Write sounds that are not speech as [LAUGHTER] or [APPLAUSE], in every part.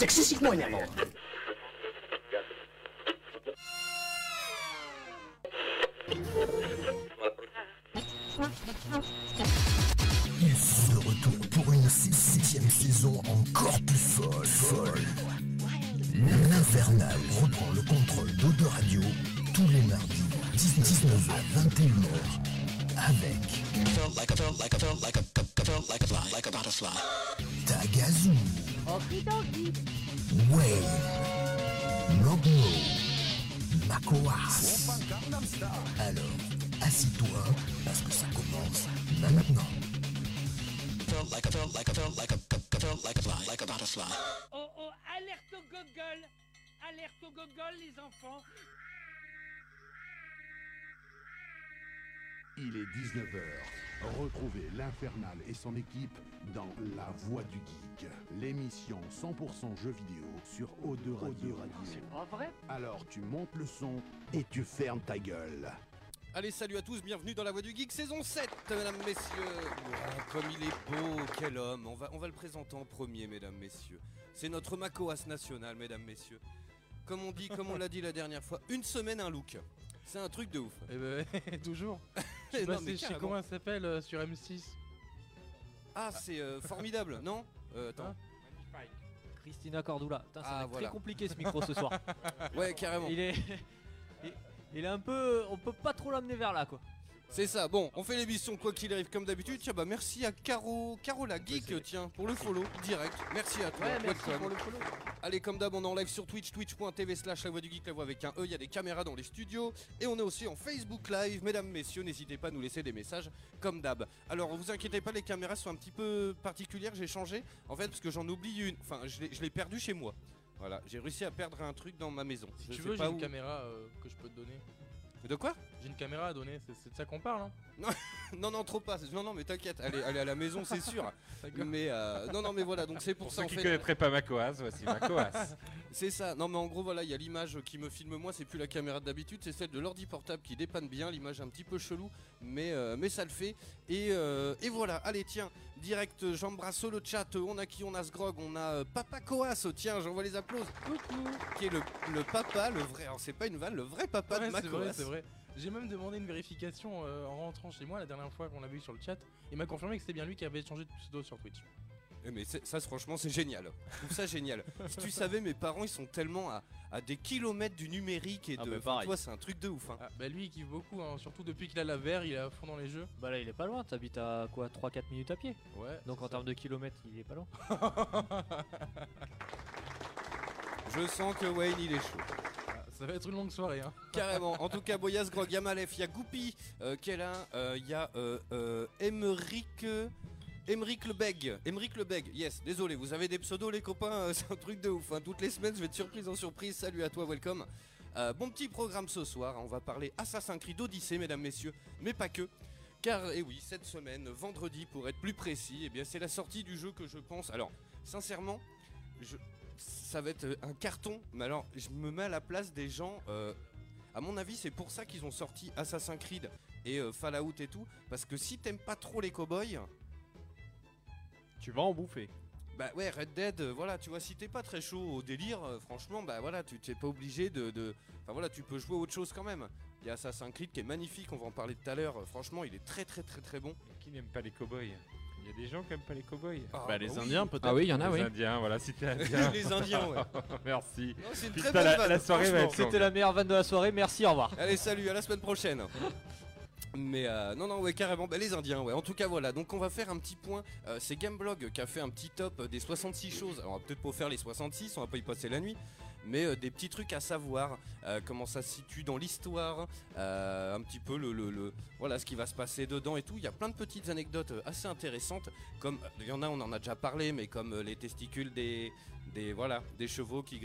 C'est excessivement énervant. Il faut le retour pour une sixième saison encore plus folle. folle. L'Infernal reprend le contrôle d'Ode Radio tous les mardis, 19h, 21h, avec Tagazu, Wayne, Mogno, Makoas. Alors, assis-toi, parce que ça commence maintenant. Oh oh, alerte au gogol Alerte au gogol les enfants Il est 19h. Retrouvez l'Infernal et son équipe dans La Voix du Geek, l'émission 100% jeux vidéo sur O2 Radio. Vrai? Alors tu montes le son et tu fermes ta gueule. Allez, salut à tous, bienvenue dans la Voix du Geek, saison 7, mesdames, messieurs. Oh, comme il est beau, quel homme. On va, on va le présenter en premier, mesdames, messieurs. C'est notre Macoas national, mesdames, messieurs. Comme on dit, comme on l'a dit la dernière fois, une semaine, un look. C'est un truc de ouf. Eh ben, [LAUGHS] toujours. [LAUGHS] Je non, mais carrément. comment elle s'appelle euh, sur M6 Ah, c'est euh, formidable, non? Euh, Attends. Christina Cordula. Putain, ça Ah, va être voilà. très compliqué ce micro ce soir. [LAUGHS] Ouais, carrément. Il est. il- Il est un peu. On peut pas trop l'amener vers là quoi. C'est ça. Bon, on fait l'émission quoi qu'il arrive comme d'habitude. Tiens, bah merci à Caro, Caro la geek, tiens, pour le follow direct. Merci à toi. Ouais, merci pour le follow. Allez, comme d'hab, on est en live sur Twitch, twitch.tv slash la voix du geek, la voix avec un E. Il y a des caméras dans les studios. Et on est aussi en Facebook Live. Mesdames, messieurs, n'hésitez pas à nous laisser des messages comme d'hab. Alors, vous inquiétez pas, les caméras sont un petit peu particulières. J'ai changé. En fait, parce que j'en oublie une. Enfin, je l'ai- je l'ai perdu chez moi. Voilà, j'ai réussi à perdre un truc dans ma maison. Si Je tu sais veux, j'ai une où. caméra euh, que je peux te donner. De quoi? J'ai une caméra à donner, c'est de ça qu'on parle. Hein [LAUGHS] Non, non, trop pas. Non, non, mais t'inquiète. Elle est, elle est à la maison, c'est sûr. [LAUGHS] Mais euh, non, non, mais voilà. Donc c'est pour, Pour ça ceux en qui fait. connaîtraient pas Macoas, voici Macoas. [LAUGHS] C'est ça. Non, mais en gros, voilà, il y a l'image qui me filme moi. C'est plus la caméra d'habitude, c'est celle de l'ordi portable qui dépanne bien. L'image un petit peu chelou, mais euh, mais ça le fait. Et, euh, et voilà. Allez, tiens, direct. euh, J'embrasse le chat. On a qui On a Sgrog. On a Papa Coas. Tiens, j'envoie les applaudissements. Qui est le, le papa, le vrai. Alors c'est pas une vanne, le vrai papa Ouais, de c'est vrai, Macoas. c'est vrai. J'ai même demandé une vérification euh, en rentrant chez moi la dernière fois qu'on l'a vu sur le chat. Il m'a confirmé que c'était bien lui qui avait changé de pseudo sur Twitch. Eh, Mais ça, franchement, c'est génial. Je trouve ça génial. [LAUGHS] si tu savais, mes parents, ils sont tellement à, à des kilomètres du numérique et Ah de. bah, pareil. toi, c'est un truc de ouf. hein. Ah, bah lui il kiffe beaucoup, hein, surtout depuis qu'il a la VR, il est à fond dans les jeux. Bah là il est pas loin. T'habites à quoi 3-4 minutes à pied. Ouais. Donc en termes de kilomètres il est pas loin. [LAUGHS] [LAUGHS] Je sens que Wayne, il est chaud. Ça va être une longue soirée. Hein. Carrément. En tout cas, Boyas, Grog, il y a Malef, il y a Goupy, euh, là, euh, il y a euh, Lebeg, Emeric Lebeg, yes, désolé, vous avez des pseudos les copains, euh, c'est un truc de ouf, hein. toutes les semaines je vais de surprise en surprise, salut à toi, welcome. Euh, bon petit programme ce soir, hein. on va parler Assassin's Creed Odyssey mesdames, messieurs, mais pas que. Car, et oui, cette semaine, vendredi pour être plus précis, eh bien c'est la sortie du jeu que je pense. Alors, sincèrement, je, ça va être euh, un carton, mais alors je me mets à la place des gens. euh, à mon avis, c'est pour ça qu'ils ont sorti Assassin's Creed et euh, Fallout et tout, parce que si t'aimes pas trop les cowboys, Tu vas en bouffer. bah ouais, Red Dead, euh, voilà, tu vois, si t'es pas très chaud au délire, euh, franchement, bah voilà, tu t'es pas obligé de, de- Enfin voilà, tu peux jouer autre chose quand même. Il y a Assassin's Creed qui est magnifique, on va en parler tout à l'heure, euh, franchement, il est très très très très bon. Qui n'aime pas les cowboys? Y a des gens qui aiment pas les cowboys. Ah, bah, les oui. Indiens peut-être. Ah oui il y en a les oui. Indiens, voilà, si t'es [LAUGHS] indien. les Indiens, ouais. [LAUGHS] Merci. Non, c'est une Putain, très bonne la- vanne, la soirée va être. C'était la meilleure vanne de la soirée. Merci au revoir. Allez, salut, à la semaine prochaine. Mais euh, non, non, ouais, carrément, bah, les Indiens, ouais. En tout cas, voilà, donc on va faire un petit point. Euh, c'est Gameblog qui a fait un petit top des 66 choses. Alors, on va peut-être pas faire les 66, on va pas y passer la nuit. Mais euh, des petits trucs à savoir, euh, comment ça se situe dans l'histoire, euh, un petit peu le, voilà ce qui va se passer dedans et tout. Il y a plein de petites anecdotes assez intéressantes, comme il y en a, on en a déjà parlé, mais comme les testicules des, des voilà des chevaux qui,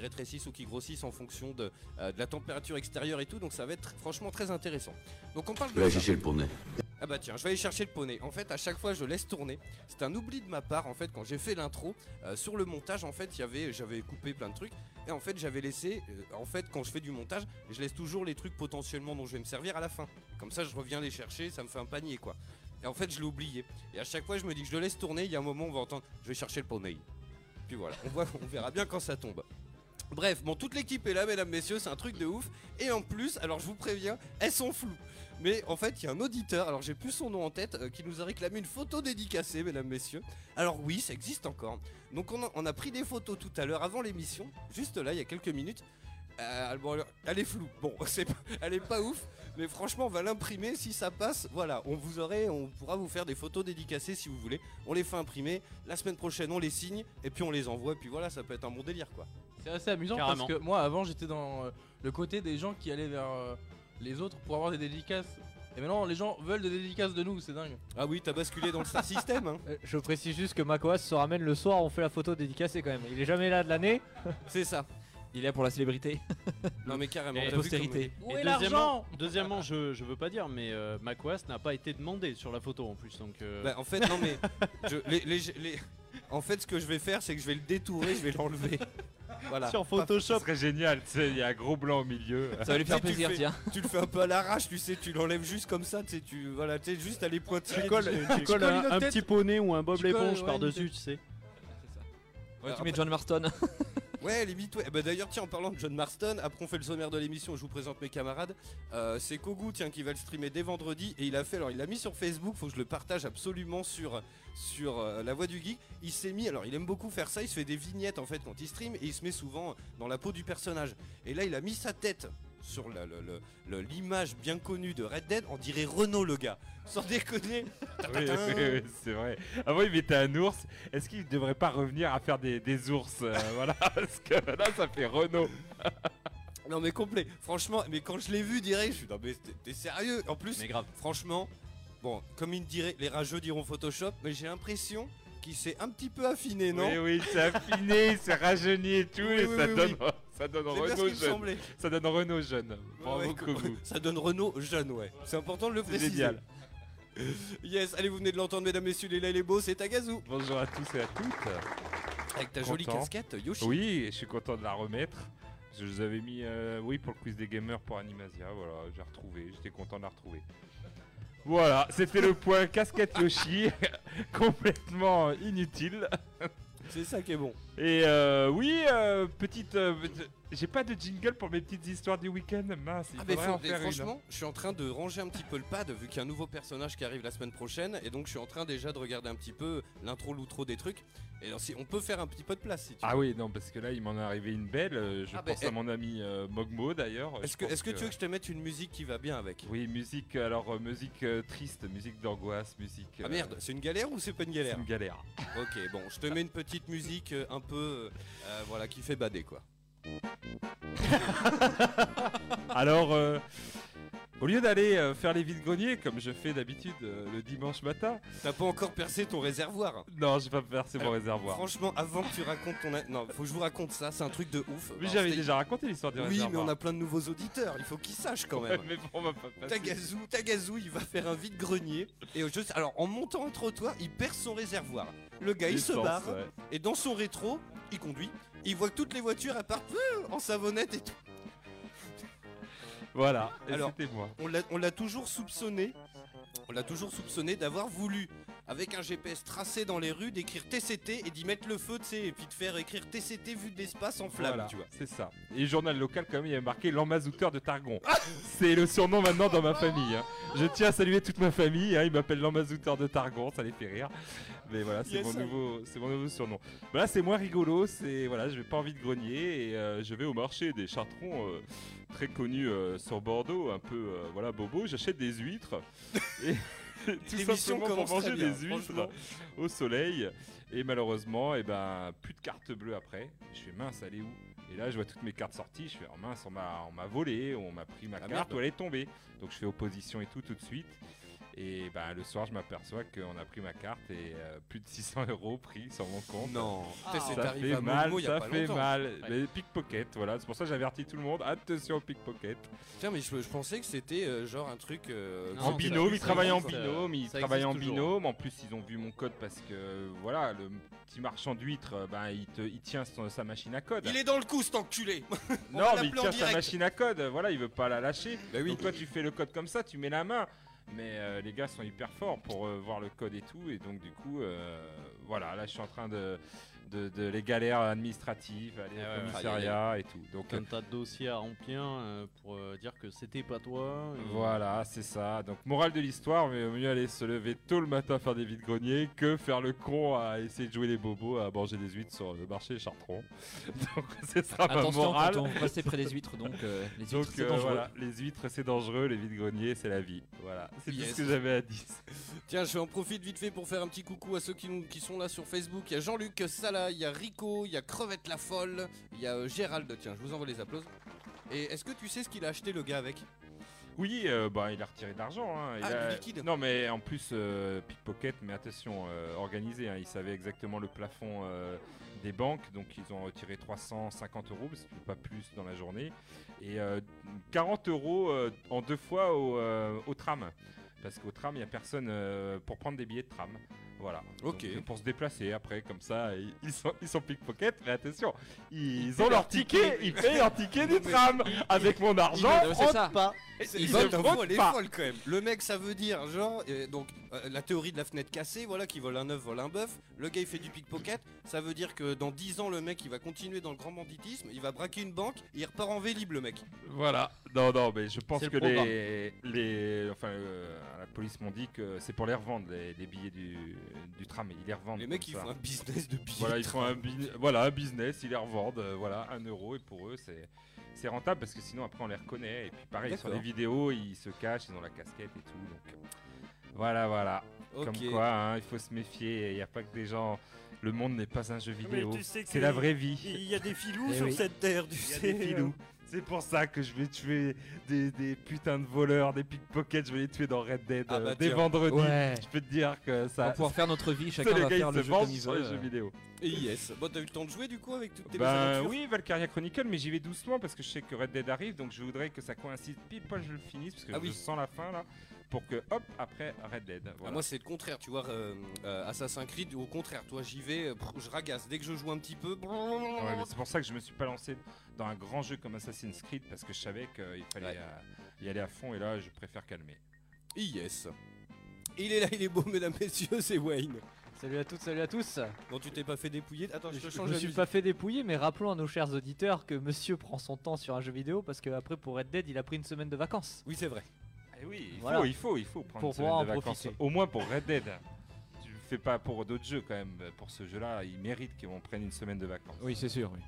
rétrécissent ou qui grossissent en fonction de, euh, de la température extérieure et tout. Donc ça va être franchement très intéressant. Donc on parle de le poney. Ah bah tiens, je vais aller chercher le poney. En fait, à chaque fois, je laisse tourner. C'est un oubli de ma part. En fait, quand j'ai fait l'intro, euh, sur le montage, en fait, il y avait, j'avais coupé plein de trucs. Et en fait, j'avais laissé. euh, en fait, quand je fais du montage, je laisse toujours les trucs potentiellement dont je vais me servir à la fin. Comme ça, je reviens les chercher, ça me fait un panier, quoi. Et en fait, je l'ai oublié. Et à chaque fois, je me dis que je le laisse tourner. Il y a un moment, on va entendre. Je vais chercher le poney. Puis voilà, on, verra bien quand ça tombe. Bref, bon, toute l'équipe est là, mesdames, messieurs, c'est un truc de ouf. Et en plus, alors je vous préviens, elles sont floues. Mais en fait, il y a un auditeur, alors j'ai plus son nom en tête, euh, qui nous a réclamé une photo dédicacée, mesdames, messieurs. Alors oui, ça existe encore. Donc on a pris des photos tout à l'heure avant l'émission, juste là, il y a quelques minutes. Euh, bon, elle est floue. Bon, [LAUGHS] c'est pas- elle est pas ouf, mais franchement, on va l'imprimer si ça passe. Voilà, on vous aurait, on pourra vous faire des photos dédicacées si vous voulez. On les fait imprimer. La semaine prochaine, on les signe et puis on les envoie. Puis voilà, ça peut être un bon délire, quoi. C'est assez amusant Carrément. parce que moi avant j'étais dans euh, le côté des gens qui allaient vers euh, les autres pour avoir des dédicaces. Et maintenant les gens veulent des dédicaces de nous, c'est dingue. Ah oui, t'as basculé dans le [LAUGHS] star system. Hein. Je précise juste que Makoas se ramène le soir, on fait la photo dédicacée quand même. Il est jamais là de l'année. C'est ça. Il est là pour la célébrité. Non mais carrément. Et vu postérité. Où est deuxièmement, l'argent deuxièmement je, je veux pas dire, mais euh, Makoas n'a pas été demandé sur la photo en plus. Donc, euh, Bah, en fait, non mais, je- les- les- les- en fait, ce que je vais faire, c'est que je vais le détourer, je vais l'enlever. Voilà. sur Ça Photoshop, serait génial, tu sais, il y a un gros blanc au milieu. Ça va lui faire tu plaisir, fais- tiens. Tu le fais un peu à l'arrache, tu sais, tu l'enlèves juste comme ça, tu sais, tu voilà, tu sais, juste à les pointiller. tu colles, tu colles colles un, une un tête- petit poney ou un Bob tu colles, l'éponge ouais, par-dessus, tu sais. Ouais, Ah, tu mets John Marston. Ouais, limite, ouais. Bah, D'ailleurs, tiens, en parlant de John Marston, après on fait le sommaire de l'émission, je vous présente mes camarades. Euh, c'est Kogu, tiens, qui va le streamer dès vendredi. Et il a fait, alors il l'a mis sur Facebook, faut que je le partage absolument sur, euh, la voix du geek. Il s'est mis, alors il aime beaucoup faire ça, il se fait des vignettes en fait quand il stream et il se met souvent dans la peau du personnage. Et là, il a mis sa tête sur l'image bien connue de Red Dead, on dirait Renault le gars. Sans déconner. [LAUGHS] Oui, oui, oui, c'est vrai. Avant, il mettait un ours. Est-ce qu'il devrait pas revenir à faire des, des ours euh, [LAUGHS] Voilà, parce que là, ça fait Renault. [LAUGHS] Non mais complet, franchement, mais quand je l'ai vu direct, je suis non mais t'es- sérieux? En plus, Mais grave. franchement, bon, comme il dirait, les rageux diront Photoshop, mais j'ai l'impression qu'il s'est un petit peu affiné, non? Oui, oui, c'est affiné, c'est rajeuni et tout, Oui, et oui, ça, oui, donne. Ça donne Renault jeune. Ça donne Renault jeune. Bravo, Kogu. Ça donne Renault jeune, ouais. C'est important de le préciser. génial. [LAUGHS] Yes, allez, vous venez de l'entendre, mesdames, messieurs, les là, les beaux, c'est Tagazu. Bonjour à tous et à toutes. Avec ta jolie Content. casquette, Yoshi. Oui, je suis content de la remettre. Je vous avais mis, euh, oui, pour le quiz des gamers pour Animasia. Voilà, j'ai retrouvé. J'étais content de la retrouver. Voilà, c'était le point casquette Yoshi, [LAUGHS] complètement inutile. C'est ça qui est bon. Et euh, oui, euh, petite, euh, j'ai pas de jingle pour mes petites histoires du week-end. Mince, il Ah, mais faut- en faire une. franchement, je suis en train de ranger un petit peu le pad vu qu'il y a un nouveau personnage qui arrive la semaine prochaine et donc je suis en train déjà de regarder un petit peu l'intro l'outro des trucs et alors, si on peut faire un petit peu de place si tu Ah veux. oui, non, parce que là, il m'en est arrivé une belle. euh, Je Ah, pense à mon ami euh, Mogmo d'ailleurs. Est-ce que, tu veux que je te mette une musique qui va bien avec? Oui, musique, alors euh, musique euh, triste, musique d'angoisse, musique. Ah euh, merde, c'est une galère ou c'est pas une c'est galère une galère. Ok, bon, je te mets une petite musique euh, un peu, euh, euh, voilà, qui fait bader quoi. [LAUGHS] Alors, euh, au lieu d'aller euh, faire les vides-greniers comme je fais d'habitude euh, le dimanche matin, T'as pas encore percé ton réservoir non, je vais pas percer mon Alors, réservoir. Franchement, avant que tu racontes ton... a- Non, faut que je vous raconte ça, c'est un truc de ouf. Mais Alors, j'avais c'était- déjà raconté l'histoire du Oui, réservoir. mais on a plein de nouveaux auditeurs, il faut qu'ils sachent quand même. mais bon, on va pas passer. Tagazu, Tagazu, il va faire un vide-grenier. Et alors en montant un trottoir, il perd son réservoir. Le gars, il se L'essence, barre. ouais. Et dans son rétro, il conduit. Il voit que toutes les voitures elles partent euh, en savonnette et tout. Voilà, et Alors, c'était moi. On l'a- toujours soupçonné. On l'a toujours soupçonné d'avoir voulu, avec un GPS tracé dans les rues, d'écrire TCT et d'y mettre le feu, tu sais, et puis de faire écrire TCT vu de l'espace en flamme, Voilà, tu vois. c'est ça. Et le journal local, quand même, il y avait marqué l'emmazouteur de Targon. c'est le surnom maintenant dans ma famille. hein. Je tiens à saluer toute ma famille. hein, Ils m'appellent l'emmazouteur de Targon, ça les fait rire. Mais voilà, c'est Yes, mon nouveau, c'est mon nouveau surnom. Bah là, c'est moins rigolo. C'est voilà, je vais pas envie de grenier et euh, je vais au marché des chartrons. euh, Très connu euh, sur Bordeaux, un peu voilà bobo, j'achète des huîtres [LAUGHS] et tout simplement pour manger bien, des huîtres au soleil. Et malheureusement, et ben, plus de carte bleue après. Je fais mince, elle est où? Et là, je vois toutes mes cartes sorties. Je fais oh, mince, on m'a, on m'a volé, on m'a pris ma Ah, carte merde. ou elle est tombée. Donc je fais opposition et tout tout de suite. Et ben, le soir, je m'aperçois qu'on a pris ma carte et euh, plus de 600 euros pris sur mon compte. Non, c'est ça fait à mal, Momo ça fait longtemps. mal. Mais pickpocket, voilà. C'est pour ça que j'avertis tout le monde. Attention au pickpocket. Tiens, mais je, je pensais que c'était euh, genre un truc. euh, Non, en binôme, ils travaillent en binôme, ils travaillent en toujours. binôme. En plus, ils ont vu mon code parce que voilà, le petit marchand d'huîtres, ben, il, te, il tient son- sa machine à code. Il est dans le coup, cet enculé [LAUGHS] On non, mais il tient sa machine à code. Voilà, il veut pas la lâcher. Bah oui. Donc toi, tu fais le code comme ça, tu mets la main. Mais euh, les gars sont hyper forts pour euh, voir le code et tout. Et donc, du coup, euh, voilà, là, je suis en train de, de, de les galères administratives, aller Ah au ouais. commissariat et tout. Donc Quand t'as de dossier à remplir euh, pour euh, dire que c'était pas toi. et- Voilà, c'est ça. Donc, morale de l'histoire, mais au mieux aller se lever tôt le matin faire des vides-greniers que faire le con à essayer de jouer les bobos, à manger des huîtres sur le marché Chartron. [LAUGHS] Donc, ce sera ma Attention morale. quand on près des huîtres, donc euh, les huîtres c'est euh, dangereux. voilà, les huîtres c'est dangereux, les vides-greniers c'est la vie. Voilà, c'est Yes. tout ce que j'avais à dire. Tiens, je en profite vite fait pour faire un petit coucou à ceux qui, nous- qui sont là sur Facebook. Il y a Jean-Luc Il y a Rico, il y a Crevette la Folle, il y a euh, Gérald. Tiens, je vous envoie les applaudissements. Et est-ce que tu sais ce qu'il a acheté le gars avec? Oui, euh, bah, il a retiré de l'argent. hein. Il Ah, a- du liquide Non, mais en plus, euh, pickpocket, mais attention, euh, organisé. hein. Il savait exactement le plafond des banques, donc ils ont retiré 350 euros, parce que pas plus dans la journée, et euh, 40 euros en deux fois au, au tram. Parce qu'au tram, il n'y a personne pour prendre des billets de tram. Voilà. Ok. Donc, euh, pour se déplacer après, comme ça, ils- ils sont, ils sont pickpocket, mais attention, ils [LAUGHS] ont leur ticket, ils payent leur ticket du tram. Avec mon argent, on ça. pas. Ils info, votent elle est pas. folle quand même. Le mec, ça veut dire, genre, euh, donc euh, la théorie de la fenêtre cassée, voilà, qui vole un œuf, vole un bœuf. Le gars, il fait du pickpocket. Ça veut dire que dans 10 ans, le mec, il va continuer dans le grand banditisme. Il va braquer une banque. Et il repart en vélib, le mec. Voilà. Non, non, mais je pense que le les, les, enfin, euh, la police m'ont dit que c'est pour les revendre les, les billets du, du tram. Ils les revendent. Les mecs, ils ça. font un business de billets. Voilà, de ils font un, bi- voilà, un business, ils les revendent, euh, voilà, un euro et pour eux c'est c'est rentable parce que sinon après on les reconnaît et puis pareil sur les vidéos ils se cachent, ils ont la casquette et tout donc euh, voilà voilà. Comme quoi hein, il faut se méfier, il n'y a pas que des gens, le monde n'est pas un jeu vidéo, tu sais que c'est la vraie vie. Il y a des filous Eh sur oui. cette terre, tu y a sais. des filous. C'est pour ça que je vais tuer des, des putains de voleurs, des pickpockets, je vais les tuer dans Red Dead Ah bah euh, dès vendredi. Ouais. Je peux te dire que On ça. va pouvoir faire notre vie, [LAUGHS] chacun va gars, faire le jeu comme il veut. jeux vidéo. Et yes. Bon, t'as eu le temps de jouer du coup avec toutes tes Ben aventures oui, Valkyria Chronicle, mais j'y vais doucement parce que je sais que Red Dead arrive, donc je voudrais que ça coïncide pile poil je le finisse parce que Ah je oui. sens la fin là, pour que hop après Red Dead. Ah, Voilà. moi c'est le contraire, tu vois, euh, euh, Assassin's Creed, au contraire, toi j'y vais, euh, je ragasse, dès que je joue un petit peu, Ouais, mais c'est pour ça que je me suis pas lancé dans un grand jeu comme Assassin's Creed parce que je savais qu'il fallait Ouais. y aller à fond et là je préfère calmer. yes. Il est là, il est beau, [LAUGHS] mesdames, messieurs, c'est Wayne. Salut à toutes, salut à tous. Non, tu t'es pas fait dépouiller Attends, je te Je change me la suis pas fait dépouiller, mais rappelons à nos chers auditeurs que monsieur prend son temps sur un jeu vidéo parce que après pour Red Dead, il a pris une semaine de vacances. Oui, c'est vrai. Eh oui, il Voilà. faut, il faut, il faut prendre Pour une semaine pouvoir de en vacances, profiter. au moins pour Red Dead. Tu le fais pas pour d'autres jeux quand même. Pour ce jeu-là, il mérite qu'on prenne une semaine de vacances. Oui, c'est sûr. Oui.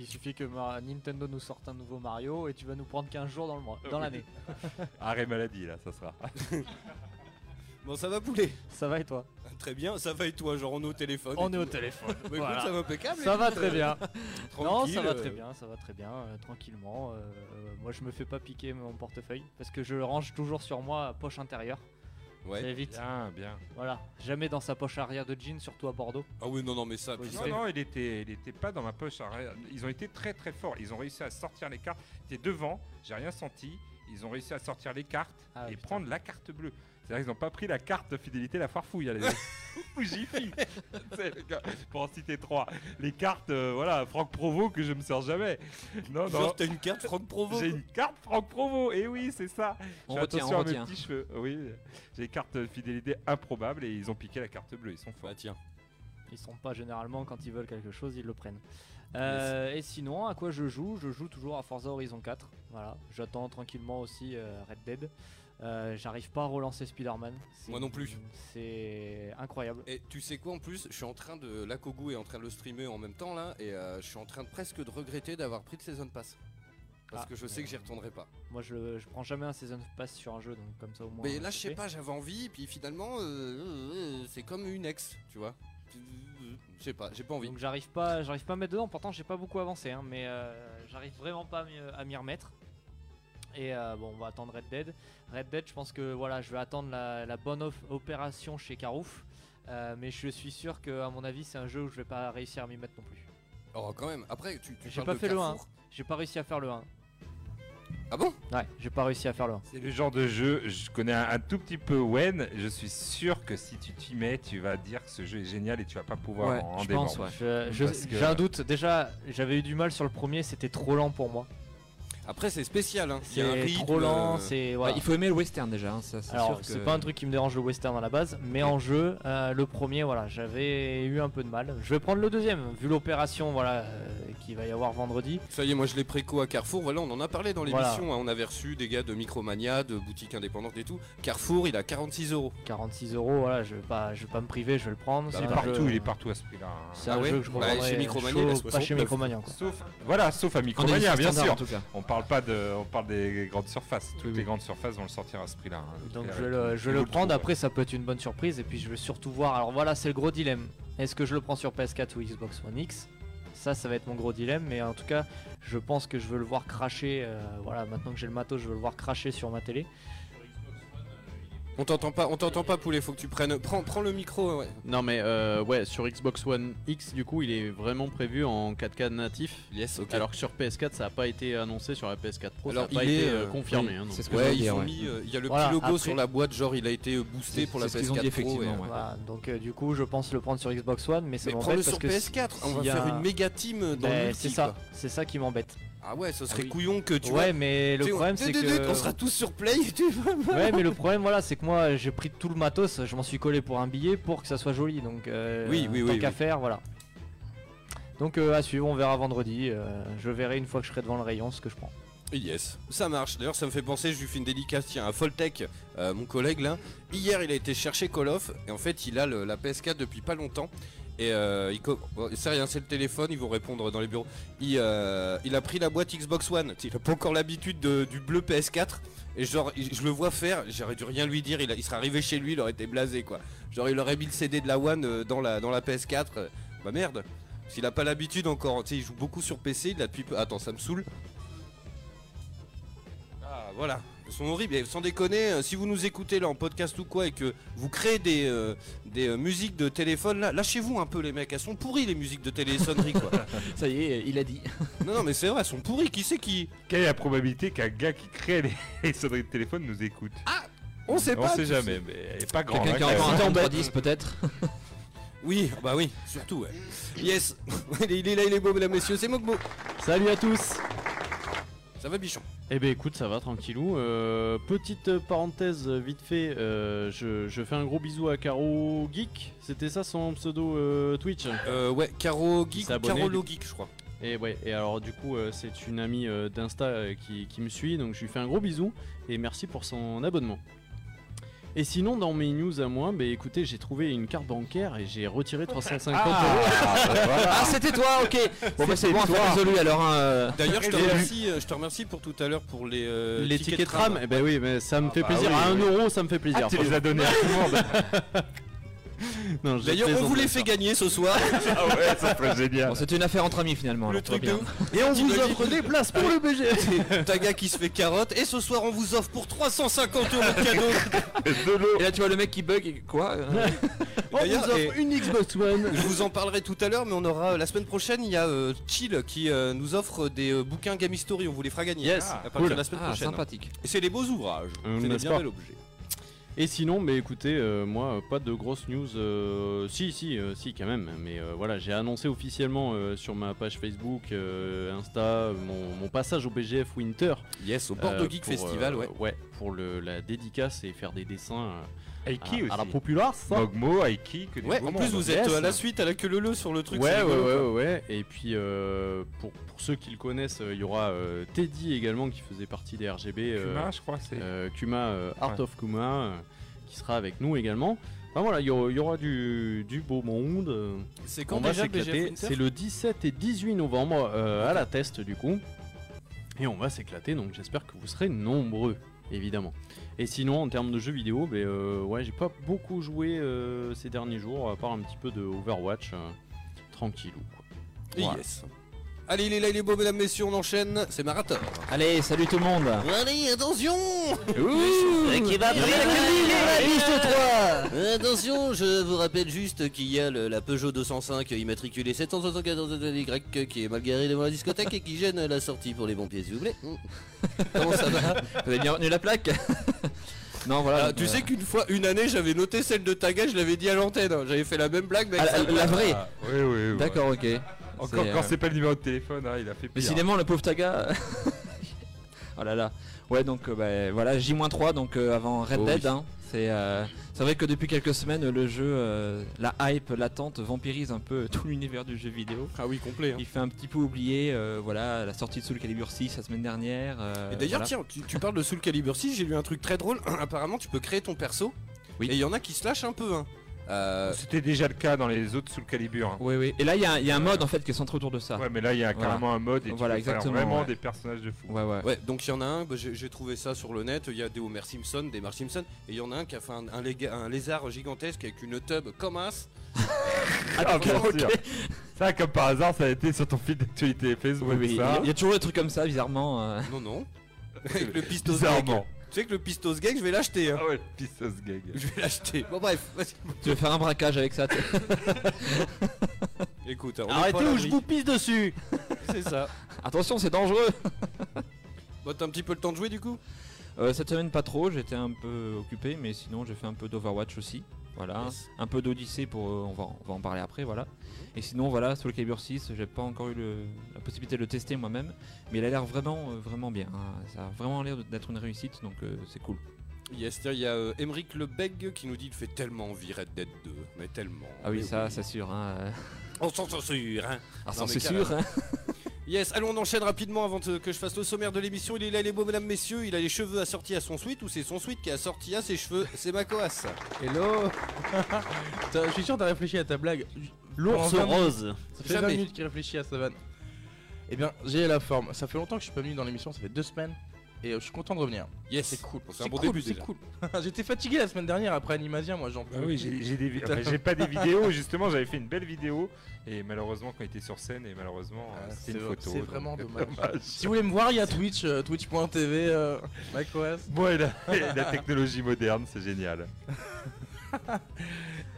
Il suffit que ma- Nintendo nous sorte un nouveau Mario et tu vas nous prendre 15 jours dans le mois, dans l'année. [LAUGHS] Arrêt maladie là, ça sera. [LAUGHS] [LAUGHS] Bon, ça va poulet? Ça va et toi? Très bien, ça va et toi, genre on est au téléphone On est au téléphone. Bah, écoute, Voilà. ça va impeccable. Ça va écoute, très euh, bien. Non, tranquille, ça va euh, très bien, ça va très bien, euh, tranquillement. euh, euh, moi, je me fais pas piquer mon portefeuille parce que je le range toujours sur moi, poche intérieure. Ouais. Ça évite. Bien, bien. Voilà, jamais dans sa poche arrière de jean, surtout à Bordeaux. Ah oui, non, non, mais ça. Non, sais. non, il était, il était pas dans ma poche arrière. Ils ont été très très forts. Ils ont réussi à sortir les cartes. J'étais devant, j'ai rien senti. Ils ont réussi à sortir les cartes Ah, et putain. prendre la carte bleue. C'est-à-dire qu'ils n'ont pas pris la carte de fidélité, la farfouille. allez. [LAUGHS] [LAUGHS] Gars, Pour en citer trois. Les cartes, euh, voilà, Franck Provo que je me sers jamais. Non, non. Genre, t'as une carte Franck Provo J'ai une carte Franck Provo, et oui, c'est ça. On Fais retient, attention on à mes retient. petits cheveux. Oui, j'ai cartes de fidélité improbables et ils ont piqué la carte bleue. Ils sont forts. Bah tiens. Ils sont pas généralement quand ils veulent quelque chose, ils le prennent. Euh, Et sinon, à quoi je joue? Je joue toujours à Forza Horizon 4. Voilà, j'attends tranquillement aussi euh, Red Dead. Euh, J'arrive pas à relancer Spider-Man. Moi non plus. C'est incroyable. Et tu sais quoi en plus Je suis en train de. La Kogu est en train de le streamer en même temps là, et euh, je suis en train de presque de regretter d'avoir pris de Season Pass. Parce Ah. que je sais que j'y retournerai pas. Moi, je, je prends jamais un Season Pass sur un jeu, donc comme ça au moins. Mais là, je sais pas, j'avais envie, puis finalement, euh, c'est comme une ex, tu vois. Je sais pas, j'ai pas envie. Donc j'arrive pas, j'arrive pas à me mettre dedans. Pourtant, j'ai pas beaucoup avancé, hein, mais euh, j'arrive vraiment pas à m'y remettre. Et euh, bon, on va attendre Red Dead. Red Dead, je pense que voilà, je vais attendre la, la bonne opération chez Carouf. Euh, mais je suis sûr que, à mon avis, c'est un jeu où je vais pas réussir à m'y mettre non plus. Oh, quand même, après, tu, tu J'ai pas de fait le 1. Carrefour. J'ai pas réussi à faire le 1. Ah bon? Ouais, j'ai pas réussi à faire le 1. C'est le genre de jeu, je connais un, un tout petit peu Wen, je suis sûr que si tu t'y mets, tu vas dire que ce jeu est génial et tu vas pas pouvoir Ouais, en, en je pense, ouais. Que- J'ai un doute. Déjà, j'avais eu du mal sur le premier, c'était trop lent pour moi. Après, c'est spécial. Hein. Il y a un C'est rythme, trop lent, euh, c'est Ouais, voilà. il faut aimer le western déjà. hein, ça, Alors, sûr c'est que- pas un truc qui me dérange le western à la base, mais en jeu, euh, le premier, voilà, j'avais eu un peu de mal. Je vais prendre le deuxième, vu l'opération, voilà, euh, qu'il va y avoir vendredi. Ça y est, moi je l'ai préco à Carrefour. Voilà, on en a parlé dans Voilà. l'émission. hein. On avait reçu des gars de Micromania, de boutiques indépendantes et tout. Carrefour, il a 46 euros. 46 euros, voilà, je vais pas, je vais pas me priver, je vais le prendre. Il C'est est un partout, jeu- il est partout à ce prix-là. C'est Ah un ouais jeu que je Bah, chez Micromania, il chaud, pas chez 69. Micromania. Quoi. Sauf, voilà, sauf à Micromania, bien sûr. en tout cas. On parle pas de, on parle des grandes surfaces. Toutes Oui, les grandes surfaces vont le sortir à ce prix-là. hein. Donc je vais le, je le prendre, après ça peut être une bonne surprise et puis je vais surtout voir, alors voilà c'est le gros dilemme, est-ce que je le prends sur PS4 ou Xbox One X? Ça ça va être mon gros dilemme mais en tout cas je pense que je veux le voir cracher, euh, voilà maintenant que j'ai le matos je veux le voir cracher sur ma télé. On t'entend pas, on t'entend pas, poulet. Faut que tu prennes. Prends, prends le micro. Ouais. Non mais euh, ouais, sur Xbox One X, du coup, il est vraiment prévu en 4K natif. Yes, ok. Alors que sur PS4, ça a pas été annoncé sur la PS4 Pro, Alors, ça a pas il été est, euh, euh, confirmé. oui, hein, c'est ce que Ouais, ils dire, ont ouais. mis. euh, Il y a le Voilà, petit logo après- sur la boîte, genre il a été boosté pour la c'est ce qu'ils ont PS4 dit, Pro. effectivement, et- ouais. Voilà, donc euh, du coup je pense le prendre sur Xbox One mais ça m'embête prends-le sur que PS4. On va s'il y a- faire une méga team dans Ben, le c'est ça, c'est ça qui m'embête. Ah ouais, ce serait oui. couillon que tu ouais vois. mais le problème c'est que... On sera tous sur Play. tu vois. [LAUGHS] Ouais, mais le problème, voilà, c'est que moi, j'ai pris tout le matos, je m'en suis collé pour un billet pour que ça soit joli. Donc, euh, Oui, oui, tant oui, qu'à oui. faire, voilà. Donc, euh, à suivre, on verra vendredi. euh, je verrai une fois que je serai devant le rayon ce que je prends. Yes, ça marche. D'ailleurs, ça me fait penser, je lui fais une dédicace tiens, à Foltech, euh, mon collègue là. Hier, il a été chercher Call of et en fait, il a le- la PS4 depuis pas longtemps. Et euh, c'est rien, c'est le téléphone, ils vont répondre dans les bureaux. Il, euh, a pris la boîte Xbox One. Il a pas encore l'habitude de- du bleu PS4. Et genre, je le vois faire, j'aurais dû rien lui dire, il, a- il serait arrivé chez lui, il aurait été blasé quoi. Genre, il aurait mis le CD de la One euh, dans, la, dans la PS4. euh, bah merde, s'il a pas l'habitude encore, tu sais, il joue beaucoup sur PC, il a depuis peu. Attends, ça me saoule. Ah voilà, ils sont horribles. Sans déconner, si vous nous écoutez là en podcast ou quoi et que vous créez des, des euh, musiques de téléphone, là, lâchez-vous un peu les mecs. Elles sont pourries les musiques de télésonnerie quoi. [LAUGHS] Ça y est, il a dit. [LAUGHS] non non mais c'est vrai, elles sont pourries. Qui c'est qui Quelle est la probabilité qu'un gars qui crée les, [LAUGHS] les sonneries de téléphone nous écoute On sait On pas. sait tu jamais, sais. mais elle est pas grande. Quelqu'un qui hein, a un 3310 peut-être. Oui, bah oui, surtout ouais. Yes, il est- là, il est beau mesdames messieurs, c'est Mogbo. Salut à tous Ça va bichon? Eh ben écoute, ça va tranquillou. Euh, petite parenthèse vite fait, euh, je, je fais un gros bisou à Caro Geek. C'était ça son pseudo euh, Twitch? Euh ouais, Caro Geek ou abonné, Carolo Geek je crois. Et ouais, et alors du coup, c'est une amie d'Insta qui, qui me suit, donc je lui fais un gros bisou et merci pour son abonnement. Et sinon, dans mes news à moi, bah écoutez, j'ai trouvé une carte bancaire et j'ai retiré 350 euros. Ah, c'était toi, ok. Bon, bah, c'est bon, affaire résolue alors. hein, euh. D'ailleurs je te Et- remercie, euh, je te remercie pour tout à l'heure pour les, euh, Les tickets de tram, eh ben oui, mais ça me fait bah plaisir. oui, à 1 oui. euro, ça me fait plaisir. Ah, tu les as donnés à tout le monde. [LAUGHS] [LAUGHS] Non, je D'ailleurs on vous les fait gagner ce soir. [LAUGHS] ah ouais, ça serait génial. Bon, c'était une affaire entre amis finalement. Le truc de ouf. Et on vous offre des places pour le BG. [LAUGHS] Taga qui se fait carotte et ce soir on vous offre pour 350 euros de cadeau. De l'eau. Et là, tu vois le mec qui bug. et Quoi euh, On vous offre une Xbox One. Je vous en parlerai tout à l'heure mais on aura la semaine prochaine il y a euh, Chill qui euh, nous offre des euh, bouquins Game History, on vous les fera gagner. Yes, à partir cool. de la semaine Ah, prochaine. sympathique. Et c'est des beaux ouvrages. Euh, c'est des bien bel objet. Et sinon, mais écoutez, euh, moi, pas de grosses news. euh, si, si, euh, si, quand même. Mais euh, voilà, j'ai annoncé officiellement euh, sur ma page Facebook, Insta, mon, mon passage au BGF Winter. Yes, au Bordeaux Geek pour, Festival, ouais. Ouais, pour le, la dédicace et faire des dessins Aiki à, aussi. à la populace. ça. Mogmo, Aiki, que des Ouais, en plus vous êtes euh, à la suite à la queue leu sur le truc. Ouais, ouais, ouais, ouais, ouais. Et puis, euh, pour, pour ceux qui le connaissent, euh, il y aura euh, Teddy également qui faisait partie des RGB. euh, Kuma, je crois, c'est. euh, Kuma, euh, Art Ouais. of Kuma, euh, qui sera avec nous également. Enfin voilà, il y, aura- il y aura du, du beau monde. C'est on quand déjà. Winter C'est le 17 et 18 novembre euh, à la test du coup. Et on va s'éclater, donc j'espère que vous serez nombreux, évidemment. Et sinon, en termes de jeux vidéo, ben, euh, j'ai pas beaucoup joué euh, ces derniers jours, à part un petit peu de Overwatch, euh, tranquillou. Quoi. Yes. Allez, il est là, il est beau, mesdames, messieurs, on enchaîne. C'est Marathon. Allez, salut tout le monde. Allez, attention Qui va Euh, Attention, je vous rappelle juste qu'il y a le- la Peugeot 205 immatriculée 774Y qui est mal garée devant la discothèque et qui gêne la sortie pour les bons pieds, s'il vous plaît. Mm. Comment ça va? Vous avez bien retenu la plaque? Non, voilà. Ah, Tu euh, sais qu'une fois, une année, j'avais noté celle de Taga, je l'avais dit à l'antenne. J'avais fait la même blague, mais ah, la, la vraie. Ah, oui, oui, oui. D'accord, ok. Encore quand euh, c'est pas le numéro de téléphone, hein, il a fait pire. Décidément, le pauvre Taga. [LAUGHS] Oh là là. Ouais, donc euh, bah, voilà, J-3 donc euh, avant Red Oh Dead. oui. hein. C'est euh, c'est vrai que depuis quelques semaines, le jeu, euh, la hype latente vampirise un peu [LAUGHS] tout l'univers du jeu vidéo. Ah oui, complet. hein. Il fait un petit peu oublier euh, voilà, la sortie de Soul Calibur 6 la semaine dernière. euh, Et d'ailleurs, voilà. tiens, tu, tu parles de Soul Calibur 6, j'ai lu un truc très drôle. [CLEARS THROAT] Apparemment, tu peux créer ton perso. Oui. Et il y en a qui se lâchent un peu. Hein. Euh, C'était déjà le cas dans les autres Soul Calibur. hein. Oui, oui. Et là, il y, a- il y a un mode en fait qui est centré autour de ça. Ouais, mais là, il y a Voilà. carrément un mode et tu Voilà, faire exactement, vraiment ouais. des personnages de fou. Ouais, ouais. Ouais, donc il y en a un, bah, j'ai trouvé ça sur le net, il y a des Homer Simpson, des Marge Simpson, et il y en a un qui a fait un, un léga- un lézard gigantesque avec une tub comme as. [LAUGHS] Ah, bien ok. sûr. Ça, comme par hasard, ça a été sur ton fil d'actualité Facebook. Oui, oui. Il y y a toujours des trucs comme ça, bizarrement. euh. Non, non. [LAUGHS] avec le pistos Bizarrement. Tu sais que le pistos gag, je vais l'acheter. Hein. Ah ouais, le Pistos Gag. Je vais l'acheter. Bon, bref, vas-y. Tu veux faire un braquage avec ça [LAUGHS] Écoute, on Arrêtez ou je vous pisse dessus [LAUGHS] C'est ça. Attention, c'est dangereux. [LAUGHS] Bon, t'as un petit peu le temps de jouer du coup? Euh, cette semaine pas trop, j'étais un peu occupé, mais sinon j'ai fait un peu d'Overwatch aussi. Voilà, Yes. un peu d'Odyssey pour, euh, on va, on va en parler après, voilà. Et sinon voilà, Soul Calibur 6, j'ai pas encore eu le- la possibilité de le tester moi-même, mais il a l'air vraiment, euh, vraiment bien. hein. Ça a vraiment l'air d'être une réussite, donc euh, c'est cool. Yes, tiens, il y a euh, Emeric Lebeg qui nous dit il fait tellement envie Red Dead 2. Mais tellement. Ah oui, mais ça, c'est sûr. Hein. [LAUGHS] On s'en sûr, hein. Ah, c'est sûr. hein. [LAUGHS] Yes, allons on enchaîne rapidement avant que je fasse le sommaire de l'émission. Il est là les beaux mesdames messieurs, il a les cheveux assortis à son suite ou c'est son suite qui est assorti à ses cheveux? C'est Macoas. Hello [LAUGHS] Putain, Je suis sûr que t'as réfléchi à ta blague. L'ours Pendant 20 minutes- rose. Ça fait Jamais. 20 minutes qu'il réfléchit à sa vanne. Eh bien, j'ai la forme. Ça fait longtemps que je suis pas venu dans l'émission, ça fait deux semaines. Et euh, je suis content de revenir. Yes, C'est cool. C'est un bon cool, début déjà. cool. [LAUGHS] J'étais fatigué la semaine dernière après Animasia, moi j'en peux Ah oui, j'ai des enfin, [LAUGHS] j'ai pas des vidéos, justement, j'avais fait une belle vidéo et malheureusement quand il était sur scène et malheureusement Ah, euh, c'est c'était une photo. c'est vraiment euh, dommage. Si vous voulez me voir, il y a Twitch, euh, twitch.tv, euh, macOS. Bon, et la, et la technologie moderne, c'est génial. [LAUGHS]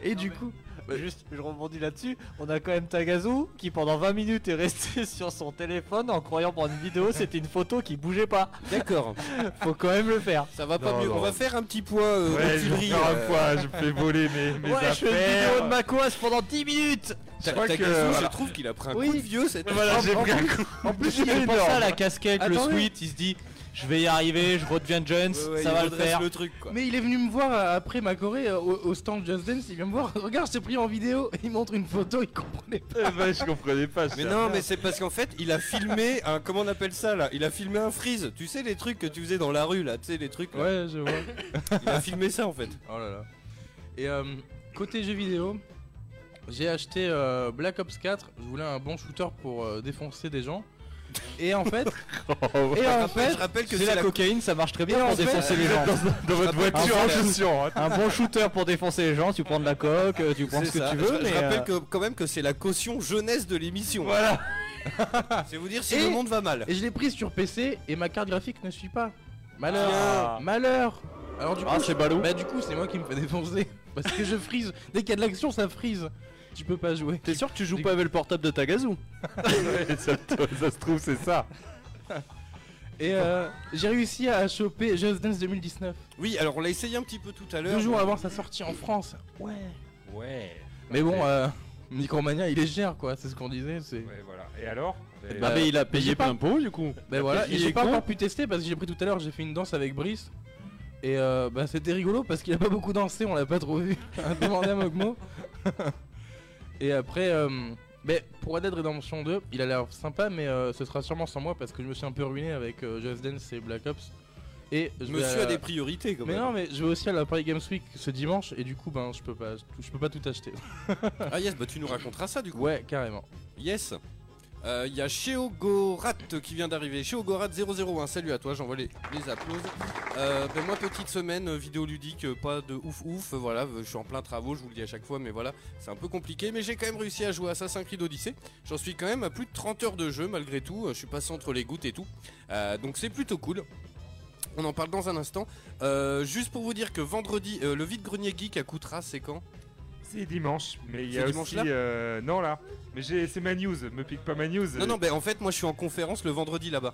Et du coup, Juste, je rebondis là-dessus. On a quand même Tagazu qui pendant 20 minutes est resté [LAUGHS] sur son téléphone en croyant pour une vidéo c'était une photo qui bougeait pas. D'accord. [LAUGHS] Faut quand même le faire. Ça va pas Non, mieux. non. On va faire un petit point euh, Ouais, je vais Tuileries, faire un euh, je me fais voler mes, mes ouais, je fais une vidéo affaires. de Macoas pendant 10 minutes. Ta- crois que, Tagazu, je trouve qu'il a pris un Oui. coup de vieux cette Voilà, j'ai En pris un plus- coup. En plus, il C'est pense ça la casquette, le sweat, il se dit je vais y arriver, je redeviens Jones, Ouais, ouais, ça va le faire. le truc quoi. mais il est venu me voir euh, après ma Corée euh, au, au stand Just Dance, il vient me voir, [LAUGHS] regarde, je t'ai pris en vidéo, il montre une photo, il comprenait pas. Eh ben, je comprenais pas. je Mais non, mais c'est parce qu'en fait, il a filmé un. Comment on appelle ça là? Il a filmé un freeze. Tu sais, les trucs que tu faisais dans la rue là, tu sais, les trucs. là. Ouais, je vois. [LAUGHS] Il a filmé ça en fait. Oh là là. Et euh, côté jeux vidéo, j'ai acheté euh, Black Ops 4. Je voulais un bon shooter pour euh, défoncer des gens. Et en fait, [LAUGHS] et en fait, je rappelle que C'est la cocaïne, ça marche très bien en pour défoncer les [LAUGHS] gens. Dans votre voiture Un bon hein. Un bon shooter pour défoncer les gens, tu prends de la coque, euh, tu prends ce que ça. tu veux, je, mais rappelle euh, que, quand même que c'est la caution jeunesse de l'émission. Voilà. [LAUGHS] C'est vous dire si Et- le monde va mal. et je l'ai prise sur PC et ma carte graphique ne suit pas. Malheur, Ah. malheur. Alors du coup, Ah, c'est ballot. bah du coup c'est moi qui me fais défoncer parce que je freeze. Dès qu'il y a de l'action, ça freeze. Tu peux pas jouer. T'es sûr que tu joues pas avec le portable de Tagazu [LAUGHS] Ouais, [LAUGHS] ça, ça se trouve, c'est ça. [LAUGHS] Et euh, j'ai réussi à choper Just Dance 2019. Oui, alors on l'a essayé un petit peu tout à l'heure. Deux jours avant sa sortie en France. Ouais. Ouais. Mais bon, euh, Micromania il est cher quoi, c'est ce qu'on disait. C'est. Ouais, voilà. Et alors? Et- Bah, Ah, mais il a payé pas- plein pot du coup. Ben voilà, et j'ai pas encore pu tester parce que j'ai pris tout à l'heure, j'ai fait une danse avec Brice. Et euh, bah c'était rigolo parce qu'il a pas beaucoup dansé, on l'a pas trop vu. Demandez à Mogmo. Et après, euh, pour Red Dead Redemption 2, il a l'air sympa, mais euh, ce sera sûrement sans moi parce que je me suis un peu ruiné avec euh, Just Dance et Black Ops. Et je vais Monsieur à- a des priorités quand Mais même. non, mais je vais aussi à la Paris Games Week ce dimanche et du coup, ben je peux pas, je peux pas tout acheter. Ah yes, bah tu nous raconteras ça du coup. Ouais, carrément. Yes. Euh, Il y a Sheogorat qui vient d'arriver. Sheogorat 001, salut à toi, j'envoie les, les applauses. Euh, ben moi, petite semaine, euh, vidéo ludique, euh, pas de ouf ouf. euh, Voilà, euh, je suis en plein travaux, je vous le dis à chaque fois, mais voilà, c'est un peu compliqué. Mais j'ai quand même réussi à jouer à Assassin's Creed Odyssey. J'en suis quand même à plus de 30 heures de jeu malgré tout. Euh, Je suis passé entre les gouttes et tout. Euh, donc c'est plutôt cool. On en parle dans un instant. Euh, juste pour vous dire que vendredi, euh, le vide-grenier geek à Coutras, c'est quand? C'est dimanche, mais il y a dimanche aussi... là euh, non, là. Mais j'ai- c'est ma news, me pique pas ma news. Non, non, ben en fait, moi je suis en conférence le vendredi là-bas.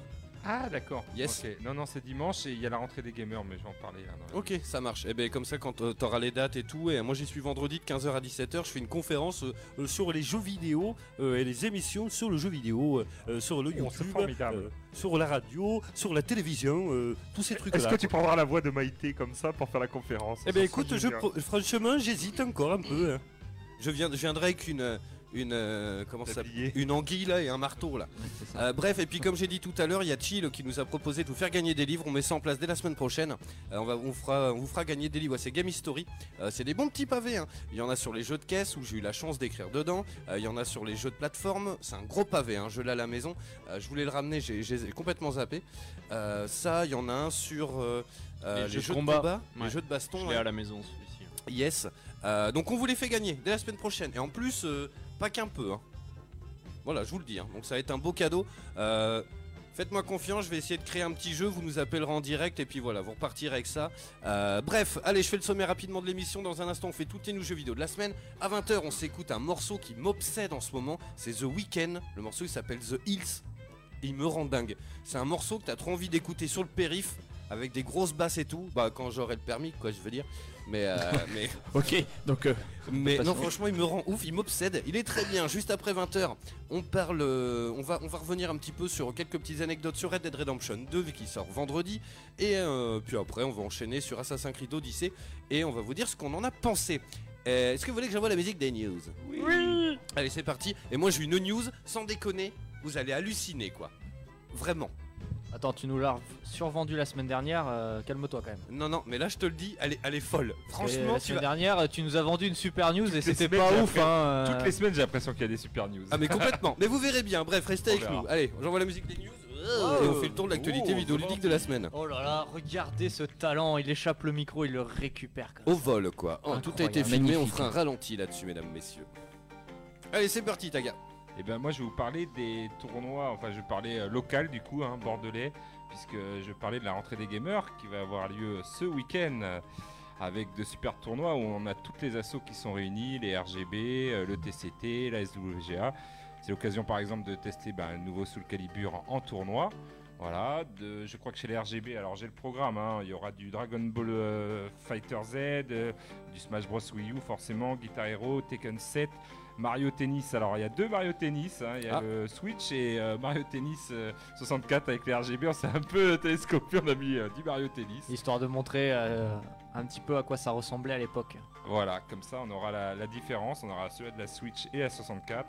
Ah d'accord. Yes. Ok. Non non c'est dimanche et il y a la rentrée des gamers mais je vais en parler là. dans la- Ok, ça marche. Et ben comme ça, quand euh, t'auras les dates et tout, et moi j'y suis vendredi de 15h à 17h, je fais une conférence euh, euh, sur les jeux vidéo euh, et les émissions sur le jeu vidéo, euh, euh, sur le Oh, c'est YouTube, formidable. sur la radio, sur la télévision, euh, tous ces trucs-là. Est-ce que tu prendras la voix de Maïté comme ça pour faire la conférence? Eh ben Ça écoute, je génial. pro- franchement, j'hésite encore un peu. hein. Je, viens, je viendrai avec une, une euh, comment ça. Une anguille là et un marteau là. Euh, bref, et puis comme j'ai dit tout à l'heure, il y a Chill qui nous a proposé de vous faire gagner des livres. On met ça en place dès la semaine prochaine. Euh, on, va, on, fera, on vous fera gagner des livres. Ouais, c'est Game History. Euh, c'est des bons petits pavés. hein. Il y en a sur les jeux de caisse où j'ai eu la chance d'écrire dedans. Euh, il y en a sur les jeux de plateforme. C'est un gros pavé. Hein. Je l'ai à la maison. Euh, je voulais le ramener. J'ai j'ai complètement zappé. Euh, ça, il y en a un sur euh, euh, Les les, jeux de jeux de combat. combat, Ouais. les jeux de baston. Je l'ai à la maison celui-ci. Yes. Euh, donc on vous les fait gagner dès la semaine prochaine. Et en plus, euh, pas qu'un peu. hein. Voilà, je vous le dis. hein. Donc ça va être un beau cadeau. Euh, Faites-moi confiance, je vais essayer de créer un petit jeu, vous nous appellerez en direct et puis voilà, vous repartirez avec ça. Euh, bref, allez, je fais le sommet rapidement de l'émission. Dans un instant, on fait toutes les nouveaux jeux vidéo de la semaine. À 20h, on s'écoute un morceau qui m'obsède en ce moment. C'est The Weeknd. Le morceau, il s'appelle The Hills. Et il me rend dingue. C'est un morceau que t'as trop envie d'écouter sur le périph' avec des grosses basses et tout. Bah, quand j'aurai le permis, quoi, je veux dire. Mais, euh, [LAUGHS] mais Ok, donc euh, mais non, franchement, il me rend ouf, il m'obsède. Il est très bien. Juste après 20h, on parle, euh, on va, on va revenir un petit peu sur quelques petites anecdotes sur Red Dead Redemption 2 qui sort vendredi. Et euh, puis après, on va enchaîner sur Assassin's Creed Odyssey et on va vous dire ce qu'on en a pensé. Euh, Est-ce que vous voulez que j'envoie la musique des news? Oui. Allez, c'est parti. Et moi, j'ai une news, sans déconner, vous allez halluciner quoi. Vraiment. Attends, tu nous l'as survendu la semaine dernière, euh, calme-toi quand même. Non, non, mais là, je te le dis, elle est, elle est folle. Franchement, la tu semaine vas. dernière, tu nous as vendu une super news et c'était pas ouf. Hein, euh. Toutes les semaines j'ai l'impression qu'il y a des super news. Ah mais complètement, [LAUGHS] mais vous verrez bien, bref restez On avec verra. nous. Allez, j'envoie la musique des news Oh. et on fait le tour de l'actualité Oh, vidéoludique de la semaine. Oh là là, regardez ce talent, il échappe le micro, il le récupère. Comme Au ça. vol quoi. Oh, tout a été filmé, on fera un ralenti là-dessus mesdames, messieurs. Allez c'est parti Taga. Et ben moi je vais vous parler des tournois, enfin je vais parler euh, local du coup, hein, bordelais, puisque je parlais de la rentrée des gamers qui va avoir lieu ce week-end euh, avec de super tournois où on a toutes les assos qui sont réunis, les RGB, euh, le TCT, la SWGA. C'est l'occasion par exemple de tester ben, un nouveau Soul Calibur en, tournoi. Voilà, je crois que chez les RGB, alors j'ai le programme, hein, il y aura du Dragon Ball Fighter Z, du Smash Bros Wii U forcément, Guitar Hero, Tekken 7, Mario Tennis. Alors il y a deux Mario Tennis, hein, il y a Ah. le Switch et euh, Mario Tennis euh, 64 avec les RGB. On s'est un peu télescopé, on a mis euh, 10 Mario Tennis. Histoire de montrer euh, un petit peu à quoi ça ressemblait à l'époque. Voilà, comme ça on aura la, la différence. On aura celui de la Switch et la 64.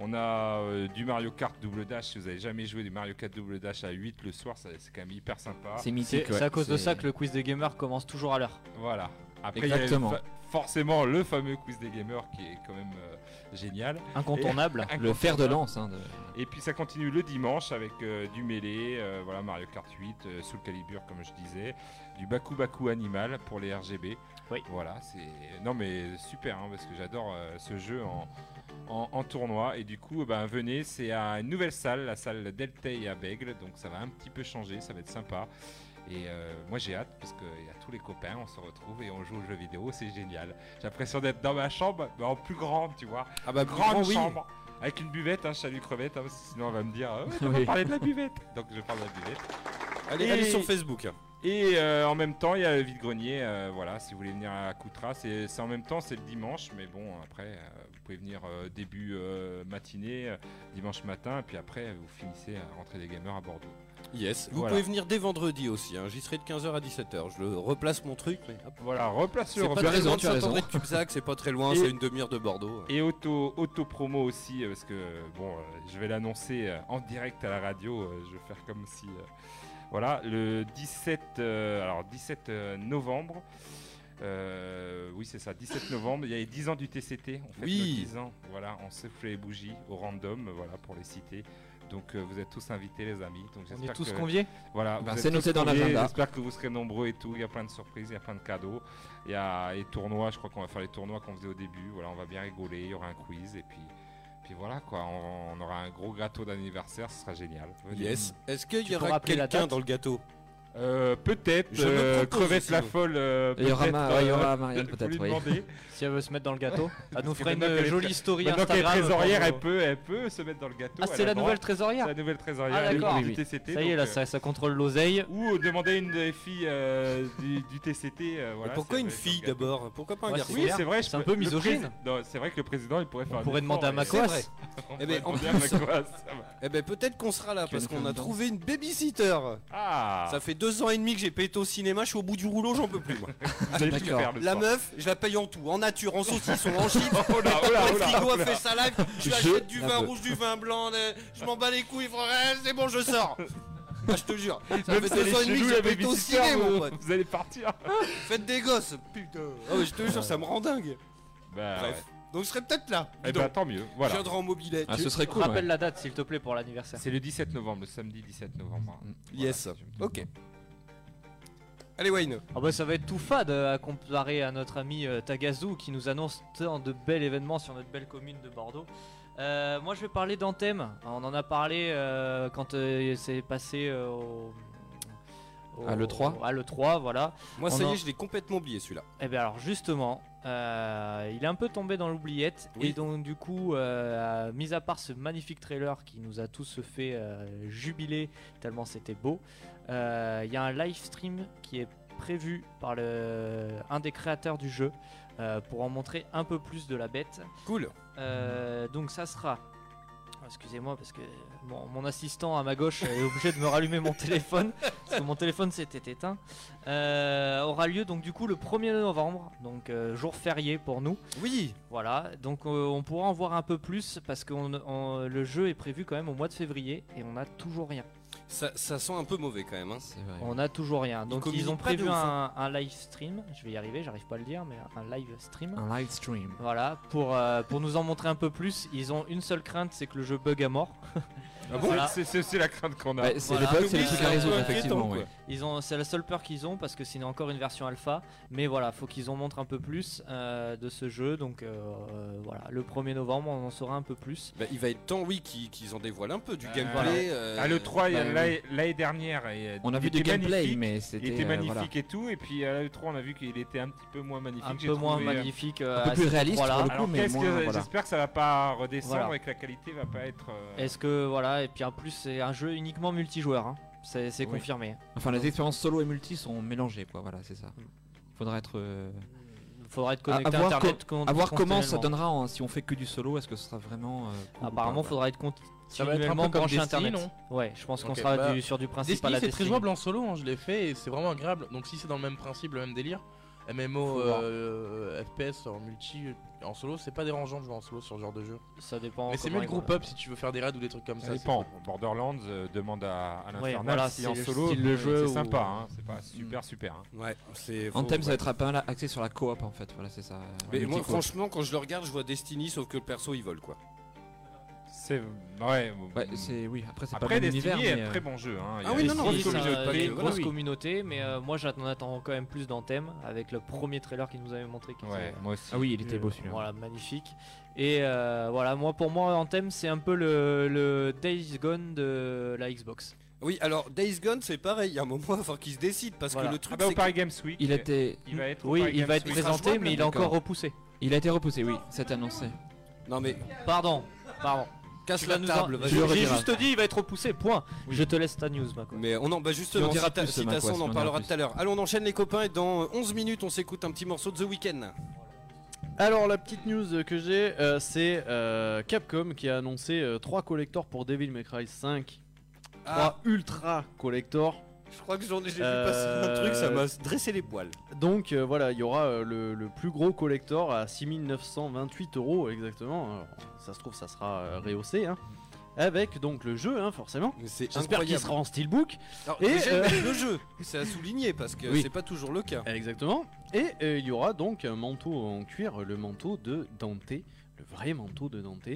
On a euh, du Mario Kart double dash. Si vous avez jamais joué du Mario Kart double dash à 8 le soir, c'est quand même hyper sympa. c'est mythique. c'est ouais, à cause de ça que le quiz des gamers commence toujours à l'heure. Voilà. Après, il y a Exactement. fa- forcément le fameux quiz des gamers qui est quand même euh, génial. Incontournable. Le fer de lance. hein, de- Et puis ça continue le dimanche avec euh, du mêlée, euh, voilà Mario Kart 8, euh, Soul Calibur comme je disais, du Baku Baku Animal pour les RGB. Oui. Voilà, c'est non mais super hein, parce que j'adore euh, ce jeu en, en, en tournoi et du coup ben venez, c'est à une nouvelle salle, la salle Deltay à Bègle, donc ça va un petit peu changer, ça va être sympa. Et euh, moi j'ai hâte parce qu'il y a tous les copains, on se retrouve et on joue aux jeux vidéo, c'est génial. J'ai l'impression d'être dans ma chambre, mais en plus grande, tu vois Ah bah grande grand, oui. chambre avec une buvette, hein, salut crevette, hein, sinon on va me dire on va Oui. parler de la buvette. Donc je parle de la buvette. Allez, Et- allez sur Facebook. Et euh, en même temps, il y a le vide-grenier. euh, voilà, si vous voulez venir à Coutras, c'est en même temps, c'est le dimanche, mais bon, après, euh, vous pouvez venir début matinée, dimanche matin, et puis après, vous finissez à rentrer des gamers à Bordeaux. Yes. Vous Voilà. pouvez venir dès vendredi aussi. hein. J'y serai de 15h à 17h. Je le replace mon truc. Mais hop. Voilà, replace C'est le pas Tu as très raison, tu as raison. C'est pas très loin, c'est une demi-heure de Bordeaux. Et auto, auto promo aussi, euh, parce que bon, euh, je vais l'annoncer euh, en direct à la radio. je vais faire comme si. voilà, le 17, euh, alors 17 euh, novembre. euh, oui, c'est ça, 17 novembre. Il y a les 10 ans du TCT. On fait Oui. 10 ans. Voilà, on souffle les bougies au random, voilà, pour les citer. Donc euh, vous êtes tous invités, les amis. Donc On est j'espère tous que- conviés voilà, Bah, c'est noté dans l'agenda. J'espère que vous serez nombreux et tout. Il y a plein de surprises, il y a plein de cadeaux. Il y a les tournois, je crois qu'on va faire les tournois qu'on faisait au début. Voilà, on va bien rigoler, il y aura un quiz et puis, puis voilà quoi. On, on aura un gros gâteau d'anniversaire, ce sera génial. Venez. Yes. Est-ce qu'il y aura quelqu'un dans le gâteau? Euh, peut-être Je me euh, propose crevette aussi, la folle. euh, Il y aura peut-être, Ma- ouais, il y aura Marianne, faut peut-être, lui oui. demander. Si elle veut se mettre dans le gâteau, [LAUGHS] elle nous ferait une maintenant qu'elle est jolie story Maintenant qu'elle est Instagram. trésorière, pour- elle peut, elle peut se mettre dans le gâteau. Ah, elle c'est a la le droit. nouvelle trésorière C'est la nouvelle trésorière Ah, d'accord. TCT. Ça y est, donc, là, euh, ça, ça contrôle l'oseille. Ou demander à une des filles euh, du, du TCT. euh, voilà, pourquoi une dans fille le gâteau. d'abord Pourquoi pas un Ouais, garçon Oui, c'est vrai. je C'est un peux- peu le misogyne. prési- non, C'est vrai que le président, il pourrait faire On un pourrait effort, demander à et- C'est vrai. Macoas. On Eh ben, pourrait en demander à plus- Macoas, ça va. Eh ben peut-être qu'on sera là parce qu'on a trouvé une babysitter. Ah Ça fait deux ans et demi que j'ai pété au cinéma, je suis au bout du rouleau, j'en peux plus moi. [LAUGHS] Le La meuf, je la paye en tout, en nature, en saucisson, en chips. [LAUGHS] Oh là, oh là, Le oh là, frigo oh a fait sa live, je lui Je achète du la vin rouge, du vin blanc, je m'en bats les couilles frère, c'est bon je sors. [LAUGHS] Ah, je te jure, ça Même fait deux ans et demi que la j'ai pété au ciné mon vous- pote. Vous allez partir. Faites des gosses, putain. Ouais, je te jure, ça me rend dingue. Bah, Bref, ouais. donc je serai peut-être là. Eh ben tant mieux. Je Voilà. viendrai en mobilette. Ah, ce serait cool. Rappelle ouais. la date, s'il te plaît, pour l'anniversaire. C'est le 17 novembre, le samedi 17 novembre. Yes. Voilà, si je me Ok. Allez Wayne. Ah bah ça va être tout fade euh, à comparer à notre ami euh, Tagazu qui nous annonce tant de bels événements sur notre belle commune de Bordeaux. Euh, moi je vais parler d'Anthem. On en a parlé euh, quand euh, c'est passé euh, au, au- À l'E3. À l'E3, voilà. Moi On ça y en- est, je l'ai complètement oublié celui-là. Et bien alors justement, euh, il est un peu tombé dans l'oubliette Oui. et donc du coup, euh, mis à part ce magnifique trailer qui nous a tous fait euh, jubiler tellement c'était beau, euh, il y a un live stream qui est prévu par le, un des créateurs du jeu euh, pour en montrer un peu plus de la bête. Cool. Euh, donc ça sera. Oh, Excusez-moi parce que mon, mon assistant à ma gauche est obligé de me rallumer mon téléphone [LAUGHS] parce que mon téléphone s'était éteint. Euh, aura lieu donc du coup le 1er novembre, donc jour férié pour nous. Oui. Voilà, donc on pourra en voir un peu plus parce que on- on- le jeu est prévu quand même au mois de février et on n'a toujours rien. Ça, ça sent un peu mauvais quand même. Hein. C'est vrai. On n'a toujours rien. Donc ils ont prévu ouf, un, un live stream. Je vais y arriver, j'arrive pas à le dire, mais un live stream. Un live stream. Voilà, pour, euh, pour nous en montrer un peu plus, ils ont une seule crainte, c'est que le jeu bug à mort. Ah bon Voilà. C'est la crainte qu'on a. Ouais, c'est Voilà. les bugs, c'est trucs c'est à résoudre, effectivement. ouais. Ils ont, c'est la seule peur qu'ils ont parce que c'est encore une version alpha. Mais voilà, faut qu'ils en montrent un peu plus euh, de ce jeu. Donc euh, voilà, le 1er novembre, on en saura un peu plus. Bah, il va être temps, oui, qu'ils qu'ils en dévoilent un peu du Euh, gameplay. euh, À l'E3, il y a bah, l'année dernière, et, On a il vu du était gameplay, mais Il c'était. était euh, magnifique voilà. et tout, et puis à l'E3, on a vu qu'il était un petit peu moins magnifique. Un peu moins trouvé, magnifique. euh, Un peu plus réaliste, endroit-là. pour le coup. Alors mais qu'est-ce moins, que voilà. j'espère que ça va pas redescendre Voilà. et que la qualité va pas être. euh, Est-ce que voilà, et puis en plus, c'est un jeu uniquement multijoueur. hein. C'est Oui. confirmé. Enfin, les expériences solo et multi sont mélangées, quoi. Voilà, c'est ça. Mm. Faudra être. euh, Il faudra être À- à connecté à, voir internet. À voir comment ça donnera en- si on fait que du solo. Est-ce que ce sera vraiment. euh, cool Apparemment, pas, faudra être Ça va être un peu continuellement comme branché Destiny, internet. non Ouais, je pense qu'on sera bah, du- sur du principe à Destiny, la c'est très jouable en solo, hein, je l'ai fait et c'est vraiment agréable. Donc si c'est dans le même principe, le même délire, MMO, euh, FPS en multi, en solo, c'est pas dérangeant de jouer en solo sur ce genre de jeu. Ça dépend. Mais c'est mieux le group up si tu veux faire des raids ou des trucs comme ça. Ça dépend. cool. Borderlands euh, demande à, à Ouais, l'Infernal voilà, si en le solo, de jeu c'est sympa, hein, c'est pas super super. hein. Ouais, c'est. faut- Anthem, ça va être un peu là, axé sur la coop en fait. Voilà, c'est ça. Mais moi, franchement, quand je le regarde, je vois Destiny, sauf que le perso il vole quoi. C'est ouais. Ouais, c'est. Oui, après, c'est pas Destiny univers. est mais, un euh, très bon jeu. Hein. Ah oui, non, non, grosse communauté. une oui, grosse communauté, mais euh, moi j'en attends quand même plus d'Anthem avec le premier trailer qu'il nous avait montré. Qui Ouais, était, moi aussi. Ah oui, il était euh, beau celui-là. Voilà, magnifique. Et euh, voilà, moi pour moi Anthem c'est un peu le, le Days Gone de la Xbox. Oui, alors Days Gone, c'est pareil. Il y a un moment, il va falloir qu'il se décide parce Voilà. que le Ah truc, bah, au c'est Paris que- Games Week. Il était. Il va être. Oui, il va être Week. présenté, mais il est encore repoussé. Il a été repoussé, oui, c'est annoncé. Non mais Pardon, pardon. Casse la table. J'ai juste dit, il va être repoussé. Point. Oui. Je te laisse ta news, Mako. Mais on en, bah justement, Mac, on en parlera tout à l'heure. Allez, on enchaîne les copains et dans 11 minutes, on s'écoute un petit morceau de The Weeknd. Alors la petite news que j'ai, euh, c'est euh, Capcom qui a annoncé 3 collectors pour Devil May Cry 5. 3 Ah, ultra collectors. Je crois que j'en ai j'ai vu Euh, passer un truc, ça m'a dressé les poils. Donc euh, voilà, il y aura euh, le, le plus gros collector à 6928 euros exactement. Alors, ça se trouve, ça sera euh, rehaussé. hein. Avec donc le jeu, hein, forcément. J'espère qu'il sera en steelbook. Alors, Et, euh, le jeu, c'est à souligner parce que Oui. c'est pas toujours le cas. Exactement. Et euh, il y aura donc un manteau en cuir, le manteau de Dante, le vrai manteau de Dante.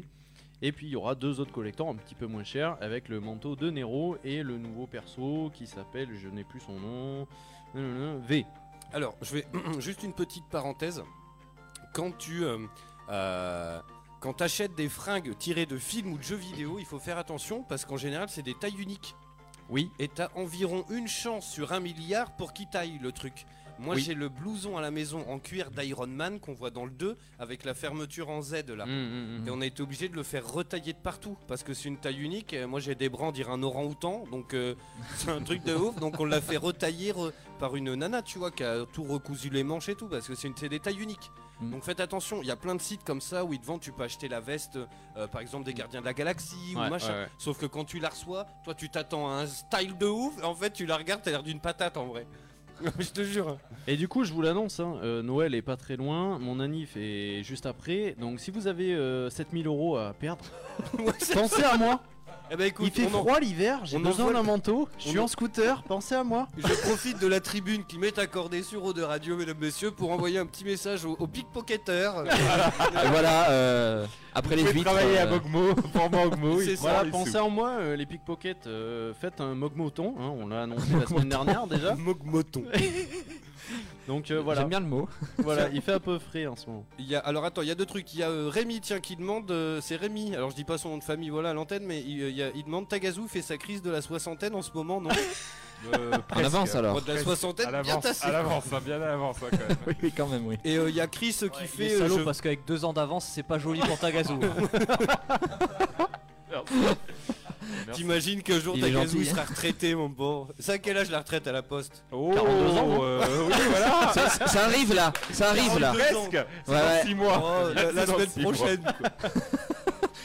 Et puis il y aura deux autres collecteurs un petit peu moins chers avec le manteau de Nero et le nouveau perso qui s'appelle, je n'ai plus son nom, V. Alors, je vais [CLEARS THROAT] juste une petite parenthèse. Quand tu euh, euh, quand achètes des fringues tirées de films ou de jeux vidéo, il faut faire attention parce qu'en général, c'est des tailles uniques. Oui. Et t'as environ une chance sur un milliard pour qu'il taille le truc. Moi Oui. j'ai le blouson à la maison en cuir d'Iron Man qu'on voit dans le 2 avec la fermeture en Z là. Hum, hum, hum. Et on a été obligé de le faire retailler de partout parce que c'est une taille unique. Moi j'ai des bras, on dirait un orang-outan, donc euh, [LAUGHS] c'est un truc de ouf. Donc on l'a fait retailler par une nana, tu vois, qui a tout recousu les manches et tout parce que c'est des tailles uniques. Donc faites attention, il y a plein de sites comme ça où ils te vendent, tu peux acheter la veste, euh, par exemple des Gardiens de la Galaxie Ouais, ou machin. ouais, ouais. Sauf que quand tu la reçois, toi tu t'attends à un style de ouf. En fait, tu la regardes, t'as l'air d'une patate en vrai. [LAUGHS] Je te jure. Et du coup, je vous l'annonce, hein, euh, Noël est pas très loin, mon anif est juste après. Donc, si vous avez euh, 7000 euros à perdre, [LAUGHS] pensez à moi. Eh ben écoute, Il fait on en- froid l'hiver, j'ai on besoin envoie d'un le- manteau, je suis en- en scooter, pensez à moi. Je profite de la tribune qui m'est accordée sur Eau de Radio, mesdames, messieurs, pour envoyer un petit message aux, aux pickpocketeurs. [LAUGHS] Et voilà, euh, après les Vous pouvez huîtres. travailler à euh, Mogmo, [LAUGHS] pour Mogmo, C'est il prend Voilà, les pensez sous. en moi, euh, les pickpockets, euh, faites un mogmoton, hein, on l'a annoncé la semaine dernière déjà. [LAUGHS] Mogmoton. [LAUGHS] Donc euh, voilà, J'aime bien le mot. [LAUGHS] voilà, il fait un peu frais en ce moment. Il y a, alors attends, il y a deux trucs. Il y a euh, Rémi, tiens, qui demande. euh, c'est Rémi. Alors je dis pas son nom de famille, voilà, à l'antenne, mais il, euh, il y a- il demande Tagazu fait sa crise de la soixantaine en ce moment, non? [LAUGHS] Euh, En avance alors. De la soixantaine, À bien l'avance, tassé. à l'avance, hein, bien à l'avance hein, quand même. Oui, quand même, oui. Et euh, il y a Chris qui Il fait. salaud je- parce qu'avec deux ans d'avance, c'est pas joli pour Tagazu. T'imagines qu'un jour Il est Tagazu gentil, sera retraité, mon bon. C'est à quel âge la retraite à la poste Oh, 42 ans, euh, oui, voilà. [LAUGHS] Ça, ça- ça arrive là, ça arrive là. Presque. Ouais, dans ouais. 6 mois. Oh, la, la C'est dans semaine prochaine. [LAUGHS]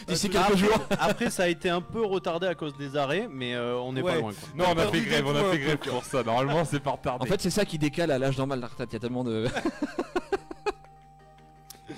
D'ici Après- quelques jours. Après, ça a été un peu retardé à cause des arrêts, mais euh, on n'est Ouais. pas loin. Quoi. Non, on a fait grève, on a fait grève pour ça. Normalement, c'est pas retardé. En fait, c'est ça qui décale à l'âge normal de la retraite. Il y a tellement de. [LAUGHS]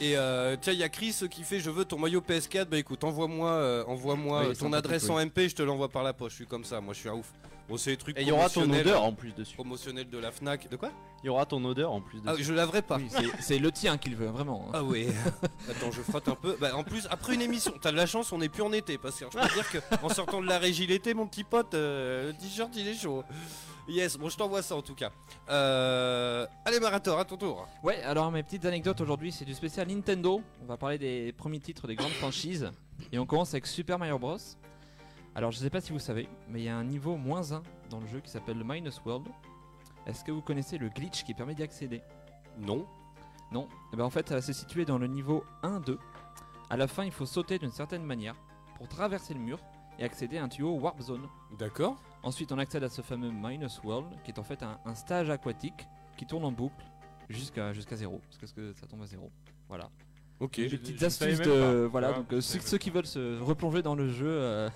Et euh, tiens, il y a Chris qui fait Je veux ton maillot PS4. Bah écoute, envoie-moi euh, envoie-moi Oui, euh, c'est ton adresse oui. en MP, je te l'envoie par la poche. Je suis comme ça, moi je suis un ouf. Bon, c'est des trucs Et il y aura ton odeur en plus dessus. promotionnels de la Fnac. De quoi? Il y aura ton odeur en plus Ah, dessus. je laverai pas. Oui, c'est- le tien qu'il veut, vraiment. hein. Ah ouais. [LAUGHS] Attends, je frotte un peu. Bah, en plus, après une émission, t'as de la chance, on n'est plus en été. Parce que je peux dire que en sortant de la régie l'été, mon petit pote, euh, le t-shirt il est chaud. Yes, bon, je t'envoie ça en tout cas. Euh... Allez, Marator, à ton tour. Ouais, alors mes petites anecdotes aujourd'hui, c'est du spécial Nintendo. On va parler des premiers titres des grandes franchises. Et on commence avec Super Mario Bros. Alors je sais pas si vous savez, mais il y a un niveau moins 1 dans le jeu qui s'appelle le Minus World. Est-ce que vous connaissez le glitch qui permet d'y accéder? Non. Non. Eh ben, en fait, ça va se situer dans le niveau 1-2. À la fin, il faut sauter d'une certaine manière pour traverser le mur et accéder à un tuyau Warp Zone. D'accord. Ensuite, on accède à ce fameux Minus World, qui est en fait un, un stage aquatique qui tourne en boucle jusqu'à jusqu'à zéro, parce que ça tombe à zéro. Voilà. Ok. Des petites astuces de voilà. Ouais, donc euh, ceux, ceux qui veulent se replonger dans le jeu. euh,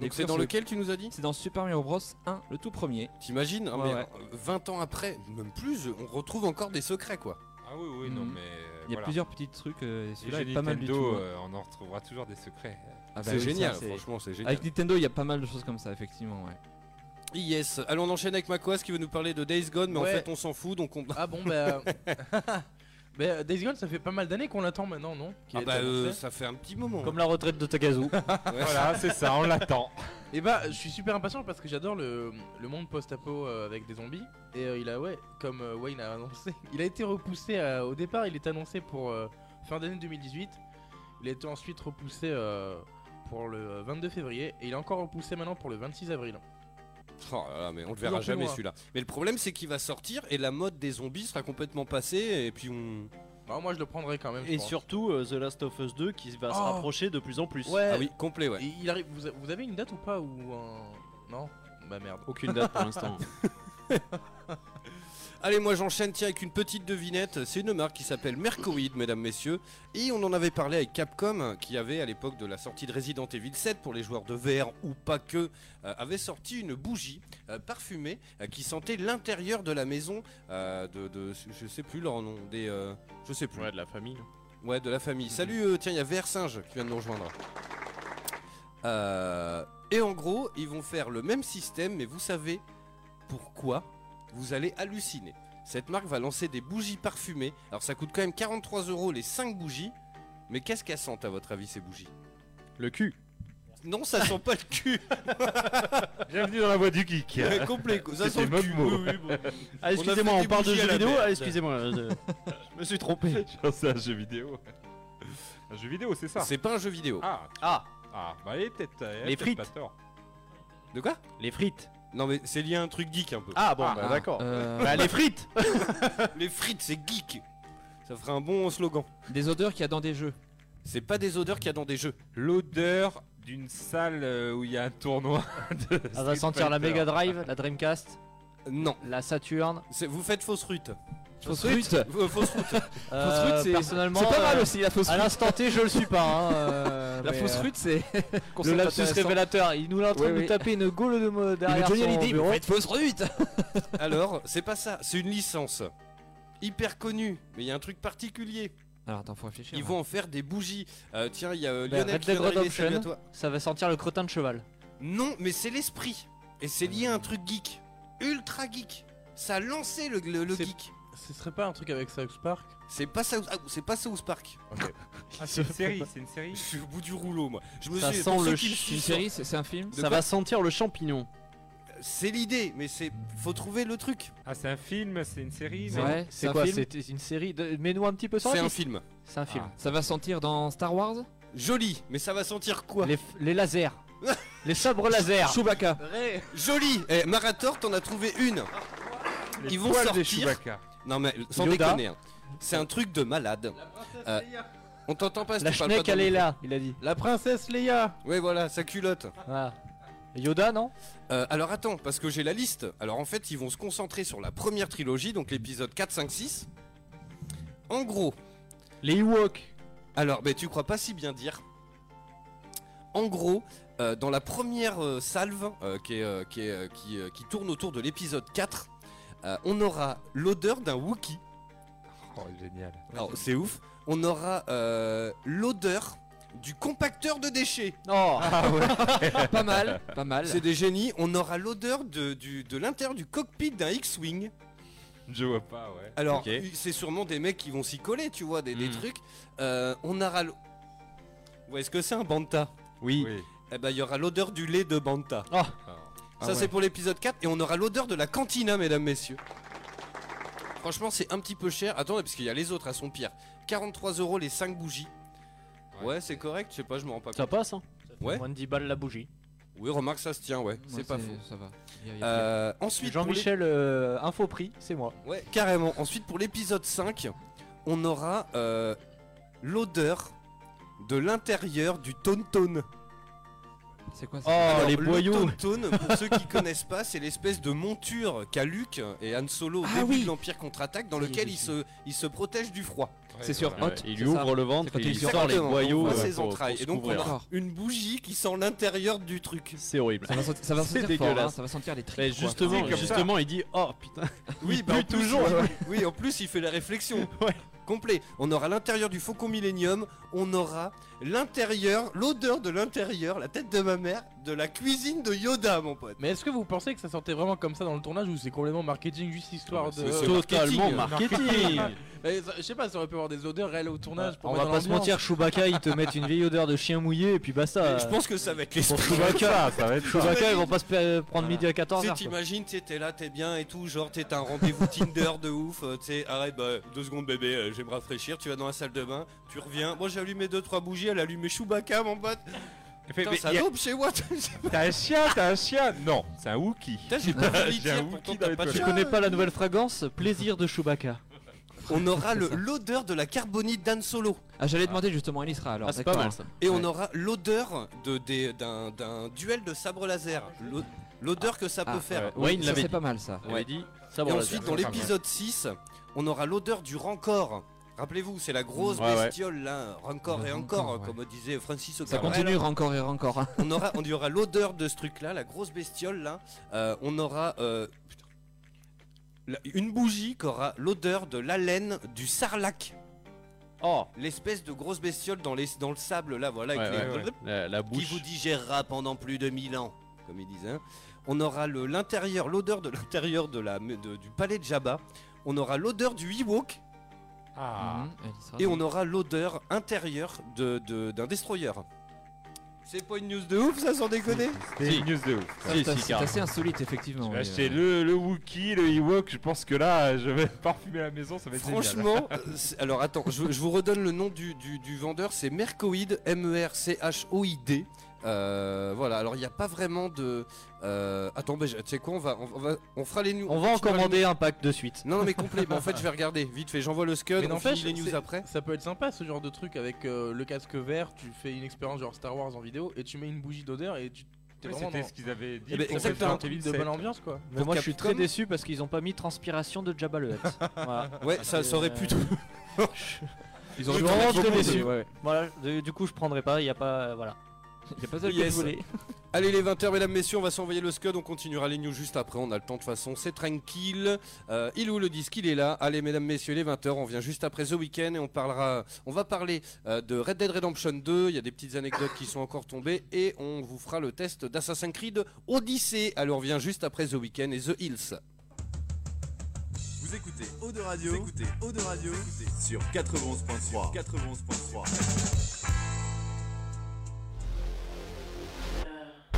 Donc c'est dans ce- lequel tu nous as dit? C'est dans Super Mario Bros 1, le tout premier. T'imagines? Ouais, mais, ouais. euh, 20 ans après, même plus, on retrouve encore des secrets quoi. Ah oui, oui, non, Mhm. mais. Il y a plusieurs petits trucs. euh, et celui-là est pas mal du tout. Nintendo, hein. euh, on en retrouvera toujours des secrets. Ah bah c'est ça, génial, franchement, c'est génial. Avec Nintendo, il y a pas mal de choses comme ça, effectivement. Ouais. Yes, allons on enchaîne avec Makoas qui veut nous parler de Days Gone, mais Ouais. en fait on s'en fout donc on. Ah bon, bah. [LAUGHS] [LAUGHS] bah, Days Gone, ça fait pas mal d'années qu'on l'attend maintenant, non? Ah bah euh, ça fait un petit moment. Comme la retraite de. [LAUGHS] Ouais. Voilà, c'est ça, on l'attend. Et bah, je suis super impatient parce que j'adore le, le monde post-apo euh, avec des zombies. Et euh, il a, ouais, comme euh, Wayne a annoncé, il a été repoussé à- au départ, il était annoncé pour euh, fin d'année 2018. Il a été ensuite repoussé euh, pour le 22 février et il est encore repoussé maintenant pour le 26 avril. Oh là là, mais on le verra jamais celui-là. Mais le problème c'est qu'il va sortir et la mode des zombies sera complètement passée et puis on. Alors moi je le prendrai quand même. je Et pense. surtout euh, The Last of Us 2 qui va se Oh. rapprocher de plus en plus. Ouais. Ah oui, complet ouais. Et il arrive, vous, a- vous avez une date ou pas ou un- Non? Bah merde. Aucune date pour l'instant. [LAUGHS] Allez, moi j'enchaîne tiens avec une petite devinette. C'est une marque qui s'appelle Mercoid, mesdames, messieurs. Et on en avait parlé avec Capcom, qui avait à l'époque de la sortie de Resident Evil 7 pour les joueurs de VR ou pas que, euh, avait sorti une bougie euh, parfumée euh, qui sentait l'intérieur de la maison de, de- je sais plus leur nom, des, je sais plus. Ouais, de la famille. Ouais, de la famille. Salut, euh, tiens, il y a VR Singe qui vient de nous rejoindre. Euh, et en gros, ils vont faire le même système, mais vous savez pourquoi? Vous allez halluciner. Cette marque va lancer des bougies parfumées. Alors ça coûte quand même 43 euros les 5 bougies. Mais qu'est-ce qu'elles sentent à votre avis ces bougies? Le cul. Non, ça sent pas le cul. [LAUGHS] Bienvenue dans la voie du geek. Ouais, complet. quoi. Ça sent le cul. Mogmo. Oui, oui, bon. [LAUGHS] Ah, On a excusez-moi, on, parle de jeux vidéo. Ah, excusez-moi, euh, [LAUGHS] je me suis trompé. Je pensais à un jeu vidéo. Un jeu vidéo, c'est ça? C'est pas un jeu vidéo. Ah, Ah, ah, bah il est peut-être. Les frites. pas tort. De quoi? Les frites. Non mais c'est lié à un truc geek un peu. Ah bon, Ah, bah ah, d'accord. euh, Bah, les frites [LAUGHS] Les frites, c'est geek. Ça ferait un bon slogan. Des odeurs qu'il y a dans des jeux. C'est pas des odeurs qu'il y a dans des jeux. L'odeur d'une salle euh, où il y a un tournoi [LAUGHS] de Elle va sentir la. Mega Drive, la Dreamcast, Non, la Saturn. vous faites fausse rute. Fausse rute. Euh, fausse route. Euh, c'est- personnellement, C'est pas mal euh, aussi la fausse À rute. l'instant T, je le suis pas. hein, euh, [LAUGHS] La mais, fausse euh, rute, c'est. [LAUGHS] Le lapsus révélateur, il nous est en train Oui, de nous oui. taper une gaule de derrière son Hallyday, bureau. vous faites fausse rute. [LAUGHS] Alors, c'est pas ça, c'est une licence. Hyper connue, mais il y a un truc particulier. Alors attends, faut réfléchir. Ils vont en faire des bougies. Euh, tiens, il y a euh, Bah, Lionel Red qui vient Dead d'arriver, salut à Redemption. toi. Ça va sentir le crottin de cheval. Non, mais c'est l'esprit. Et c'est lié à un truc geek. Ultra geek. Ça a lancé le, le- le C'est- geek. Ce serait pas un truc avec South Park C'est pas South, ah, c'est pas South Park. [LAUGHS] Ah, c'est une série, c'est une série. Je suis au bout du rouleau, moi. Je me Ça suis. sent pour le ceux qui me ch- C'est une suivent, série, c'est c'est un film. De Ça va sentir le champignon. C'est l'idée, mais c'est. Faut trouver le truc. Ah, c'est un film, c'est une série. non Ouais, C'est un quoi film. C'était une série de... Mets-nous un petit peu sur C'est la un piste. film. C'est un film. Ah. Ça va sentir dans Star Wars. Joli, mais ça va sentir quoi Les, f- les lasers. [LAUGHS] les sabres laser. Chewbacca. Joli Eh, Marator, t'en as trouvé une. Les Ils vont poils sortir. Chewbacca. Non, mais sans Yoda. déconner. hein. C'est un truc de malade. Euh, on t'entend pas si La tu parles pas schneck, dans elle le est micro. là, il a dit. La princesse Leia Ouais, voilà, sa culotte. Voilà. Yoda, non Euh, alors attends, parce que j'ai la liste. Alors en fait, ils vont se concentrer sur la première trilogie, donc l'épisode 4, 5, 6. En gros, Les Ewoks. alors, mais tu crois pas si bien dire. En gros, euh, dans la première euh, salve euh, qui, est, euh, qui, est, euh, qui, euh, qui tourne autour de l'épisode 4, euh, on aura l'odeur d'un Wookie. Oh, génial. Alors c'est ouf. On aura euh, l'odeur du compacteur de déchets. Oh [LAUGHS] pas mal, pas mal. C'est des génies. On aura l'odeur de, du- de l'intérieur du cockpit d'un X-Wing. Je vois pas, ouais. Alors, Ok. c'est sûrement des mecs qui vont s'y coller, tu vois, des, des Mm. trucs. Euh, on aura. l- Ouais, est-ce que c'est un Banta? Oui. Oui. Eh ben, il y aura l'odeur du lait de Banta. Oh. Ça, ouais. c'est pour l'épisode 4. Et on aura l'odeur de la cantina, mesdames, messieurs. Franchement, c'est un petit peu cher. Attendez, parce qu'il y a les autres, elles sont pires. 43 euros les 5 bougies. Ouais, Ouais. c'est correct, je sais pas, je me rends pas Ça compte. passe, hein Ouais. Moins de 10 balles la bougie. Oui, remarque, ça se tient, ouais, Ouais, c'est pas faux. Ça va. Il y a- il y a Euh, ensuite, pour les- Jean-Michel, euh, info prix, c'est moi. Ouais, carrément. Ensuite, pour l'épisode 5, on aura euh, l'odeur de l'intérieur du Tonton. C'est quoi ça Oh, Alors, les le boyaux pour [LAUGHS] ceux qui connaissent pas, c'est l'espèce de monture qu'a Luke et Han Solo au Ah début oui. de l'Empire contre-attaque, dans lequel je il se, il se protège du froid. C'est sur. Hot. Il c'est lui ça ouvre le ventre quand et il il sort les Exactement, boyaux voit euh, ses pour- entrailles. pour Et donc on couvrir. aura une bougie qui sent l'intérieur du truc. C'est horrible. Ça va, sentir- ça va C'est sentir fort, dégueulasse. hein, ça va sentir les tripes. Mais quoi. justement, C'est comme ça. justement, il dit Oh putain. Oui, [LAUGHS] bah, en plus, toujours. Oui, en plus, il fait la réflexion. [LAUGHS] Ouais. Complet. On aura l'intérieur du Faucon Millenium. On aura l'intérieur, l'odeur de l'intérieur, la tête de ma mère, de la cuisine de Yoda, mon pote. Mais est-ce que vous pensez que ça sortait vraiment comme ça dans le tournage ou c'est complètement marketing juste histoire Non, de. Totalement marketing. marketing. Mais ça- Je sais pas, ça aurait pu avoir des odeurs réelles au tournage pour on va pas se mentir, Chewbacca, ils te mettent une vieille odeur de chien mouillé et puis basta. Mais Je pense que ça va être Pour l'esprit. Chewbacca, [LAUGHS] ça va être ça. Chewbacca, ils vont pas se prendre Voilà. midi à Tu 14 sais, h t'imagines, tu sais, t'es là, t'es bien et tout, genre t'es un rendez-vous [LAUGHS] Tinder de ouf, euh, tu sais, arrête, bah, deux secondes bébé, euh, je vais me rafraîchir, tu vas dans la salle de bain, tu reviens, moi j'ai allumé deux trois bougies, elle a allumé Chewbacca mon pote, Fait, putain mais ça y a- dope chez moi, T'as un chien, t'as un chien Non, c'est un Wookie. Putain, j'ai pas [LAUGHS] voulu J'ai un dire, Wookie pourtant dans t'as les pas de Tu chat. connais pas la nouvelle fragrance Plaisir de Chewbacca? On aura le- l'odeur de la carbonite d'Anne Solo. Ah, j'allais demander justement, elle y sera alors. Ah, c'est pas d'accord. mal ça. Et on aura l'odeur de- des- d'un d'un duel de sabre laser. L'o- L'odeur que ça Ah, peut faire. ouais. Wayne Ça, l'avait c'est dit. pas mal ça. Il avait dit Ça Et va. ensuite, dans l'épisode 6, on aura l'odeur du rancor. Rappelez-vous, c'est la grosse Ouais, ouais. bestiole là, rancor Le et encore, ouais. comme disait Francis Ça Cabrel. continue encore et encore. On aura, on y aura l'odeur de ce truc-là, la grosse bestiole là. Euh, on aura euh, une bougie qui aura l'odeur de l'haleine du sarlac. Oh L'espèce de grosse bestiole dans, les, dans le sable là, voilà, Ouais, avec les- ouais, la, la qui bouche. vous digérera pendant plus de 1000 ans, comme ils disent. hein. On aura l'intérieur, l'odeur de l'intérieur de la, de- du palais de Jabba. On aura l'odeur du Ewok Ah. Mhm, et on aura l'odeur intérieure de- de- d'un destroyer. C'est pas une news de ouf, ça sans déconner? C'est Si. une news de ouf. Ça, Si, c'est si, c'est carrément. assez insolite effectivement. Je vais mais, acheter euh, le, le Wookie, le Ewok. Je pense que là, je vais [LAUGHS] parfumer la maison. Ça va être. Franchement, [LAUGHS] euh, alors attends, je, je vous redonne le nom du, du- du vendeur, c'est Mercoid, M-E-R-C-H-O-I-D. Euh, voilà, alors il n'y a pas vraiment de. euh, Attends, bah, je- tu sais quoi, on va, on, va, on fera les news. On va en commander un pack de suite. Non, non, mais complet. mais en fait, [LAUGHS] je vais regarder. Vite fait, j'envoie le scud. Mais on finit les news après. Ça peut être sympa ce genre de truc avec euh, le casque vert, tu fais une expérience genre Star Wars en vidéo et tu mets une bougie d'odeur et tu t'es Ouais, vraiment C'était dans... ce qu'ils avaient dit. Eh ben, fait exactement. un de bonne 7. ambiance quoi. Mais moi je suis très déçu parce qu'ils ont pas mis transpiration de Jabba le Hutt. [LAUGHS] voilà. Ouais, ça, ça aurait pu. [LAUGHS] Ils Je auraient suis pu vraiment très déçu. ouais. Voilà, du, coup je prendrai pas, il y a pas voilà. [LAUGHS] Il a pas ça Yes. [LAUGHS] Allez les 20h mesdames messieurs on va s'envoyer le scud, on continuera les news juste après, on a le temps de toute façon, c'est tranquille. Euh, il est où le disque Il est là. Allez mesdames messieurs les 20h, on vient juste après The Weeknd et on parlera on va parler euh, de Red Dead Redemption 2, il y a des petites anecdotes qui sont encore tombées et on vous fera le test d'Assassin's Creed Odyssey. Alors on vient juste après The Weeknd et The Hills. Vous écoutez Eau de Radio, vous écoutez Eau de Radio sur 91.3. 91.3.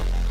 Thank you.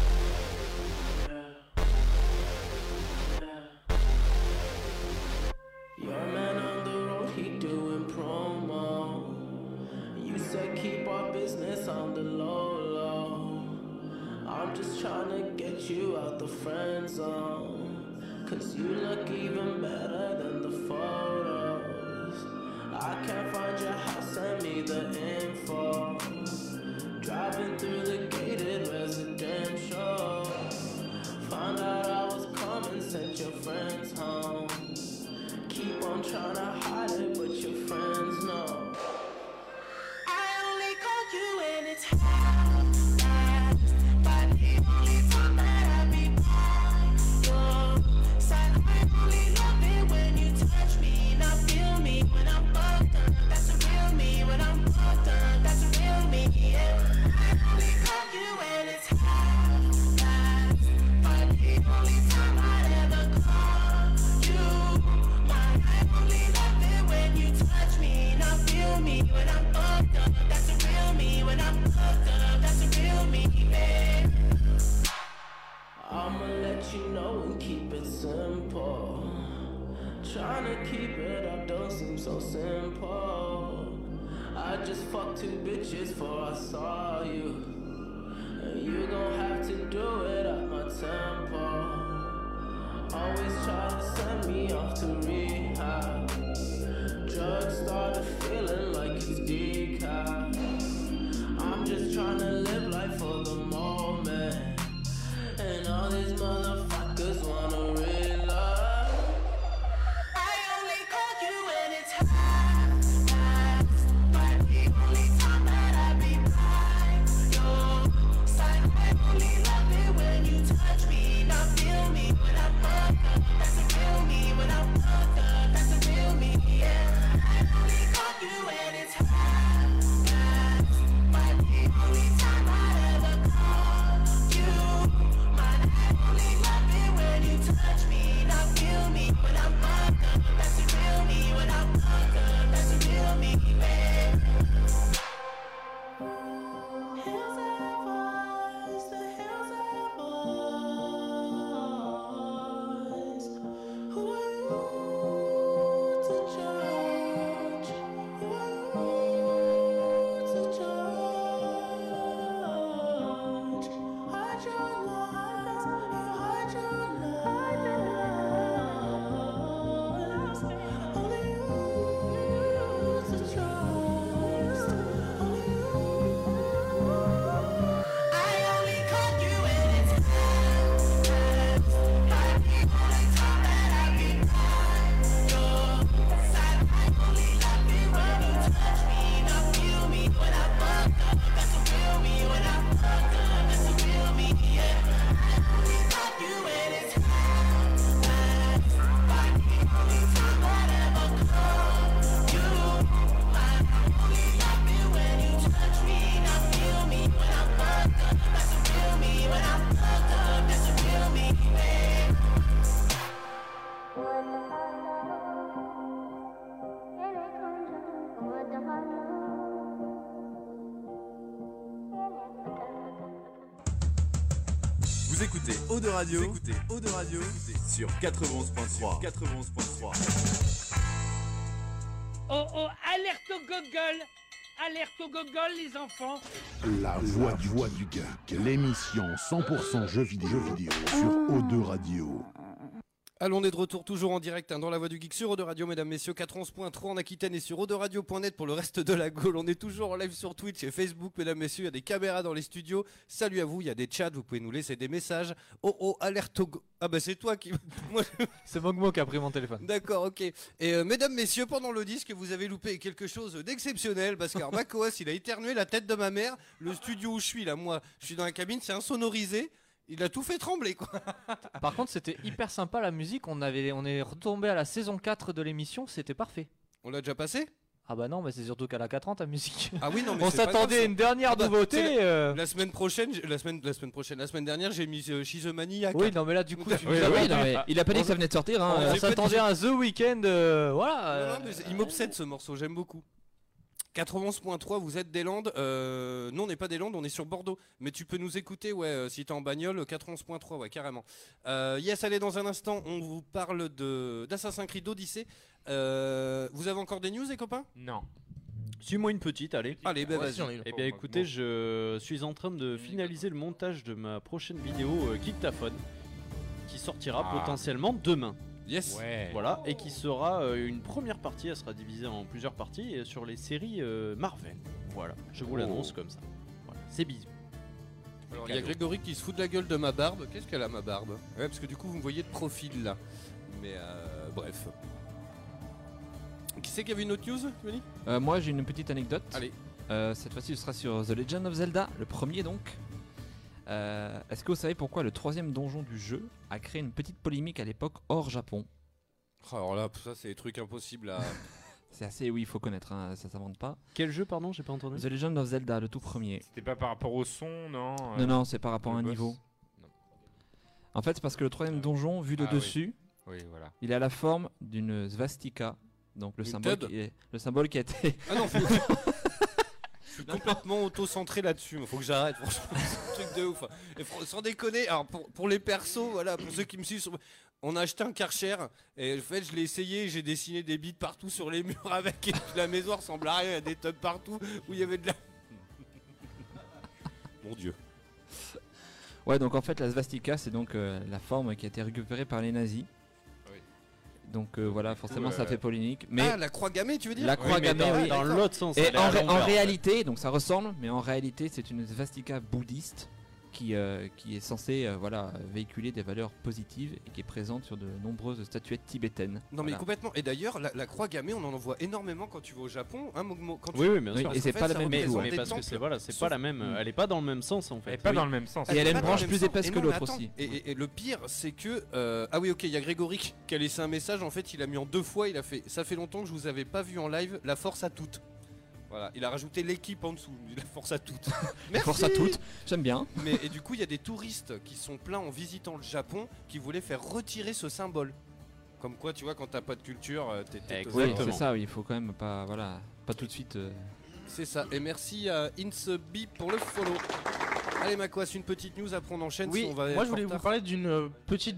De Radio, vous écoutez Eau de Radio sur 91.3. 91.3. Oh oh, alerte au gogol alerte au gogol, les enfants. La voix du, voix du geek, l'émission 100% jeux vidéo, jeux vidéo sur O2 Radio. Allons, on est de retour toujours en direct hein, dans la voix du geek sur Eau Radio, mesdames, messieurs, 411.3 en Aquitaine et sur Radio.net pour le reste de la Gaule. On est toujours en live sur Twitch et Facebook, mesdames, messieurs, il y a des caméras dans les studios. Salut à vous, il y a des chats, vous pouvez nous laisser des messages. Oh oh, alerte au go- Ah bah c'est toi qui... [LAUGHS] [LAUGHS] C'est Mogmo qui a pris mon téléphone. D'accord, ok. Et euh, mesdames, messieurs, pendant le disque, vous avez loupé quelque chose d'exceptionnel parce que Macoas, [LAUGHS] il a éternué la tête de ma mère. Le studio où je suis, là, moi, je suis dans la cabine, c'est insonorisé. Il a tout fait trembler, quoi. [LAUGHS] Par contre, c'était hyper sympa la musique. On, avait, on est retombé à la saison 4 de l'émission, c'était parfait. On l'a déjà passé? Ah bah non, mais c'est surtout qu'à la 4 ans ta musique. Ah oui, non, mais [LAUGHS] On s'attendait à une dernière Ah bah, nouveauté. euh. La semaine prochaine, la semaine, la semaine prochaine, la semaine dernière, j'ai mis euh, She's a Maniac. Oui, non, mais là, du coup, [LAUGHS] tu nous Oui, as oui, vendu. non, mais il a pas dit que ça venait de sortir. Hein. On s'attendait à un The Weeknd, euh, voilà. Non, euh, non, mais il m'obsède ce morceau, j'aime beaucoup. 91.3, vous êtes des Landes. Euh, non, on n'est pas des Landes, on est sur Bordeaux. Mais tu peux nous écouter, ouais, euh, si t'es en bagnole, 91.3, ouais, carrément. Euh, yes, allez, dans un instant, on vous parle de d'Assassin's Creed Odyssey. Euh, vous avez encore des news, les copains? Non. Suis-moi une petite, allez. Allez, bah, vas-y. Eh bien écoutez, je suis en train de finaliser le montage de ma prochaine vidéo euh, Geektaphone qui sortira Ah. potentiellement demain. Yes. Ouais. Voilà, et qui sera euh, une première partie, elle sera divisée en plusieurs parties euh, sur les séries euh, Marvel. Voilà, je vous Oh. l'annonce comme ça. Voilà, c'est bisous. Alors, il y a Grégory qui se fout de la gueule de ma barbe. Qu'est-ce qu'elle a, ma barbe? Ouais, parce que du coup, vous me voyez de profil là. Mais euh, bref. Qui c'est qui avait une autre news, Euh, moi, j'ai une petite anecdote. Allez. Euh, cette fois-ci, ce sera sur The Legend of Zelda, le premier donc. Euh, Est-ce que vous savez pourquoi le troisième donjon du jeu a créé une petite polémique à l'époque hors Japon Oh, Alors là, ça, c'est des trucs impossibles à. [LAUGHS] C'est assez, oui, il faut connaître, hein, ça s'invente pas. Quel jeu, pardon, j'ai pas entendu The Legend of Zelda, le tout premier. C'était pas par rapport au son, non euh, Non, non, c'est par rapport à un boss niveau. Non. En fait, c'est parce que le troisième donjon, vu de Ah dessus, Oui, voilà. il a la forme d'une svastika. Donc le Une symbole, qui est, le symbole qui a été. Ah non. [LAUGHS] Je suis complètement auto-centré là-dessus, faut que j'arrête, franchement, c'est un truc de ouf. Sans déconner, alors pour, pour les persos, voilà, pour ceux qui me suivent, on a acheté un Karcher, et en fait je l'ai essayé, j'ai dessiné des bits partout sur les murs avec, et la maison ressemble à rien, il y a des tubs partout où il y avait de la... [LAUGHS] Mon dieu. Ouais, donc en fait, la svastika, c'est donc euh, la forme qui a été récupérée par les nazis. Donc euh, voilà, forcément, ça fait polémique. Mais Ah, la croix gammée, tu veux dire la croix Oui, gammée, dans, oui. dans l'autre sens. Et en, en réalité, donc ça ressemble, mais en réalité, c'est une svastika bouddhiste qui, euh, qui est censée euh, voilà, véhiculer des valeurs positives et qui est présente sur de nombreuses statuettes tibétaines. Non mais Voilà. complètement, et d'ailleurs la, la croix gammée on en voit énormément quand tu vas au Japon, hein quand tu- Oui, oui, bien Oui, sûr. et c'est pas la même Mais, parce que c'est voilà, c'est Sauf- pas la même. Elle est pas dans le même sens en fait. Elle est pas Oui. dans le même sens. Et elle a est une branche plus sens. épaisse que l'autre aussi. Et, et- et le pire, c'est que. euh, ah oui, ok, il y a Grégory qui a laissé un message. En fait, il a mis en deux fois. Il a fait. Ça fait longtemps que je vous avais pas vu en live. La force à toutes. Voilà, il a rajouté l'équipe en dessous. [LAUGHS] La force à toutes. [LAUGHS] Merci. Force à toutes, j'aime bien. Mais et du [LAUGHS] coup, il y a des touristes qui sont pleins en visitant le Japon qui voulaient faire retirer ce symbole. Comme quoi, tu vois, quand t'as pas de culture, euh, t'es- t'es. Oui, Exactement. c'est ça, oui, il faut quand même pas, voilà, pas tout de suite. euh, C'est ça. Et merci à Inseby pour le follow. Allez, Macoas, une petite news. Après, on enchaîne. Oui, sinon on va moi être je voulais vous retard. parler d'une euh, petite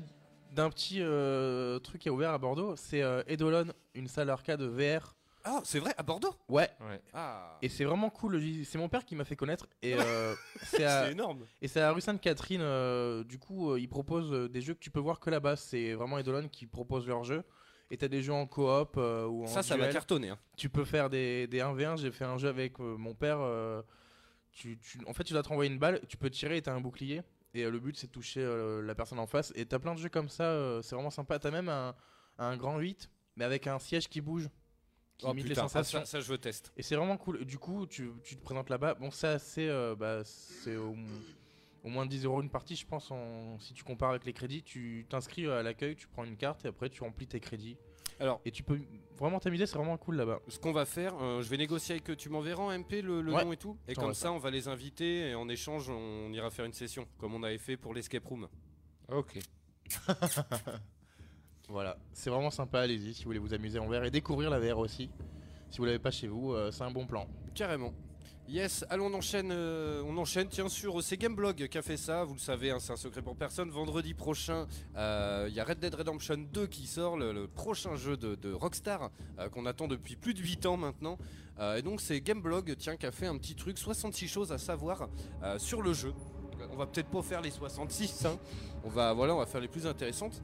d'un petit euh, truc qui est ouvert à Bordeaux, c'est euh, Eidolon, une salle arcade VR. Ah, c'est vrai, à Bordeaux Ouais, Ouais. Ah. et c'est vraiment cool. C'est mon père qui m'a fait connaître et euh, [LAUGHS] c'est à, C'est énorme. et c'est à rue Sainte-Catherine. euh, du coup, euh, ils proposent euh, des jeux que tu peux voir que là-bas. C'est vraiment Eidolon qui propose leurs jeux. Et t'as des jeux en coop euh, ou en Ça, ça va duel. cartonner. hein. Tu peux faire des, des 1v1. J'ai fait un jeu avec euh, mon père. euh, tu, tu- en fait, tu dois te renvoyer une balle. Tu peux tirer et t'as un bouclier. Et euh, le but, c'est de toucher euh, la personne en face. Et t'as plein de jeux comme ça. euh, c'est vraiment sympa. T'as même un, un grand 8, mais avec un siège qui bouge. Qui Oh imite putain, les ça, sensations. ça, ça, je veux tester. Et c'est vraiment cool. Du coup, tu, tu te présentes là-bas. Bon, c'est assez. euh, bah, c'est au, au moins 10 euros une partie, je pense. En, si tu compares avec les crédits, tu t'inscris à l'accueil, tu prends une carte et après tu remplis tes crédits. Alors, Et tu peux vraiment t'amuser, c'est vraiment cool là-bas. ce qu'on va faire, euh, je vais négocier avec tu m'enverras en MP le, le Ouais, nom et tout. Et comme ça. ça, on va les inviter et en échange, on ira faire une session, comme on avait fait pour l'escape room. Ok. [LAUGHS] Voilà, c'est vraiment sympa, allez-y si vous voulez vous amuser en VR et découvrir la VR aussi. Si vous l'avez pas chez vous, euh, c'est un bon plan. Carrément. Yes, allons on enchaîne, euh, on enchaîne. Tiens sur c'est Gameblog qui a fait ça. Vous le savez, hein, c'est un secret pour personne. Vendredi prochain, euh, il y a Red Dead Redemption 2 qui sort, le, prochain jeu de, Rockstar euh, qu'on attend depuis plus de 8 ans maintenant. Euh, et donc c'est Gameblog, tiens, qui a fait un petit truc, 66 choses à savoir euh, sur le jeu. On va peut-être pas faire les 66, hein. On va, voilà, on va faire les plus intéressantes.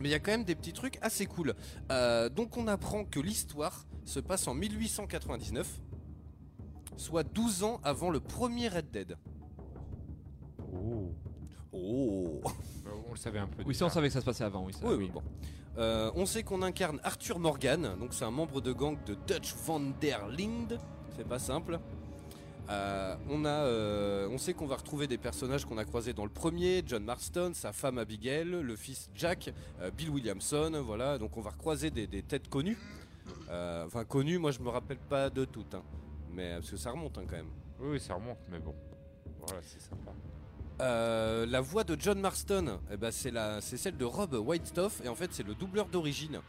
Mais il y a quand même des petits trucs assez cool. Euh, donc on apprend que l'histoire se passe en 1899, soit 12 ans avant le premier Red Dead. Oh. Oh [LAUGHS] On le savait un peu. Oui, ça, on savait que ça se passait avant. Oui, ça, Oui, oui, bon. Euh, on sait qu'on incarne Arthur Morgan, donc c'est un membre de gang de Dutch van der Linde. C'est pas simple. Euh, on, a, euh, on sait qu'on va retrouver des personnages qu'on a croisés dans le premier, John Marston, sa femme Abigail, le fils Jack, euh, Bill Williamson, voilà, donc on va recroiser des, des têtes connues. Enfin connues, moi je me rappelle pas de toutes, hein. mais parce que ça remonte hein, quand même. Oui, oui, ça remonte, mais bon. Voilà, c'est sympa. Euh, la voix de John Marston, eh ben, c'est la- c'est celle de Rob Whitestuff, et en fait c'est le doubleur d'origine.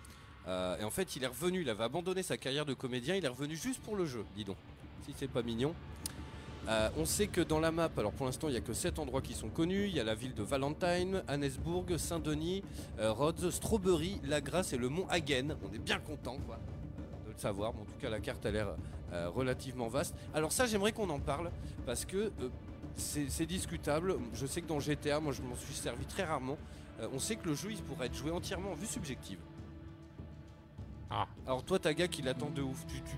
Euh, et en fait il est revenu, il avait abandonné sa carrière de comédien, il est revenu juste pour le jeu, dis donc. Si c'est pas mignon. Euh, on sait que dans la map, alors pour l'instant il n'y a que 7 endroits qui sont connus, il y a la ville de Valentine, Annesbourg, Saint-Denis, euh, Rhodes, Strawberry, La Grasse et le mont Hagen. On est bien content quoi de le savoir, mais en tout cas la carte a l'air euh, relativement vaste. Alors ça j'aimerais qu'on en parle, parce que euh, c'est discutable. Je sais que dans GTA, moi je m'en suis servi très rarement. Euh, on sait que le jeu il pourrait être joué entièrement en vue subjective. Ah. Alors toi, ta gars qui l'attend de ouf, tu, tu-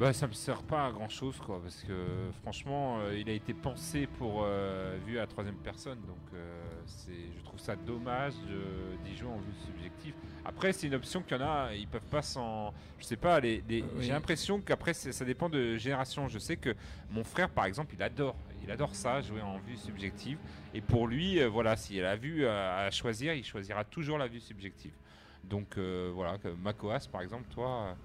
Bah ça me sert pas à grand chose quoi parce que franchement euh, il a été pensé pour euh, vue à troisième personne donc euh, c'est je trouve ça dommage de- d'y jouer en vue subjective. Après c'est une option qu'il y en a ils peuvent pas s'en je sais pas les, les- oui. j'ai l'impression qu'après ça dépend de génération. Je sais que mon frère par exemple il adore il adore ça jouer en vue subjective et pour lui euh, voilà s'il a vue à, choisir il choisira toujours la vue subjective. Donc voilà que Makoas par exemple toi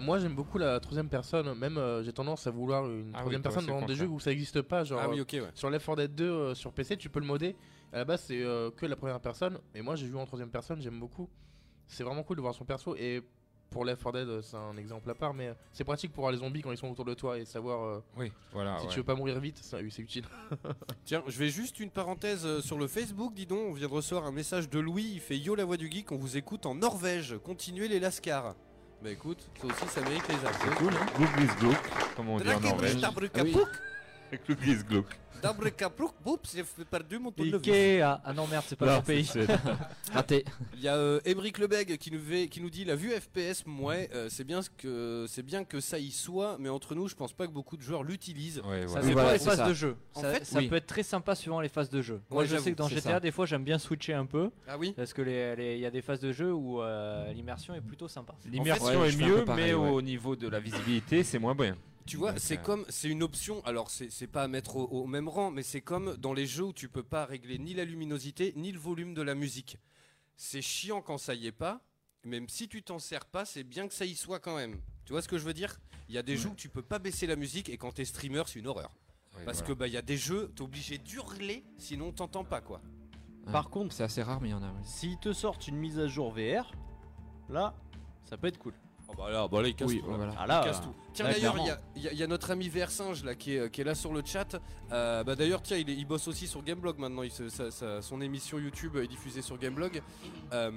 moi j'aime beaucoup la troisième personne, même euh, j'ai tendance à vouloir une Ah troisième toi, personne c'est dans des jeux où ça n'existe pas. Genre, Ah oui, ok, ouais. Sur Left 4 Dead 2 euh, sur PC, tu peux le modder. À la base, c'est euh, que la première personne. Et moi j'ai joué en troisième personne, j'aime beaucoup. C'est vraiment cool de voir son perso. Et pour Left 4 Dead, euh, c'est un exemple à part, mais euh, c'est pratique pour voir les zombies quand ils sont autour de toi et savoir euh, Oui, voilà. si ouais. tu veux pas mourir vite, ça, oui, c'est utile. [LAUGHS] Tiens, je vais juste une parenthèse euh, sur le Facebook, dis donc, on vient de recevoir un message de Louis, il fait Yo la voix du geek, on vous écoute en Norvège, continuez les lascars. Bah écoute, ça aussi ça mérite les applaudissements. C'est cool, hein Gluglis gluk, comme on dit en Norvège. J'ai perdu mon tour de Ikea. Ah non, merde, c'est pas leur pays. [LAUGHS] Raté. Il y a euh, Emric Lebeg qui nous, fait- qui nous dit la vue FPS, ouais, euh, c'est bien, ce que, c'est bien que ça y soit, mais entre nous, je pense pas que beaucoup de joueurs l'utilisent. Ouais, Ça voilà. dépend des phases ça. de jeu. En ça fait, ça oui. peut être très sympa suivant les phases de jeu. Moi, Ouais, je sais que dans c'est GTA, ça. des fois, j'aime bien switcher un peu. Ah oui Parce que les- les- il y a des phases de jeu où euh, l'immersion est plutôt sympa. L'immersion ouais, est je fais un peu mieux, pareil, mais ouais. au niveau de la visibilité, c'est moins bien. Tu vois, c'est comme, c'est une option. Alors, c'est pas à mettre au, au même rang, mais c'est comme dans les jeux où tu peux pas régler ni la luminosité ni le volume de la musique. C'est chiant quand ça y est pas. Même si tu t'en sers pas, c'est bien que ça y soit quand même. Tu vois ce que je veux dire? Il y a des jeux où tu peux pas baisser la musique et quand t'es streamer, c'est une horreur. Parce voilà. que bah il y a des jeux, t'es obligé d'hurler, sinon t'entends pas quoi. Par contre, C'est assez rare, mais il y en a. oui. s'ils te sortent une mise à jour VR, là, ça peut être cool. Oh bah là, bah là il casse Oui, tout. là. voilà. Ah Il casse tout. Tiens d'ailleurs, il y, a- y y notre ami Versinge là qui est, qui est là sur le chat. Euh, bah d'ailleurs, tiens, il, est- il bosse aussi sur Gameblog maintenant. Il se- sa- sa- son émission YouTube est diffusée sur Gameblog. Euh,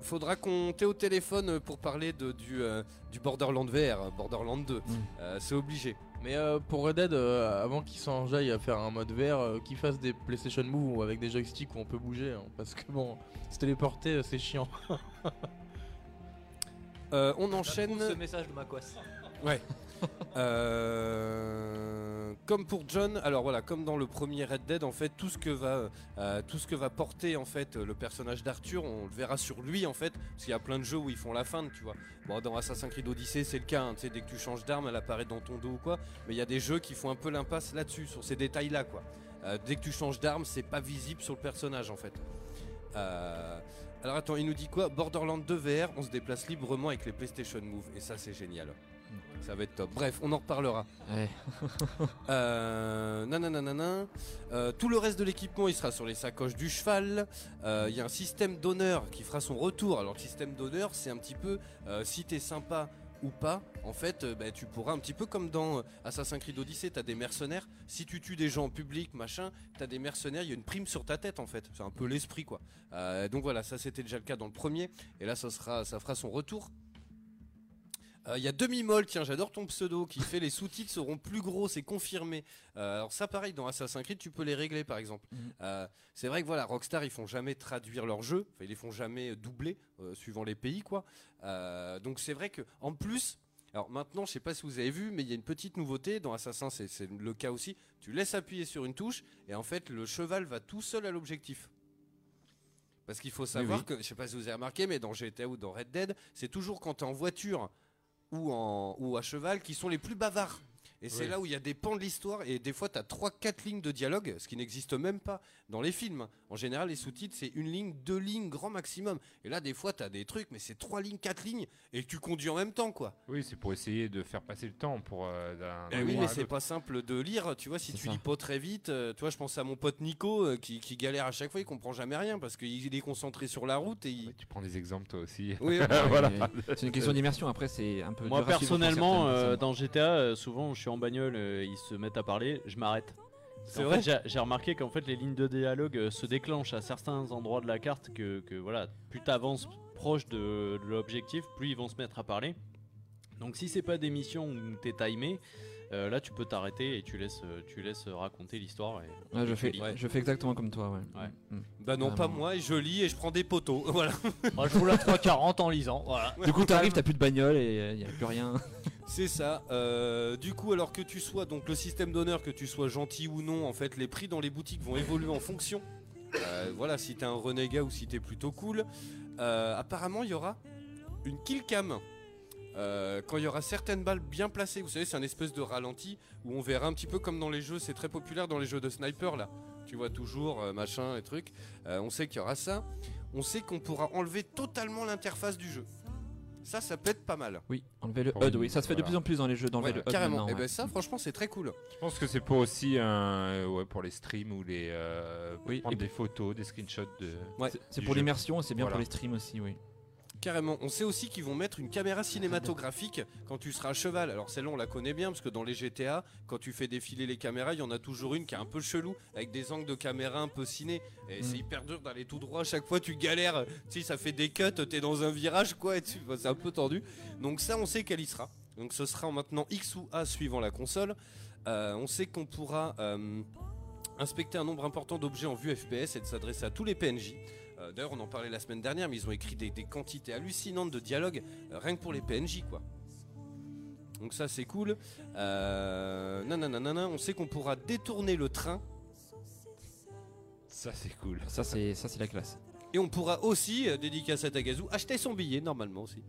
faudra qu'on t'ait au téléphone pour parler de, du, euh, du Borderland VR, Borderland 2. Euh, C'est obligé. Mais euh, pour Red Dead, euh, avant qu'ils s'enjaillent à faire un mode vert, euh, qu'ils fassent des PlayStation Move ou avec des joysticks où on peut bouger. hein, parce que bon, se téléporter, c'est chiant. [LAUGHS] Euh, on enchaîne. Ce message de Maquas. Ouais. [LAUGHS] Euh, comme pour John, alors voilà, comme dans le premier Red Dead, en fait, tout ce que va, euh, tout ce que va porter en fait le personnage d'Arthur, on le verra sur lui en fait, parce qu'il y a plein de jeux où ils font la fin, tu vois. Bon, dans Assassin's Creed Odyssey, c'est le cas, hein, tu sais, dès que tu changes d'arme, elle apparaît dans ton dos ou quoi. Mais il y a des jeux qui font un peu l'impasse là-dessus, sur ces détails-là, quoi. Dès que tu changes d'arme, c'est pas visible sur le personnage en fait. Euh, alors attends, il nous dit quoi? Borderlands 2 VR, on se déplace librement avec les PlayStation Move, et ça c'est génial. Ça va être top. Bref, on en reparlera. Ouais. [LAUGHS] Euh, nananana. Euh, tout le reste de l'équipement, il sera sur les sacoches du cheval. Euh, Il y a un système d'honneur qui fera son retour. Alors le système d'honneur, c'est un petit peu euh, si t'es sympa ou pas, en fait, euh, bah, tu pourras un petit peu comme dans euh, Assassin's Creed Odyssey, t'as des mercenaires. Si tu tues des gens en public, machin, t'as des mercenaires, il y a une prime sur ta tête en fait. C'est un peu l'esprit quoi. Euh, donc voilà, ça c'était déjà le cas dans le premier, et là ça sera, ça fera son retour. Euh, Il y a demi-molle, tiens, j'adore ton pseudo, qui fait les sous-titres seront plus gros, c'est confirmé. Euh, alors ça, pareil, dans Assassin's Creed, tu peux les régler, par exemple. Mhm. Euh, c'est vrai que voilà, Rockstar, ils font jamais traduire leurs jeux, enfin, ils les font jamais doubler, suivant les pays, quoi. Donc c'est vrai que, en plus, alors maintenant, je sais pas si vous avez vu, mais il y a une petite nouveauté dans Assassin, c'est le cas aussi. Tu laisses appuyer sur une touche, et en fait, le cheval va tout seul à l'objectif. Parce qu'il faut savoir oui. que, je sais pas si vous avez remarqué, mais dans GTA ou dans Red Dead, c'est toujours quand tu es en voiture ou, en, ou à cheval qui sont les plus bavards. Et c'est Oui. là où il y a des pans de l'histoire et des fois tu as 3-4 lignes de dialogue, ce qui n'existe même pas dans les films. En général, les sous-titres c'est une ligne, deux lignes, grand maximum. Et là, des fois, tu as des trucs, mais c'est 3 lignes, 4 lignes et tu conduis en même temps quoi. Oui, c'est pour essayer de faire passer le temps pour. euh, d'un- Eh d'un oui, mais c'est pas simple de lire. Tu vois, si C'est tu ça. lis pas très vite, euh, tu vois, je pense à mon pote Nico euh, qui, qui galère à chaque fois, il comprend jamais rien parce qu'il est concentré sur la route et il. Tu prends des exemples toi aussi. Oui, [LAUGHS] voilà. Mais C'est une question d'immersion. Après, c'est un peu. Moi personnellement, euh, dans GTA, euh, souvent je suis en bagnole, euh, ils se mettent à parler, je m'arrête. C'est En vrai fait, j'ai- remarqué qu'en fait les lignes de dialogue euh, se déclenchent à certains endroits de la carte que, que voilà, plus t'avances proche de, de l'objectif, plus ils vont se mettre à parler. Donc si c'est pas des missions où t'es timé, euh, là tu peux t'arrêter et tu laisses, euh, tu laisses raconter l'histoire. et- Ouais, et je fais, je fais exactement comme toi. Ouais. Ouais. Mm. Bah non, pas moi, et je lis et je prends des poteaux. [LAUGHS] Voilà. Moi, je roule à 3,40 en lisant. Voilà. Du coup, t'arrives, t'as plus de bagnole et il y a plus rien. [LAUGHS] C'est ça. Euh, du coup, alors que tu sois donc le système d'honneur, que tu sois gentil ou non, en fait, les prix dans les boutiques vont évoluer en fonction. Euh, voilà, si t'es un renégat ou si t'es plutôt cool. Euh, apparemment, il y aura une kill cam. Euh, quand il y aura certaines balles bien placées, vous savez, c'est un espèce de ralenti où on verra un petit peu comme dans les jeux, c'est très populaire dans les jeux de sniper là. Tu vois toujours machin et trucs. Euh, on sait qu'il y aura ça. On sait qu'on pourra enlever totalement l'interface du jeu. Ça, ça peut être pas mal. Oui, enlever le HUD, oui. Ça se fait de plus en plus dans les jeux d'enlever Ouais, le HUD. carrément. Et ouais. ben ça, franchement, c'est très cool. Je pense que c'est pour aussi un, euh, ouais, pour les streams ou les euh, Oui, prendre et des photos, des screenshots de. Ouais. C'est- pour l'immersion et c'est bien Voilà. pour les streams aussi, oui. Carrément. On sait aussi qu'ils vont mettre une caméra cinématographique quand tu seras à cheval. Alors celle-là, on la connaît bien parce que dans les GTA, quand tu fais défiler les caméras, il y en a toujours une qui est un peu chelou avec des angles de caméra un peu ciné. Et Mm. c'est hyper dur d'aller tout droit. À chaque fois, tu galères. Tu sais, ça fait des cuts. T'es dans un virage, quoi. et tu- enfin, c'est un peu tendu. Donc ça, on sait qu'elle y sera. Donc ce sera en maintenant X ou A suivant la console. Euh, on sait qu'on pourra euh, inspecter un nombre important d'objets en vue FPS et de s'adresser à tous les PNJ. Euh, D'ailleurs, on en parlait la semaine dernière, mais ils ont écrit des, des quantités hallucinantes de dialogues euh, rien que pour les PNJ, quoi. Donc ça, c'est cool. Euh, nananana, on sait qu'on pourra détourner le train Ça c'est cool. Ça, c'est ça, c'est la classe. et on pourra aussi, euh, dédicace à Tagazu, acheter son billet normalement aussi.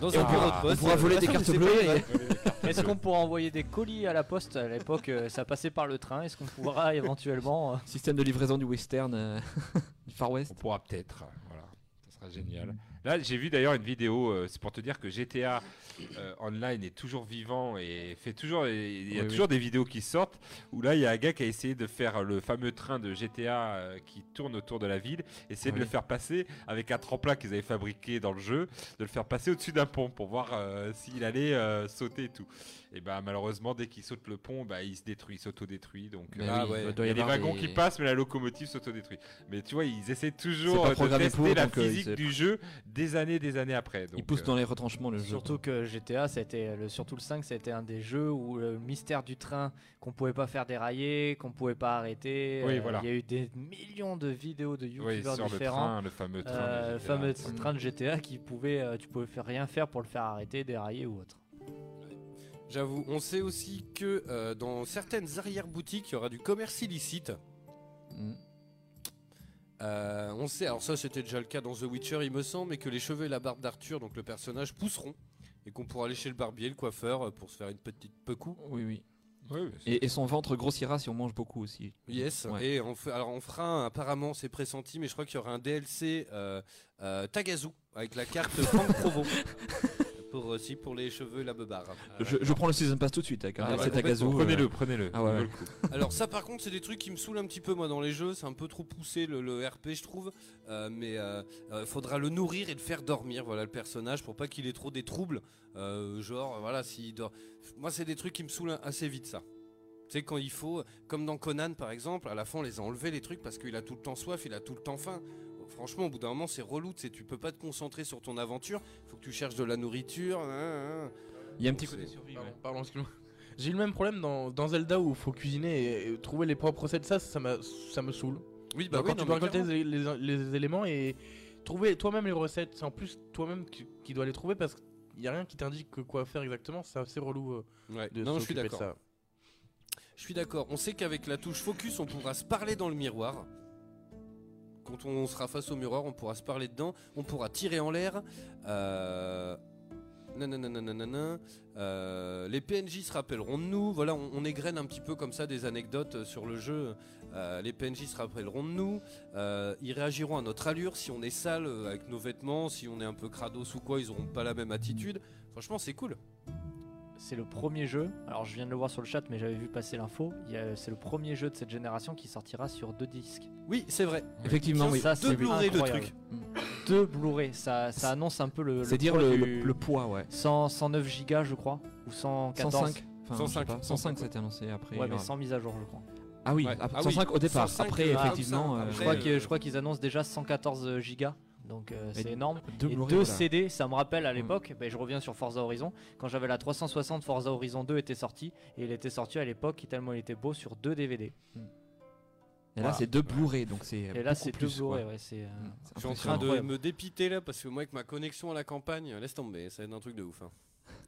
Dans Et un on bureau pourra- de poste. on pourra voler des cartes bleues et-. [LAUGHS] Est-ce qu'on pourra envoyer des colis à la poste à l'époque euh, Ça passait par le train. Est-ce qu'on pourra [LAUGHS] éventuellement. euh, Système de livraison du western, euh, [LAUGHS] du Far West. On pourra peut-être. Voilà, ça sera génial. Là, j'ai vu d'ailleurs une vidéo. euh, c'est pour te dire que GTA euh, Online est toujours vivant et fait toujours. Il y a Oui, toujours des vidéos qui sortent où là, il y a un gars qui a essayé de faire le fameux train de GTA euh, qui tourne autour de la ville, essayer de le faire passer avec un tremplin qu'ils avaient fabriqué dans le jeu, de le faire passer au-dessus d'un pont pour voir s'il allait sauter et tout. Et bah malheureusement, dès qu'il saute le pont, bah, il se détruit, il s'autodétruit. Donc Mais euh, Ah oui, ouais. il y y a des wagons des- qui passent, mais la locomotive s'autodétruit. Mais tu vois, ils essaient toujours de tester pour, la euh, physique ils- du jeu des années, des années après. Il Donc, pousse euh, dans les retranchements le jeu. Surtout que GTA, le, surtout le 5, ça a été un des jeux où le mystère du train qu'on pouvait pas faire dérailler, qu'on pouvait pas arrêter. Oui, euh, voilà. Il y a eu des millions de vidéos de oui, youtubeurs sur le différents. train, le fameux train. de euh, GTA, fameux train de GTA qui pouvait, euh, tu pouvais faire rien faire pour le faire arrêter, dérailler ou autre. J'avoue, on sait aussi que euh, dans certaines arrière-boutiques, il y aura du commerce illicite. Mm. Euh, on sait, alors ça c'était déjà le cas dans The Witcher, il me semble, mais que les cheveux et la barbe d'Arthur, donc le personnage, pousseront. Et qu'on pourra aller chez le barbier, le coiffeur, euh, pour se faire une petite pecou. Oui, oui. Oui, Et, et son ventre grossira si on mange beaucoup aussi. Yes, Ouais. et on, fait, alors on fera, un- apparemment c'est pressenti, mais je crois qu'il y aura un DLC euh, euh, Tagazu, avec la carte Franck Provo. [LAUGHS] pour aussi pour les cheveux et la beubare. Je, je prends le season pass tout de suite avec un Ah, ouais, Tagazu. complètement. euh, Prenez-le, prenez-le. Ah ouais, ouais. [LAUGHS] Alors ça par contre c'est des trucs qui me saoulent un petit peu moi dans les jeux, c'est un peu trop poussé le, le RP je trouve, Euh, mais euh, euh, faudra le nourrir et le faire dormir voilà le personnage pour pas qu'il ait trop des troubles, Euh, genre voilà s'il dort, moi c'est des trucs qui me saoulent assez vite ça. Tu sais quand il faut, comme dans Conan par exemple, à la fin on les a enlevés les trucs parce qu'il a tout le temps soif, il a tout le temps faim. Franchement, au bout d'un moment, c'est relou. Tu sais, tu peux pas te concentrer sur ton aventure. Faut que tu cherches de la nourriture. hein, hein. Il y a un petit côté survie. Pardon, ouais. pardon, excuse-moi. J'ai eu le même problème dans, dans Zelda où il faut cuisiner et, et trouver les propres recettes. Ça, ça, ça me saoule. Oui, bah oui, quand non, tu dois récolter les, les- les éléments et trouver toi-même les recettes, c'est en plus toi-même qui, qui dois les trouver parce qu'il n'y a rien qui t'indique que quoi faire exactement. C'est assez relou euh, Ouais. de Non, je suis d'accord. ça. Je suis d'accord. On sait qu'avec la touche focus, on pourra se parler dans le miroir. Quand on sera face au miroir, on pourra se parler dedans. On pourra tirer en l'air. Euh... euh, les PNJ se rappelleront de nous. Voilà, on, on égrène un petit peu comme ça des anecdotes euh, sur le jeu. Euh, les PNJ se rappelleront de nous. Euh, ils réagiront à notre allure. Si on est sale avec nos vêtements, si on est un peu crados ou quoi, ils auront pas la même attitude. Franchement, c'est cool. C'est le premier jeu. Alors je viens de le voir sur le chat, mais j'avais vu passer l'info. C'est le premier jeu de cette génération qui sortira sur deux disques. Oui, c'est vrai. Effectivement, oui. Ça, Deux c'est Blu-ray, le incroyable. truc. Deux Blu-ray. Ça, ça annonce un peu le. C'est dire le, du- le- le poids, ouais. 100, 109 gigas, je crois, ou 114. 105. Enfin, 105, je sais pas, 105, 105, ça a été annoncé après. Ouais, mais sans mise à jour, je crois. Ah oui, Ouais. ah, Ah 105 oui, au départ. 105, après, euh, effectivement. euh, après, euh, je crois qu'ils annoncent déjà 114 gigas. Donc euh, c'est énorme. deux et. CD, ça me rappelle à l'époque, ben, je reviens sur Forza Horizon, quand j'avais la 360 Forza Horizon 2 était sorti, et il était sorti à l'époque tellement il était beau sur deux DVD. Et là, c'est deux Blu-ray, donc c'est. Et là beaucoup c'est deux. Blu-ray, ouais, c'est... euh, Mm, c'est Je suis en train de me dépiter là parce que moi avec ma connexion à la campagne, laisse tomber, ça va être un truc de ouf. hein.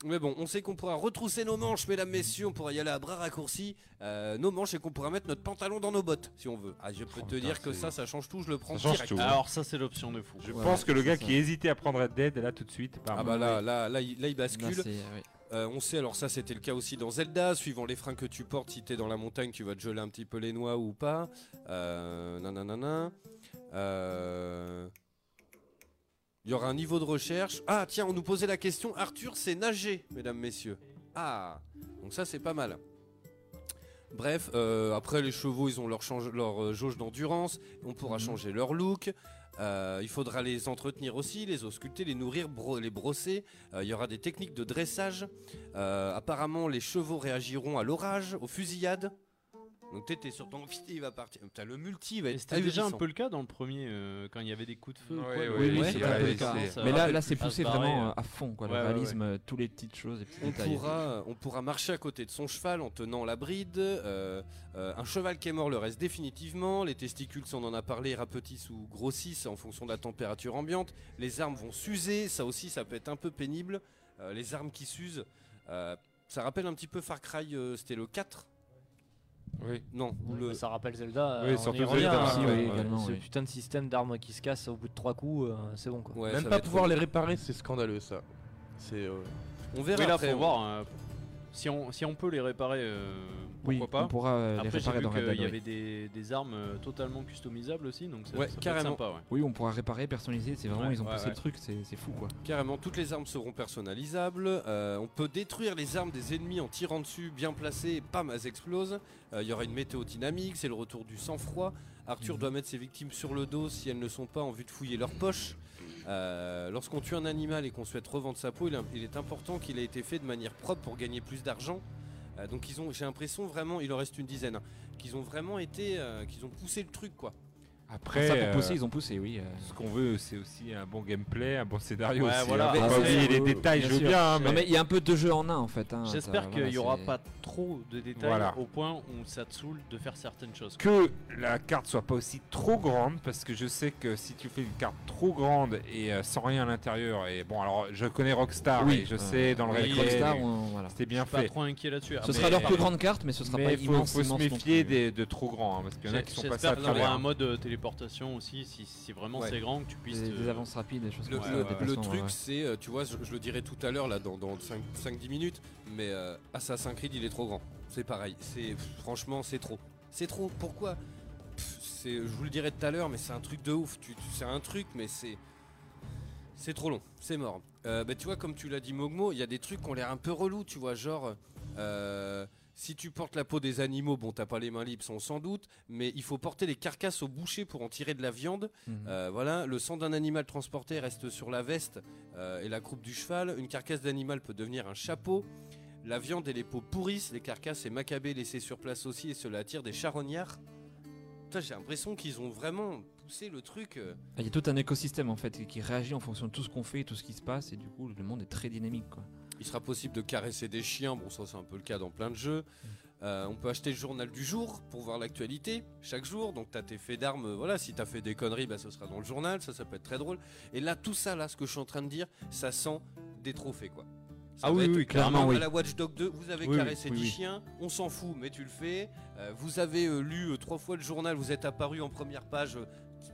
Mais bon, on sait qu'on pourra retrousser nos manches, mesdames, messieurs, on pourra y aller à bras raccourcis, euh, nos manches et qu'on pourra mettre notre pantalon dans nos bottes si on veut. Ah, je peux Oh, te putain, dire que ça, ça change tout, je le prends Ça change direct. tout. Alors ça c'est l'option de fou. Je Ouais, pense que le gars ça. qui hésitait à prendre Red Dead, là tout de suite. bam. Ah bah là, là, là, il, là, il Là, bascule. oui. Euh, on sait, alors ça c'était le cas aussi dans Zelda, suivant les freins que tu portes, si t'es dans la montagne, tu vas te geler un petit peu les noix ou pas. Euh, nananana. Euh, Il y aura un niveau de recherche. Ah tiens, on nous posait la question, Arthur c'est nager, mesdames, messieurs. Ah, donc ça c'est pas mal. Bref, euh, après les chevaux, ils ont leur, change- leur euh, jauge d'endurance, on pourra Mhm. changer leur look. Euh, il faudra les entretenir aussi, les ausculter, les nourrir, bro- les brosser. Il y aura des techniques de dressage. Apparemment, les chevaux réagiront à l'orage, aux fusillades. Donc t'es t'es sur ton il va partir. Putain, le multi va Et être C'était déjà un peu le cas dans le premier euh, quand il y avait des coups de feu. ou Ouais, quoi, ouais, le- Oui, oui, ouais, un peu le cas. Mais là, là, c'est poussé vraiment euh. à fond, quoi. Le Ouais, ouais, réalisme, tous les petites choses, les petits On détails. pourra, on pourra marcher à côté de son cheval en tenant la bride. euh, euh, un cheval qui est mort le reste définitivement. Les testicules, si on en a parlé, rapetissent ou grossissent en fonction de la température ambiante. Les armes vont s'user. Ça aussi, ça peut être un peu pénible. Euh, les armes qui s'usent. euh, ça rappelle un petit peu Far Cry, euh, c'était le 4 Oui. Non, le... mais Ça rappelle Zelda. Oui, euh, on surtout Zelda, hein. aussi, oui, également, Ce oui. putain de système d'armes qui se cassent au bout de trois coups, euh, c'est bon quoi. Ouais, Même pas pouvoir les réparer, c'est scandaleux ça. C'est. euh, On verra Oui, là, après. faut on- voir. hein, si, on, si on peut les réparer, euh, Oui, pourquoi on pas. pourra euh, les Après, j'ai réparer vu dans Red qu'il Dead. y oui. avait des, des armes euh, totalement customisables aussi, donc ça, Ouais, ça peut être carrément. sympa. Ouais. Oui, on pourra réparer, personnaliser. C'est vraiment, Ouais, ils ont ouais, poussé ouais. le truc, c'est c'est fou, quoi. Carrément, toutes les armes seront personnalisables. Euh, on peut détruire les armes des ennemis en tirant dessus, bien placées, et pam, elles explosent. Euh, Il y aura une météo dynamique, c'est le retour du sang-froid. Arthur Mhm. doit mettre ses victimes sur le dos si elles ne sont pas en vue de fouiller leurs poches. Euh, Lorsqu'on tue un animal et qu'on souhaite revendre sa peau, il, est- important qu'il ait été fait de manière propre pour gagner plus d'argent. Euh, donc j'ai l'impression vraiment, il en reste une dizaine, hein, qu'ils ont vraiment été, euh, qu'ils ont poussé le truc quoi. Après, ça, pour euh, pousser, ils ont poussé, oui. euh. ce qu'on veut, c'est aussi un bon gameplay, un bon scénario. Ouais, aussi, voilà. hein. Ah, pas c'est- oublier les oui, détails, bien je veux sûr. bien. hein, Non, mais- il y a un peu de jeu en un, en fait. hein, J'espère ça, qu'il voilà, n'y aura pas trop de détails Voilà. au point où ça te saoule de faire certaines choses. que la carte soit pas aussi trop grande parce que je sais que si tu fais une carte trop grande et euh, sans rien à l'intérieur et bon alors je connais Rockstar Oui, et je euh, sais dans le Dead, Rockstar, on- voilà. c'était bien Pas fait. trop inquiet là-dessus. Ce Ah, sera leur plus grande carte, mais ce sera pas immense. faut se méfier des, de trop grands hein, parce qu'il y en a qui sont passés à travers. un mode téléportation aussi, si, si vraiment Ouais. c'est grand, que tu puisses. Des, te- des avances rapides, des choses Le, comme ça. le- truc, ouais. c'est, euh, tu vois, je, je le dirai tout à l'heure, là, dans, dans 5-10 minutes, mais euh, Assassin's Creed, il est trop grand. C'est pareil. C'est Franchement, c'est trop. C'est trop. Pourquoi? Pff, c'est, Je vous le dirai tout à l'heure, mais c'est un truc de ouf. Tu, tu- c'est un truc, mais c'est. C'est trop long. C'est mort. Euh, bah, tu vois, comme tu l'as dit, Mogmo, il y a des trucs qui ont l'air un peu relous, tu vois, genre. euh, si tu portes la peau des animaux, bon, t'as pas les mains libres, on s'en doute, mais il faut porter les carcasses au boucher pour en tirer de la viande. Mhm. Euh, voilà, le sang d'un animal transporté reste sur la veste euh, et la croupe du cheval. Une carcasse d'animal peut devenir un chapeau. La viande et les peaux pourrissent, les carcasses et macabées laissées sur place aussi, et cela attire des charognards. Putain, J'ai l'impression qu'ils ont vraiment poussé le truc. euh, Il y a tout un écosystème en fait qui réagit en fonction de tout ce qu'on fait, tout ce qui se passe, et du coup le monde est très dynamique. Quoi. Il sera possible de caresser des chiens, bon ça c'est un peu le cas dans plein de jeux. Euh, on peut acheter le journal du jour pour voir l'actualité chaque jour. Donc tu as tes faits d'armes, euh, voilà, si tu as fait des conneries, bah, ce sera dans le journal, ça ça peut être très drôle. Et là tout ça là, ce que je suis en train de dire, ça sent des trophées quoi. Ça Ah oui, oui, clairement clairement, oui. à la Watch Dog 2, vous avez Oui, caressé oui, 10 oui. chiens, on s'en fout, mais tu le fais. Euh, vous avez euh, lu euh, trois fois le journal, vous êtes apparu en première page. euh,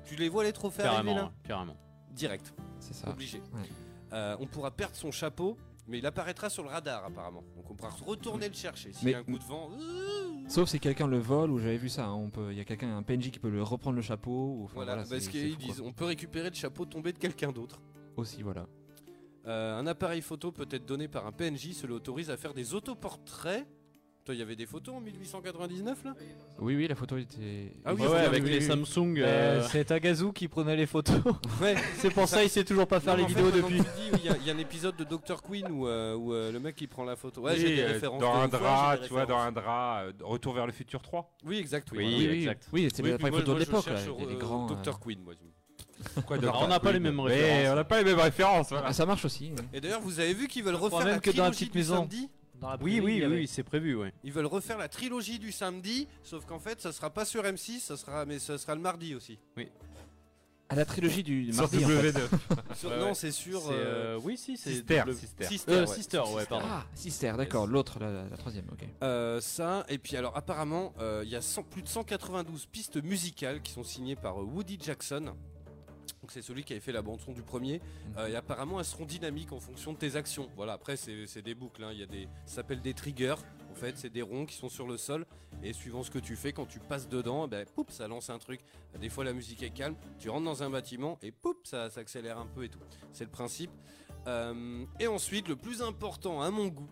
tu les vois les trophées arriver Carrément, là ouais, carrément. Direct. C'est ça. Obligé. Ouais. Euh, on pourra perdre son chapeau, mais il apparaîtra sur le radar apparemment. Donc on pourra retourner le chercher. S'il y Mais- a un coup de vent, Sauf si quelqu'un le vole, ou j'avais vu ça, hein, on peut, il y a quelqu'un, un PNJ qui peut le reprendre le chapeau. Ou, enfin, voilà, parce c'est- qu'ils disent, on peut récupérer le chapeau tombé de quelqu'un d'autre. Aussi, voilà. Euh, un appareil photo peut être donné par un PNJ, cela autorise à faire des autoportraits. Toi, il y avait des photos en 1899 là? Oui, oui, la photo était. Ah oui, Ouais, avec oui, les oui. Samsung. Euh, euh, C'est Tagazu qui prenait les photos. [LAUGHS] Ouais, c'est pour ça il sait toujours pas faire Non, les fait, vidéos depuis. Il y, a- il y a un épisode de Dr. Queen où, euh, où, euh, le mec il prend la photo. Ouais, Oui, j'ai des références. dans un drap, tu vois, dans un drap, euh, Retour vers le futur 3. Oui, exact. Oui, Oui, voilà. Oui, oui, exact. oui, puis moi, photo de l'époque, cherche, les, euh, grands. Dr. Queen, moi. [LAUGHS] On n'a pas les mêmes Mais références. on n'a pas les mêmes références. voilà. Ah, ça marche aussi. Et d'ailleurs, vous avez vu qu'ils veulent refaire même la que dans la petite maison. samedi? Dans la Oui, oui, oui, avait- oui, c'est prévu, ouais. Ils veulent refaire la trilogie du samedi, sauf qu'en fait, ça sera pas sur M6, ça sera, mais ça sera le mardi aussi. À la trilogie du Sur mardi. en fait. [LAUGHS] W9. Sur- Ouais, non, ouais. c'est sur. C'est, euh, euh, Oui, si, c'est. Sister, double- Sister. Sister, Euh, ouais. Sister, ouais, pardon. Ah, Sister, d'accord. L'autre, la, la- la troisième, ok. Euh, ça, et puis alors apparemment, euh, il y a 100 plus de 192 pistes musicales qui sont signées par euh, Woody Jackson. Donc c'est celui qui avait fait la bande son du premier. Euh, et apparemment, elles seront dynamiques en fonction de tes actions. Voilà, après c'est des boucles. hein. Il y a des, ça s'appelle des triggers. En fait, c'est des ronds qui sont sur le sol. Et suivant ce que tu fais, quand tu passes dedans, ben, poup, ça lance un truc. Des fois, la musique est calme. Tu rentres dans un bâtiment et poup, ça s'accélère un peu et tout. C'est le principe. Euh, et ensuite, le plus important à mon goût,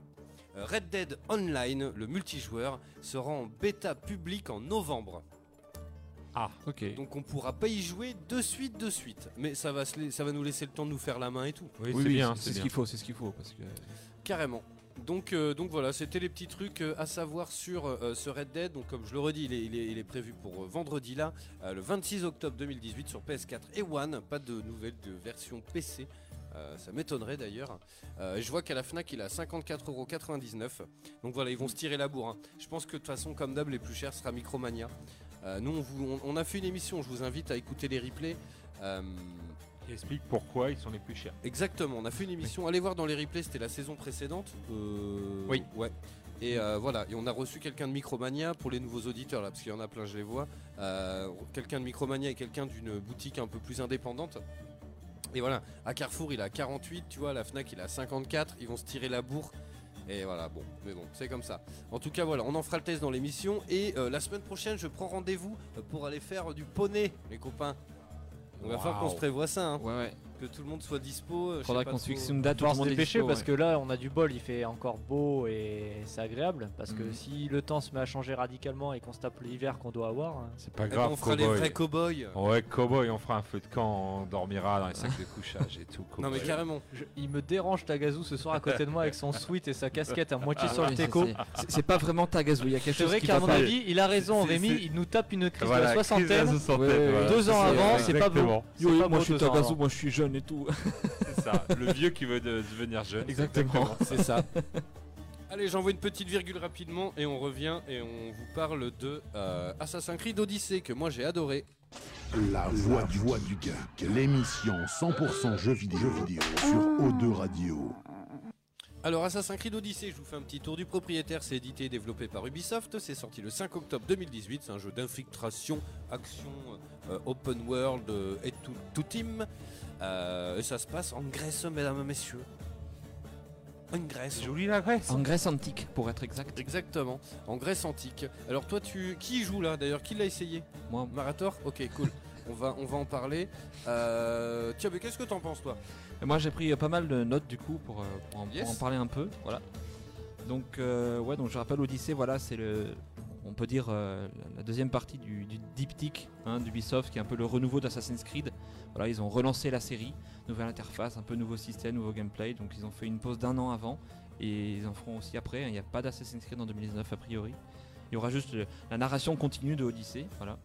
euh, Red Dead Online, le multijoueur, sera en bêta public en novembre. Ah, Ok. Donc on pourra pas y jouer de suite, de suite. Mais ça va, se ça va nous laisser le temps de nous faire la main et tout. oui, Oui, c'est oui, bien. c'est ce qu'il faut, c'est ce qu'il faut. Parce que... Carrément. Donc, euh, donc voilà, c'était les petits trucs euh, à savoir sur euh, ce Red Dead. Donc comme je le redis, il est, il est- il est prévu pour euh, vendredi là, euh, le 26 octobre 2018 sur PS4 et One. Pas de nouvelle de version PC. Euh, ça m'étonnerait d'ailleurs. Euh, je vois qu'à la Fnac il est à 54,99€. Donc voilà, ils vont se tirer la bourre. hein. Je pense que de toute façon, comme d'hab, les plus chers sera Micromania. Euh, nous, on, vous- on- on a fait une émission, je vous invite à écouter les replays. Euh, Qui explique pourquoi ils sont les plus chers. Exactement, on a fait une émission. Allez voir dans les replays, c'était la saison précédente. Euh, Oui. Ouais. Et euh, voilà, et on a reçu quelqu'un de Micromania pour les nouveaux auditeurs là, parce qu'il y en a plein, je les vois. Euh, quelqu'un de Micromania et quelqu'un d'une boutique un peu plus indépendante. Et voilà, à Carrefour il à 48, tu vois, à la Fnac il à 54, ils vont se tirer la bourre. Et voilà, bon, mais bon, c'est comme ça. En tout cas, voilà, on en fera le test dans l'émission. Et euh, la semaine prochaine, je prends rendez-vous euh, pour aller faire du poney, les copains. On va falloir qu'on se prévoit ça, hein, Ouais, ouais. Que tout le monde soit dispo. euh, je sais Faudra qu'on fixe une date le se monde est dépêcher dispo, parce ouais. que là on a du bol, il fait encore beau et c'est agréable parce que Mhm. si le temps se met à changer radicalement et qu'on se tape l'hiver qu'on doit avoir, hein, C'est pas Eh ben, grave, on fera les cowboy. vrais cow-boys. Ouais, cowboy, on fera un feu de camp, on dormira dans les sacs de couchage et tout. Non mais carrément. je- il me dérange Tagazu ce soir à côté de moi avec son sweat et sa casquette à moitié Ah sur oui, le c'est- teco. c'est- c'est- C'est pas vraiment Tagazu, il y a quelque C'est chose vrai qui qu'à mon avis, il a raison c'est- Rémi, c'est- il nous tape une crise de la soixantaine. deux ans C'est- avant, c'est pas beau. C'est moi je suis Tagazu, moi je suis jeune et tout. C'est ça, le vieux qui veut de- devenir jeune. Exactement. C'est ça. Allez, j'envoie une petite virgule rapidement et on revient et on vous parle de euh, Assassin's Creed Odyssey que moi j'ai adoré. La voix du, voix du geek, l'émission 100% jeux vidéo, jeux vidéo sur O2 Radio. Alors Assassin's Creed Odyssey, je vous fais un petit tour du propriétaire, c'est édité et développé par Ubisoft, c'est sorti le 5 octobre 2018, c'est un jeu d'infiltration, action, euh, open world euh, et tout, tout team. Euh, et ça se passe en Grèce, mesdames et messieurs. En Grèce. C'est joli la Grèce. En Grèce antique, pour être exact. on va, on va en parler. Euh, tiens, mais qu'est-ce que t'en penses toi? Et moi j'ai pris euh, pas mal de notes du coup pour, euh, pour en, pour en parler un peu. Voilà. Donc euh, ouais donc je rappelle Odyssey voilà c'est le on peut dire euh, la- deuxième partie du, diptyque hein, d'Ubisoft qui est un peu le renouveau d'Assassin's Creed. Voilà ils ont relancé la série, nouvelle interface, un peu nouveau système, nouveau gameplay. Donc ils ont fait une pause d'un an avant et ils en feront aussi après. Il n'y a pas d'Assassin's Creed en 2019 a priori. Il y aura juste la narration continue de Odyssey. Voilà.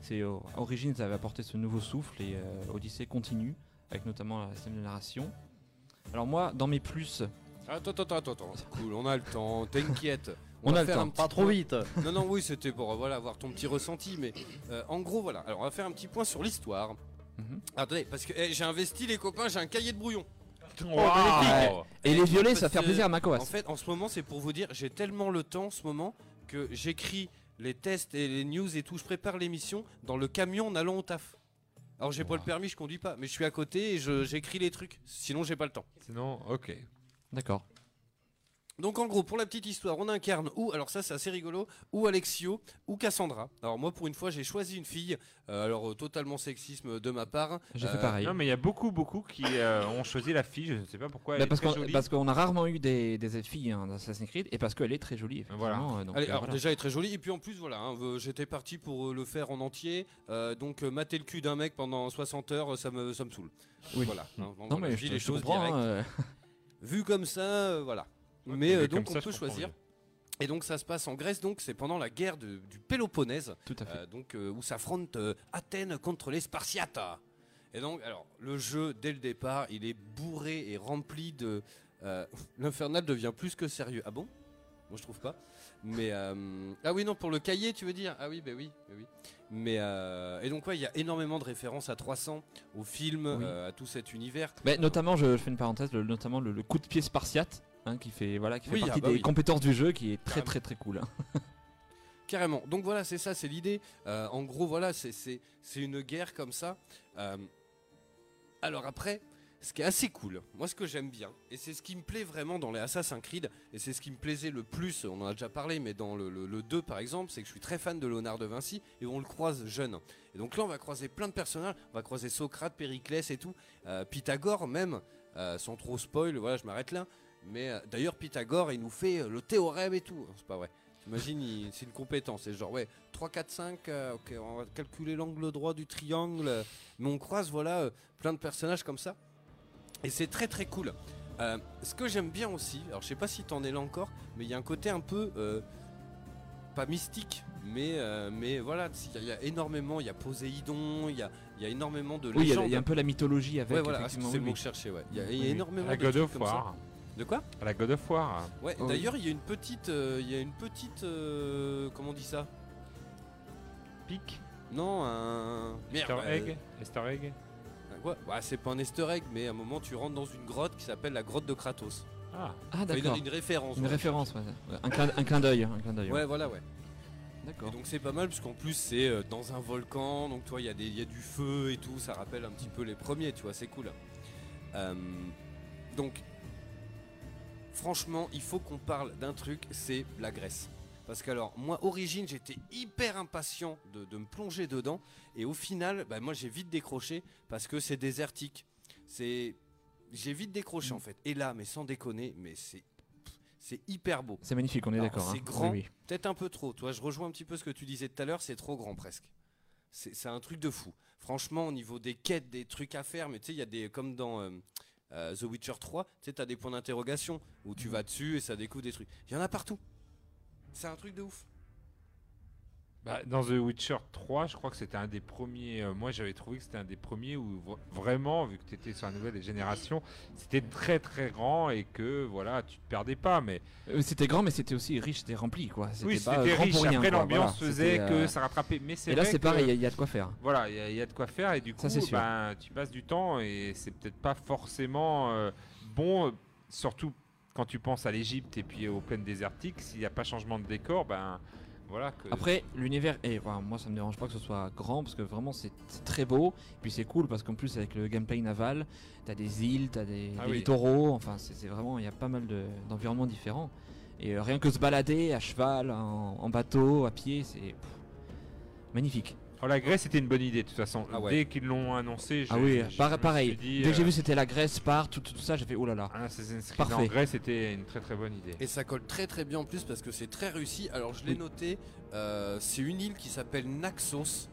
C'est euh, Origins avait apporté ce nouveau souffle et euh, Odyssey continue avec notamment la système de narration. Alors moi dans mes plus Attends, attends, attends, attends. Cool, on a le temps, t'inquiète. On va a le faire temps. un petit Pas trop point. vite. [LAUGHS] Non, non, oui, c'était pour euh, voilà, avoir ton petit ressenti, mais euh, en gros, voilà. Alors, on va faire un petit point sur l'histoire. Mhm. Attendez, parce que eh, j'ai investi, les copains, j'ai un cahier de brouillon. Waouh Et les violets, ça que, plaisir à Macoas. En fait, en ce moment, c'est pour vous dire, j'ai tellement le temps en ce moment que j'écris les tests et les news et tout. Je prépare l'émission dans le camion en allant au taf. Alors, j'ai pas le permis, je conduis pas, mais je suis à côté et je- j'écris les trucs. Sinon, j'ai pas le temps. Sinon, ok. D'accord. Donc en gros, pour la petite histoire, on incarne ou, alors ça c'est assez rigolo, ou Alexio, ou Cassandra. Alors moi pour une fois j'ai choisi une fille, euh, alors euh, totalement sexisme de ma part. J'ai fait Euh, pareil. Non, mais il y a beaucoup, beaucoup qui euh, ont choisi la fille. Je ne sais pas pourquoi. Elle Bah, est parce très qu'on jolie. parce qu'on a rarement eu des, des filles hein, dans Assassin's Creed et parce qu'elle est très jolie. Voilà. effectivement, donc, Allez, alors voilà. déjà elle est très jolie et puis en plus voilà, hein, j'étais parti pour le faire en entier, euh, donc mater le cul d'un mec pendant 60 heures, ça me, ça me saule. Oui. Voilà. hein, donc, Non voilà, mais je je, les choses direct. hein, euh, Vu comme ça, euh, voilà. Mais euh, donc on peut choisir. Et donc ça se passe en Grèce, donc c'est pendant la guerre de- du Péloponnèse. Tout à fait. Euh, donc euh, où s'affrontent Athènes contre les Spartiates. Et donc, alors, le jeu, dès le départ, il est bourré et rempli de. [LAUGHS] L'Infernal devient plus que sérieux. Ah bon? Moi, je trouve pas. Mais. euh, Ah oui, non, pour le cahier, tu veux dire? Ah oui, bah oui, bah oui. Mais. euh, Et donc, ouais, il y a énormément de références à 300, au film, Oui. euh, à tout cet univers. Mais notamment, je, je fais une parenthèse, le- notamment le, le coup de pied spartiate, hein, qui fait voilà, qui fait Oui, partie ah bah des oui. compétences du jeu, qui est très Carrément. très très cool. hein. [LAUGHS] Carrément. Donc voilà, c'est ça, c'est l'idée. Euh, en gros, voilà, c'est- une guerre comme ça. Euh, alors après, ce qui est assez cool, moi ce que j'aime bien, et c'est ce qui me plaît vraiment dans les Assassin's Creed, et c'est ce qui me plaisait le plus, on en a déjà parlé, mais dans le, le- le 2 par exemple, c'est que je suis très fan de Léonard de Vinci, et on le croise jeune. Et donc là, on va croiser plein de personnages, on va croiser Socrate, Périclès et tout, euh, Pythagore même, euh, sans trop spoil, voilà, je m'arrête là. Mais euh, d'ailleurs, Pythagore, il nous fait euh, le théorème et tout. C'est pas vrai. T'imagines, c'est une compétence. C'est genre, ouais, 3, 4, 5, euh, ok, on va calculer l'angle droit du triangle. euh, Mais on croise, voilà, euh, plein de personnages comme ça. Et c'est très très cool. Euh, ce que j'aime bien aussi, alors je sais pas si t'en es là encore, mais il y a un côté un peu. euh, pas mystique, mais, euh, mais voilà, il y, a- il y a énormément, il y a Poséidon, il y a, il y a énormément de Oui, il y, a- légendes. il y a un peu la mythologie avec. Ouais, voilà, c'est effectivement, le mot oui. que je cherchais, ouais. Il y a, a Oui, oui. énormément La de God trucs of comme ça. War. De quoi À la God of War. Ouais, Oh, d'ailleurs, il y a une petite. euh, il y a une petite. euh, comment on dit ça? Pic? Non, un. Merde, Easter euh, egg? Easter egg? un quoi? Ouais, c'est pas un easter egg, mais à un moment, tu rentres dans une grotte qui s'appelle la grotte de Kratos. Ah, Ah Enfin, d'accord. une référence. Une ouais. référence, ouais. Ouais, un clin, un clin d'œil, un clin d'œil. Ouais, voilà, ouais. D'accord. Donc c'est pas mal, parce qu'en plus, c'est euh, dans un volcan, donc toi, il y, a des- il y a du feu et tout, ça rappelle un petit peu les premiers, tu vois, c'est cool. Euh, donc, franchement, il faut qu'on parle d'un truc, c'est la Grèce. Parce que alors, moi, origine, j'étais hyper impatient de, de me plonger dedans. Et au final, bah, moi, j'ai vite décroché parce que c'est désertique. C'est, j'ai vite décroché en fait. Et là, mais sans déconner, mais c'est, c'est hyper beau. C'est magnifique, on est d'accord. C'est hein. grand, Oui, oui. peut-être un peu trop. Toi, je rejoins un petit peu ce que tu disais tout à l'heure. C'est trop grand presque. C'est c'est un truc de fou. Franchement, au niveau des quêtes, des trucs à faire, mais tu sais, il y a des comme dans euh, euh, The Witcher 3, tu sais, t'as des points d'interrogation où tu vas dessus et ça découvre des trucs. Il y en a partout. C'est un truc de ouf. Bah, dans The Witcher 3, je crois que c'était un des premiers. euh, moi, j'avais trouvé que c'était un des premiers où vra- vraiment, vu que tu étais sur la nouvelle génération, c'était très très grand et que voilà, tu te perdais pas. Mais Euh, C'était grand, mais c'était aussi riche, c'était rempli, quoi. oui, pas c'était riche. pour rien, Après, l'ambiance Voilà, faisait que euh, ça rattrapait. Mais c'est Et là, c'est pareil, il y a- il y, a de quoi faire. Voilà, il y, a- il y a de quoi faire et du coup, Ça, ben, tu passes du temps et c'est peut-être pas forcément euh, bon, euh, surtout quand tu penses à l'Égypte et puis aux plaines désertiques. S'il n'y a pas changement de décor, ben voilà. Que... Après, l'univers, et voilà, moi ça me dérange pas que ce soit grand parce que vraiment c'est très beau. Et puis c'est cool parce qu'en plus, avec le gameplay naval, t'as des îles, t'as des, Ah des oui. littoraux, enfin c'est vraiment, il y a pas mal de- d'environnements différents. Et euh, rien que se balader à cheval, en, en bateau, à pied, c'est magnifique. Oh, la Grèce c'était une bonne idée de toute façon. Ah ouais. Dès qu'ils l'ont annoncé, Ah je- oui, je par- pareil. dit, Dès que j'ai euh, vu c'était la Grèce, part, tout, tout ça, j'ai fait oh là là. un Assassin's Creed Parfait. en Grèce c'était une très très bonne idée. Et ça colle très très bien en plus parce que c'est très réussi. Alors je l'ai Oui. noté, euh, c'est une île qui s'appelle Naxos.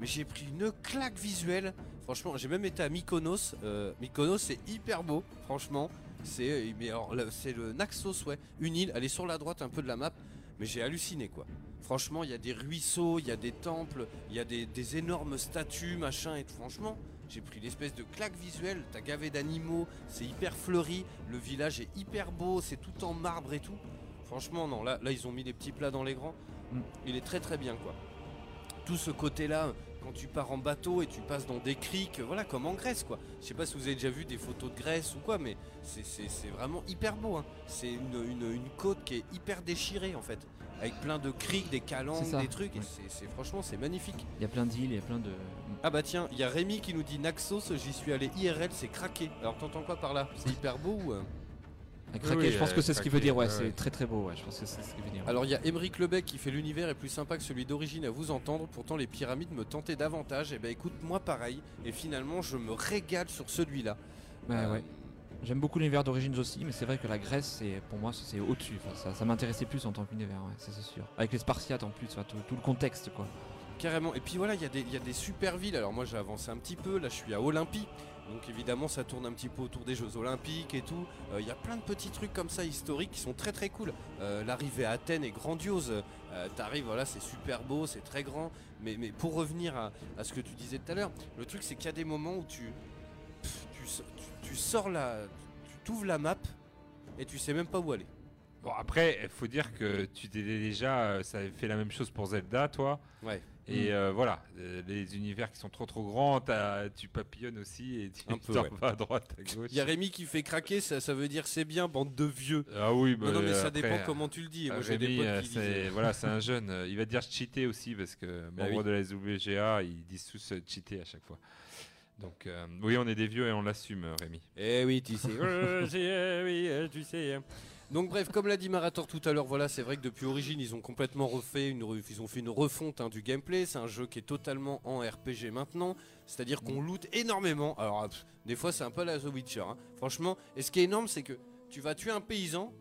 Mais j'ai pris une claque visuelle. Franchement, j'ai même été à Mykonos. Euh, Mykonos, c'est hyper beau, franchement. C'est euh, mais alors, là, c'est le Naxos, ouais. Une île, elle est sur la droite un peu de la map. Mais j'ai halluciné, quoi. Franchement, il y a des ruisseaux, il y a des temples, il y a des, des énormes statues, machin. Et tout. franchement, j'ai pris l'espèce de claque visuelle. T'as gavé d'animaux, c'est hyper fleuri. Le village est hyper beau, c'est tout en marbre et tout. Franchement, non, là, là, ils ont mis les petits plats dans les grands. Mm. Il est très très bien, quoi. Tout ce côté-là, quand tu pars en bateau et tu passes dans des criques, voilà, comme en Grèce, quoi. Je sais pas si vous avez déjà vu des photos de Grèce ou quoi, mais c'est- vraiment hyper beau. hein. C'est une, une- une côte qui est hyper déchirée, en fait. Avec plein de criques, des calanques, des trucs. et ouais. c'est- c'est franchement, c'est magnifique. Il y a plein d'îles, il y a plein de. Ah bah tiens, il y a Rémi qui nous dit Naxos, j'y suis allé IRL, c'est craqué. Alors t'entends quoi par là? C'est hyper beau ou... euh? À craquer, Oui, je pense euh, que c'est ce qu'il veut dire, ouais, ouais, c'est très très beau, ouais, je pense que c'est ce qu'il veut dire. Alors il y a Émeric Lebec qui fait l'univers est plus sympa que celui d'origine à vous entendre, pourtant les pyramides me tentaient davantage. Et bah écoute, moi pareil, et finalement je me régale sur celui-là. Ouais, Euh, ouais. J'aime beaucoup l'univers d'Origins aussi, mais c'est vrai que la Grèce, c'est pour moi, c'est au-dessus. Ça m'intéressait plus en tant qu'univers, ça c'est sûr. Avec les Spartiates en plus, tout, le contexte, quoi. Carrément. Et puis voilà, il y, a des- super villes. Alors moi j'ai avancé un petit peu, là je suis à Olympie. Donc évidemment ça tourne un petit peu autour des Jeux Olympiques et tout. Euh, Il y a plein de petits trucs comme ça historiques qui sont très très cool. Euh, L'arrivée à Athènes est grandiose. Euh, T'arrives, voilà, c'est super beau, c'est très grand. Mais, pour revenir à, à ce que tu disais tout à l'heure, le truc c'est qu'il y a des moments où tu, tu, tu- sors la... Tu t'ouvres la map et tu sais même pas où aller. Bon après, il faut dire que tu t'es déjà, euh, ça avait fait la même chose pour Zelda, toi. Ouais. Et Mm. euh, voilà, euh, les univers qui sont trop trop grands, tu papillonnes aussi et tu t'en ouais. vas à droite, à gauche. Il y a Rémi qui fait craquer, ça, ça veut dire c'est bien, bande de vieux. Ah oui, bah, non, non, mais ça après, dépend comment tu le dis. Moi, des Rémi, potes qui voilà, c'est un [LAUGHS] jeune. Il va dire cheater aussi parce que Bah membre oui. de la SWGA, ils disent tous cheater à chaque fois. Donc euh, oui, on est des vieux et on l'assume, euh, Rémi. Eh oui, tu sais. [LAUGHS] Euh, oui, euh, tu sais. hein. Donc bref, comme l'a dit Marator tout à l'heure, voilà, c'est vrai que depuis Origin, ils ont complètement refait, une, ils ont fait une refonte hein, du gameplay. C'est un jeu qui est totalement en RPG maintenant, c'est-à-dire qu'on loot énormément. Alors pff, des fois, c'est un peu la The Witcher. hein. Franchement, et ce qui est énorme, c'est que tu vas tuer un paysan.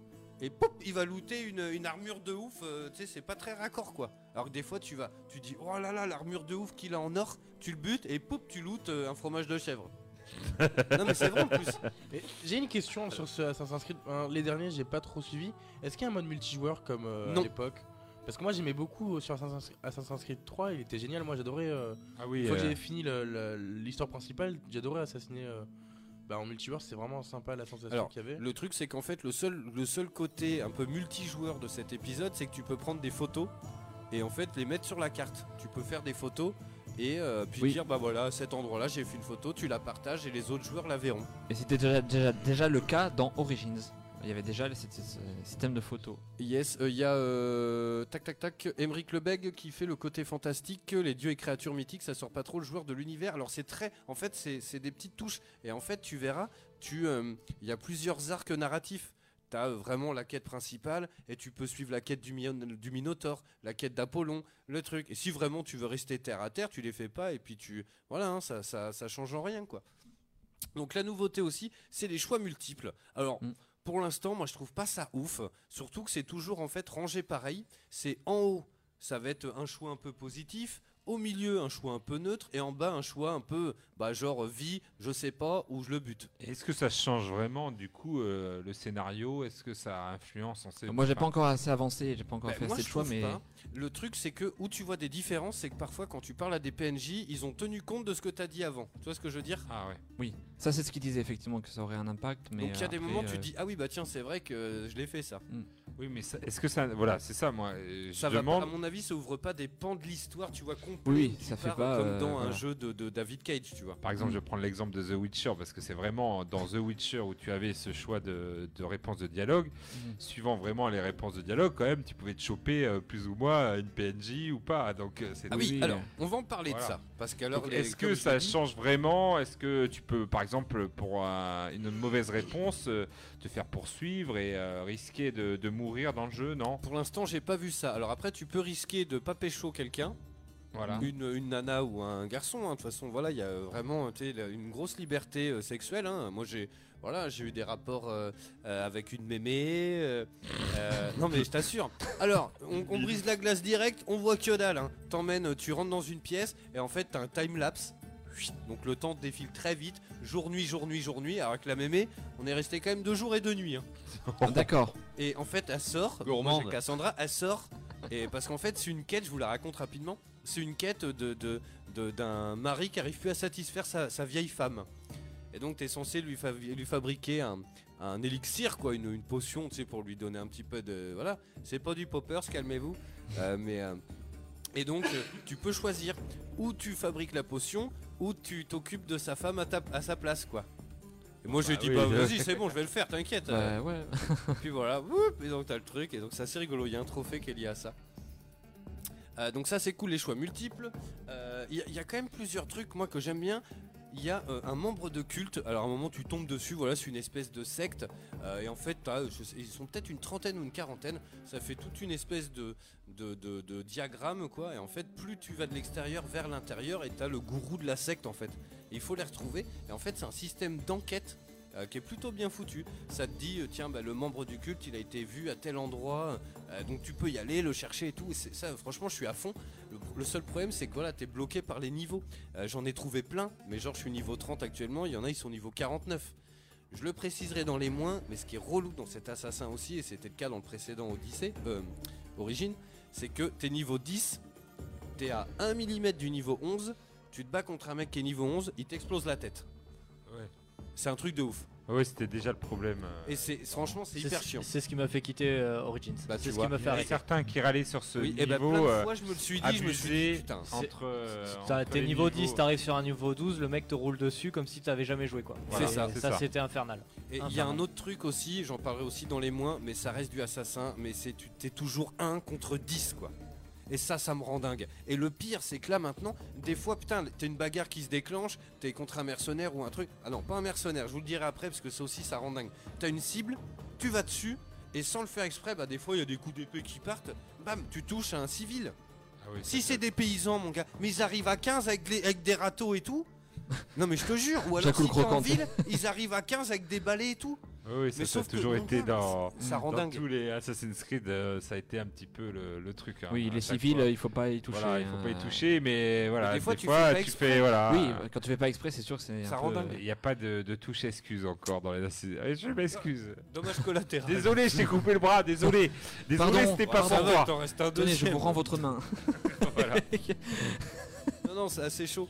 Et pop, il va looter une, une armure de ouf, euh, tu sais, c'est pas très raccord quoi. Alors que des fois tu vas, tu dis, oh là là, l'armure de ouf qu'il a en or, tu le butes et pop, tu lootes euh, un fromage de chèvre. [LAUGHS] non mais c'est vrai en plus. Et J'ai une question sur ce Assassin's Creed. Hein, les derniers, j'ai pas trop suivi. Est-ce qu'il y a un mode multijoueur comme euh, à Non. l'époque? Parce que moi j'aimais beaucoup sur Assassin's Assassin's Creed 3, il était génial. Moi j'adorais. euh, Ah oui, une fois que euh, j'avais fini le- le- l'histoire principale, j'adorais assassiner. euh, bah, en multijoueur, c'est vraiment sympa la sensation qu'il y avait. le truc c'est qu'en fait le seul, le seul côté un peu multijoueur de cet épisode, c'est que tu peux prendre des photos et en fait les mettre sur la carte. Tu peux faire des photos et euh, puis Oui. dire bah voilà à cet endroit-là j'ai fait une photo, tu la partages et les autres joueurs la verront. Et c'était déjà, déjà, déjà le cas dans Origins. Il y avait déjà le- système de photos. Yes, il y a euh, tac tac tac Emeric Lebeg qui fait le côté fantastique, les dieux et créatures mythiques, ça sort pas trop le joueur de l'univers. Alors c'est très, en fait c'est des petites touches et en fait tu verras, tu euh, il y a plusieurs arcs narratifs. T'as euh, vraiment la quête principale et tu peux suivre la quête du, Mion- du Minotaure, la quête d'Apollon, le truc. Et si vraiment tu veux rester terre à terre, tu les fais pas et puis tu voilà, hein, ça, ça ça change en rien quoi. Donc la nouveauté aussi, c'est les choix multiples. Alors, Mm. Pour l'instant, moi je trouve pas ça ouf, surtout que c'est toujours en fait rangé pareil. C'est en haut, ça va être un choix un peu positif, au milieu un choix un peu neutre et en bas un choix un peu bah genre vie, je sais pas où je le bute. Est-ce que ça change vraiment du coup euh, le scénario? Est-ce que ça influence en Moi j'ai pas encore assez avancé, j'ai pas encore Bah, fait moi, assez de choix, mais. pas. Le truc, c'est que où tu vois des différences, c'est que parfois, quand tu parles à des PNJ, ils ont tenu compte de ce que tu as dit avant. Tu vois ce que je veux dire? Ah ouais. Oui, ça c'est ce qu'il disait effectivement que ça aurait un impact. Mais Donc il y a des moments où tu euh, dis ah oui bah tiens c'est vrai que je l'ai fait ça. Oui, mais est-ce que ça. Voilà, c'est ça, moi. euh, Je Ça va pas, à mon avis, ça ouvre pas des pans de l'histoire, tu vois, complet. Oui, ça fait pas, comme euh, dans un voilà. jeu de, de David Cage, tu vois. Par exemple, je prends l'exemple de The Witcher parce que c'est vraiment dans The Witcher où tu avais ce choix de, de réponse de dialogue. Mm. Suivant vraiment les réponses de dialogue, quand même, tu pouvais te choper euh, plus ou moins une PNJ ou pas. Donc, euh, c'est Ah oui, Oui, alors on va en parler Voilà. de ça, parce qu'alors Est-ce que ça change vraiment? Est-ce que tu peux, par exemple, pour une mauvaise réponse, euh, te faire poursuivre et euh, risquer de, de mourir dans le jeu? Non? Pour l'instant, j'ai pas vu ça. Alors après, tu peux risquer de pas pécho quelqu'un. Voilà. une, une nana ou un garçon. hein. De toute façon, voilà, il y a vraiment sais, la- une grosse liberté euh, sexuelle. hein. Moi, j'ai voilà, j'ai eu des rapports euh, euh, avec une mémé. euh, euh, non, mais je t'assure. Alors, on, on brise la glace direct, on voit que dalle. Hein. T'emmènes, tu rentres dans une pièce et en fait, t'as un time lapse. Donc le temps défile très vite, jour nuit jour nuit jour nuit. Alors que la mémé, on est resté quand même deux jours et deux nuits. hein. D'accord. Et en fait, elle sort. Gourmande. Moi, Cassandra, elle sort. Et parce qu'en fait, c'est une quête, je vous la raconte rapidement. C'est une quête de, de- de- d'un mari qui arrive plus à satisfaire sa, sa vieille femme. Et donc, tu es censé lui, fa- lui fabriquer un, un élixir, quoi, une, une potion, tu sais, pour lui donner un petit peu de. Voilà. C'est pas du poppers, calmez-vous. Euh, mais. euh, et donc, euh, tu peux choisir où tu fabriques la potion, ou tu t'occupes de sa femme à, ta- à sa place, quoi. Et moi, j'ai Bah dit, oui, bah vas-y, c'est bon, je vais le faire, t'inquiète. [LAUGHS] Bah ouais. Puis voilà, whoop, et donc t'as le truc, et donc c'est assez rigolo, il y a un trophée qui est lié à ça. Euh, donc ça c'est cool, les choix multiples. Euh, Il y, a- il y a quand même plusieurs trucs, moi, que j'aime bien. Il y a euh, un membre de culte, alors à un moment tu tombes dessus, voilà, c'est une espèce de secte, euh, et en fait ils sont peut-être une trentaine ou une quarantaine, ça fait toute une espèce de, diagramme, quoi, et en fait plus tu vas de l'extérieur vers l'intérieur, et t'as le gourou de la secte, en fait. Il faut les retrouver, et en fait c'est un système d'enquête euh, qui est plutôt bien foutu. Ça te dit, euh, tiens, bah, le membre du culte, il a été vu à tel endroit, euh, donc tu peux y aller, le chercher et tout. Et ça, franchement, je suis à fond. Le, seul problème, c'est que voilà, t'es bloqué par les niveaux. J'en ai trouvé plein, mais genre, je suis niveau 30 actuellement, il y en a, ils sont niveau 49. Je le préciserai dans les moins, mais ce qui est relou dans cet assassin aussi, et c'était le cas dans le précédent Odyssée, Origine, c'est que t'es niveau 10, t'es à 1 mm du niveau 11, tu te bats contre un mec qui est niveau 11, il t'explose la tête. Ouais. C'est un truc de ouf. Ouais, c'était déjà le problème. euh. Et c'est franchement c'est hyper ce- chiant. C'est ce qui m'a fait quitter euh, Origins. Bah, c'est ce vois. qui m'a Il y fait en a arrêter. certains qui râlaient sur ce Oui, et bah, niveau. plein de euh, fois je me le suis dit, je me suis dit putain. C'est- entre. euh, T'es niveau niveaux. 10, t'arrives sur un niveau 12, le mec te roule dessus comme si t'avais jamais joué quoi. C'est ça, c'est ça, ça. c'était infernal. Et il y a un autre truc aussi, j'en parlerai aussi dans les moins, mais ça reste du assassin, mais c'est tu t'es toujours 1 contre 10 quoi. Et ça, ça me rend dingue. Et le pire, c'est que là maintenant, des fois, putain, t'as une bagarre qui se déclenche, t'es contre un mercenaire ou un truc. Ah non, pas un mercenaire, je vous le dirai après parce que ça aussi, ça rend dingue. T'as une cible, tu vas dessus, et sans le faire exprès, bah des fois, il y a des coups d'épée qui partent, bam, tu touches à un civil. Ah oui, Si c'est des paysans, mon gars, mais ils arrivent à 15 avec, les- avec des râteaux et tout. [LAUGHS] Non mais je te jure, ou alors si en ville, ils arrivent à 15 avec des balais et tout. Oui, ça, Mais ça a toujours été dans, ça rend dans dingue. tous les Assassin's Creed, euh, ça a été un petit peu le, le truc. hein, Oui, les civils, fois. il faut pas y toucher. Voilà, il faut pas y hein. toucher, mais voilà, des fois, des tu fois, fais pas tu exprès. fais voilà. Oui, quand tu fais pas exprès, c'est sûr que c'est Ça un rend peu- dingue. Il n'y a pas de, de touche excuse encore dans les Assassin's Creed. Je m'excuse. Dommage collatéral. Désolé, je t'ai coupé le bras, désolé. [LAUGHS] Désolé, Pardon, c'était pas pour moi. Tenez, je vous rends votre main. [LAUGHS] [LAUGHS] Voilà. Non, non, c'est assez chaud.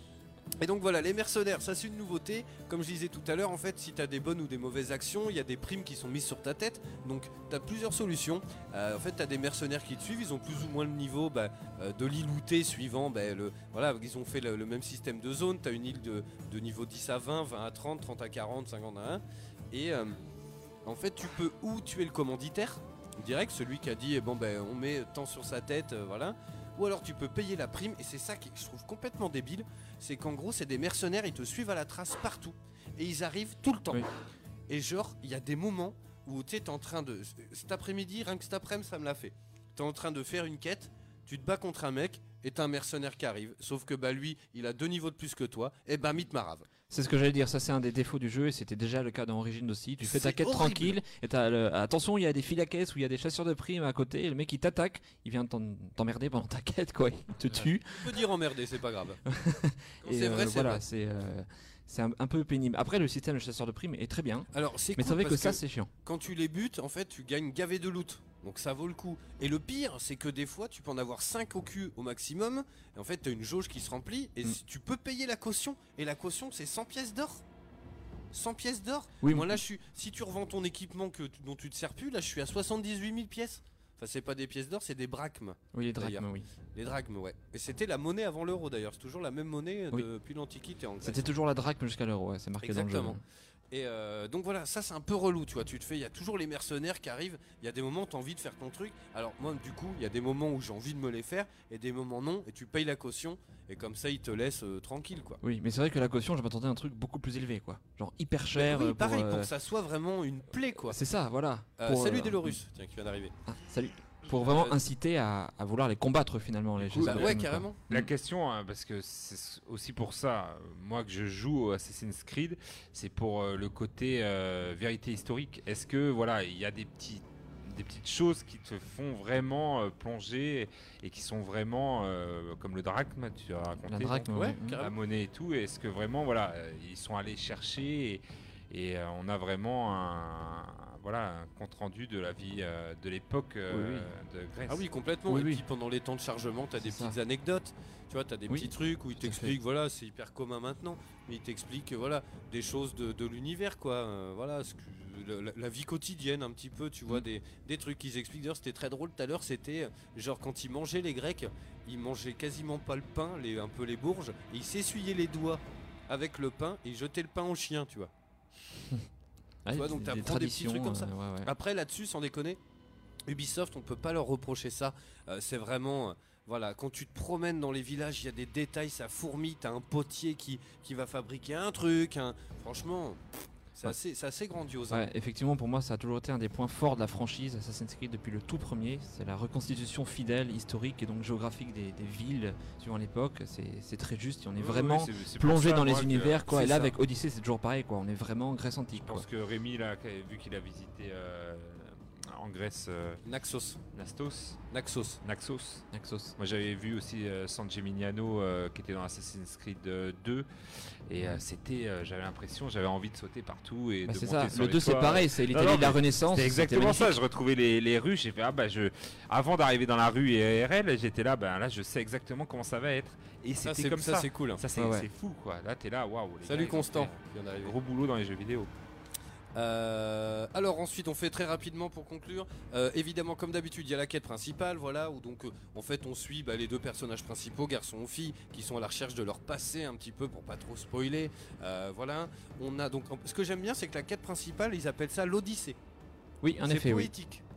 Et donc voilà, les mercenaires, ça c'est une nouveauté. Comme je disais tout à l'heure, en fait, si t'as des bonnes ou des mauvaises actions, il y a des primes qui sont mises sur ta tête. Donc t'as plusieurs solutions. Euh, en fait, t'as des mercenaires qui te suivent, ils ont plus ou moins le niveau bah, euh, de l'île t'es suivant. bah, voilà, ils ont fait le, même système de zone. T'as une île de, niveau 10 à 20, 20 à 30, 30 à 40, 50 à 1. Et euh, en fait, tu peux ou tuer le commanditaire, direct, celui qui a dit, eh bon, ben, on met tant sur sa tête, voilà. Ou alors tu peux payer la prime, et c'est ça que je trouve complètement débile, c'est qu'en gros, c'est des mercenaires, ils te suivent à la trace partout. Et ils arrivent tout le temps. Oui. Et genre, il y a des moments où tu es en train de. Cet après-midi, rien que cet après-midi, ça me l'a fait. Tu es en train de faire une quête, tu te bats contre un mec, et t'as un mercenaire qui arrive. Sauf que bah lui, il a deux niveaux de plus que toi, et bah mythe marave. C'est ce que j'allais dire, ça c'est un des défauts du jeu et c'était déjà le cas dans Origins aussi. Tu fais ta quête horrible. tranquille et t'as le- attention, il y a des fils à caisse ou il y a des chasseurs de primes à côté et le mec il t'attaque, il vient t'emmerder pendant ta quête quoi, il te tue. Tu peux dire emmerder, c'est pas grave. [LAUGHS] C'est vrai, euh, c'est voilà, c'est euh, un, un peu pénible. Après le système de chasseur de primes est très bien, Alors c'est mais cool c'est vrai que ça c'est chiant. quand tu les butes, en fait, tu gagnes gavé de loot. Donc ça vaut le coup. Et le pire, c'est que des fois, tu peux en avoir 5 au cul au maximum. Et en fait, tu as une jauge qui se remplit. Et Mm. tu peux payer la caution. Et la caution, c'est 100 pièces d'or. 100 pièces d'or Oui, Moi là, je suis, si tu revends ton équipement que, tu- dont tu te sers plus, là, je suis à 78 000 pièces. Enfin, c'est pas des pièces d'or, c'est des drachmes. Oui, les drachmes, oui. Les drachmes, ouais. Et c'était la monnaie avant l'euro d'ailleurs. C'est toujours la même monnaie Oui. depuis l'Antiquité en. C'était toujours la drachme jusqu'à l'euro, ouais, c'est marqué dans le Exactement. jeu. Et euh, donc voilà, ça c'est un peu relou, tu vois. Tu te fais, il y a toujours les mercenaires qui arrivent. Il y a des moments où tu as envie de faire ton truc. Alors moi, du coup, il y a des moments où j'ai envie de me les faire et des moments non. Et tu payes la caution et comme ça, ils te laissent euh, tranquille, quoi. Oui, mais c'est vrai que la caution, je m'attendais à un truc beaucoup plus élevé quoi. Genre hyper cher. Mais oui, euh, pareil, euh, pour que ça soit vraiment une plaie, quoi. C'est ça, voilà. Pour, salut Delorus, tiens, qui vient d'arriver. Ah, salut. Pour vraiment inciter à, à vouloir les combattre finalement. Les jeux Bah ouais, carrément. La question, hein, parce que c'est aussi pour ça, euh, moi que je joue au Assassin's Creed, c'est pour euh, le côté euh, vérité historique. Est-ce que voilà, il y a des petits des petites choses qui te font vraiment euh, plonger et qui sont vraiment euh, comme le drachme tu as raconté La drachme, non ouais, la carrément. monnaie et tout est-ce que vraiment voilà euh, ils sont allés chercher et, et, euh, on a vraiment un voilà un compte rendu de la vie euh, de l'époque euh, de Grèce Ah oui, complètement. et puis pendant les temps de chargement, tu as des ça. petites anecdotes. Tu vois, tu as des Oui, petits trucs où ils t'expliquent, voilà, c'est hyper commun maintenant, mais ils t'expliquent, voilà, des choses de, de l'univers, quoi. euh, voilà, ce que- la, vie quotidienne, un petit peu, tu vois, Mm. des, des trucs qu'ils expliquent. D'ailleurs, c'était très drôle tout à l'heure, c'était genre quand ils mangeaient les Grecs, ils mangeaient quasiment pas le pain, les, un peu les bourges, et ils s'essuyaient les doigts avec le pain et ils jetaient le pain au chien, tu vois. [LAUGHS] Tu vois, donc des- t'apprends des des, petits trucs comme ça. euh, ouais, ouais. Après, là-dessus, sans déconner, Ubisoft, on peut pas leur reprocher ça. Euh, c'est vraiment. euh, voilà, quand tu te promènes dans les villages, il y a des détails, ça fourmille. T'as un potier qui, qui va fabriquer un truc. Franchement, pff, c'est Ouais. assez, grandiose. hein. Ouais, effectivement, pour moi, ça a toujours été un des points forts de la franchise Assassin's Creed depuis le tout premier. C'est la reconstitution fidèle, historique et donc géographique des, des villes suivant l'époque. C'est très juste et on est Oui, vraiment oui, plongé ça, dans les univers. Quoi. Et là, ça. avec Odyssey, c'est toujours pareil. Quoi. On est vraiment Grèce antique. Je pense que Rémi, là, vu qu'il a visité euh, en Grèce. euh, Naxos. Nastos. Naxos. Naxos. Naxos. Moi, j'avais vu aussi euh, San Gimignano euh, qui était dans Assassin's Creed euh, 2. Et c'était, j'avais l'impression, j'avais envie de sauter partout et Bah, de c'est monter ça. sur Le les 2, c'est pareil, c'est l'Italie de la Renaissance, c'était exactement ça. Je retrouvais les, les rues. J'ai fait, ah bah, je, avant d'arriver dans la rue IRL, j'étais là, ben là, je sais exactement comment ça va être. Et c'était c'est- comme ça, ça. c'est cool, hein. Ça, c'est ouais. c'est fou, quoi. Là, t'es là, waouh. Salut Constant. Gros boulot dans les jeux vidéo. Euh, alors ensuite on fait très rapidement pour conclure. Euh, évidemment comme d'habitude il y a la quête principale, voilà, où donc euh, en fait on suit bah, les deux personnages principaux, garçon ou fille, qui sont à la recherche de leur passé un petit peu pour pas trop spoiler. Voilà, on a donc ce que j'aime bien c'est que la quête principale ils appellent ça l'Odyssée. Oui, en C'est effet, oui.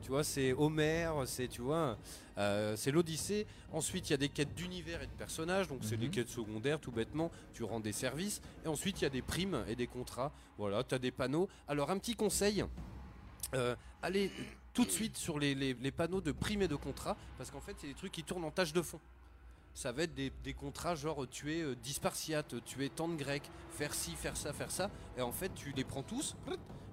Tu vois, c'est Homère, c'est tu vois, euh, c'est l'Odyssée. Ensuite, il y a des quêtes d'univers et de personnages, donc c'est des Mhm. quêtes secondaires, tout bêtement. Tu rends des services. Et ensuite, il y a des primes et des contrats. Voilà, tu as des panneaux. Alors, un petit conseil. euh, allez tout de suite sur les, les- les panneaux de primes et de contrats, parce qu'en fait, c'est des trucs qui tournent en tâche de fond. Ça va être des, des contrats genre tuer euh, 10 spartiates, tuer tant de grecs, faire ci, faire ça, faire ça. Et en fait, tu les prends tous.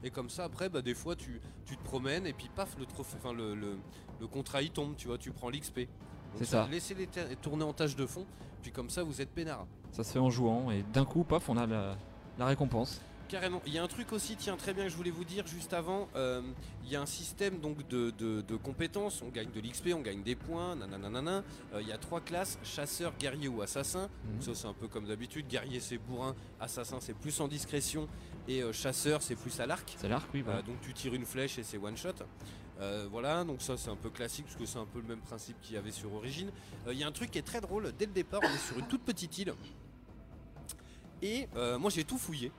Et comme ça, après, bah, des fois, tu, tu te promènes et puis paf, le, trophée, enfin, le, le, le contrat il tombe, tu vois, tu prends l'XP. C'est ça. Laissez-les ter- tourner en tâche de fond, puis comme ça, vous êtes peinard. Ça se fait en jouant et d'un coup, paf, on a la, la récompense. Carrément. Il y a un truc aussi, tiens, très bien que je voulais vous dire juste avant. euh, il y a un système donc de, de- de compétences. On gagne de l'XP, on gagne des points, nananana. Euh, il y a trois classes chasseur, guerrier ou assassin. Mhm. Ça, c'est un peu comme d'habitude. Guerrier, c'est bourrin. Assassin, c'est plus en discrétion. Et euh, chasseur, c'est plus à l'arc. C'est l'arc, oui. Euh, donc tu tires une flèche et c'est one shot. Voilà, donc ça c'est un peu classique parce que c'est un peu le même principe qu'il y avait sur Origin. Euh, Il y a un truc qui est très drôle. Dès le départ, on est sur une toute petite île. Et moi j'ai tout fouillé.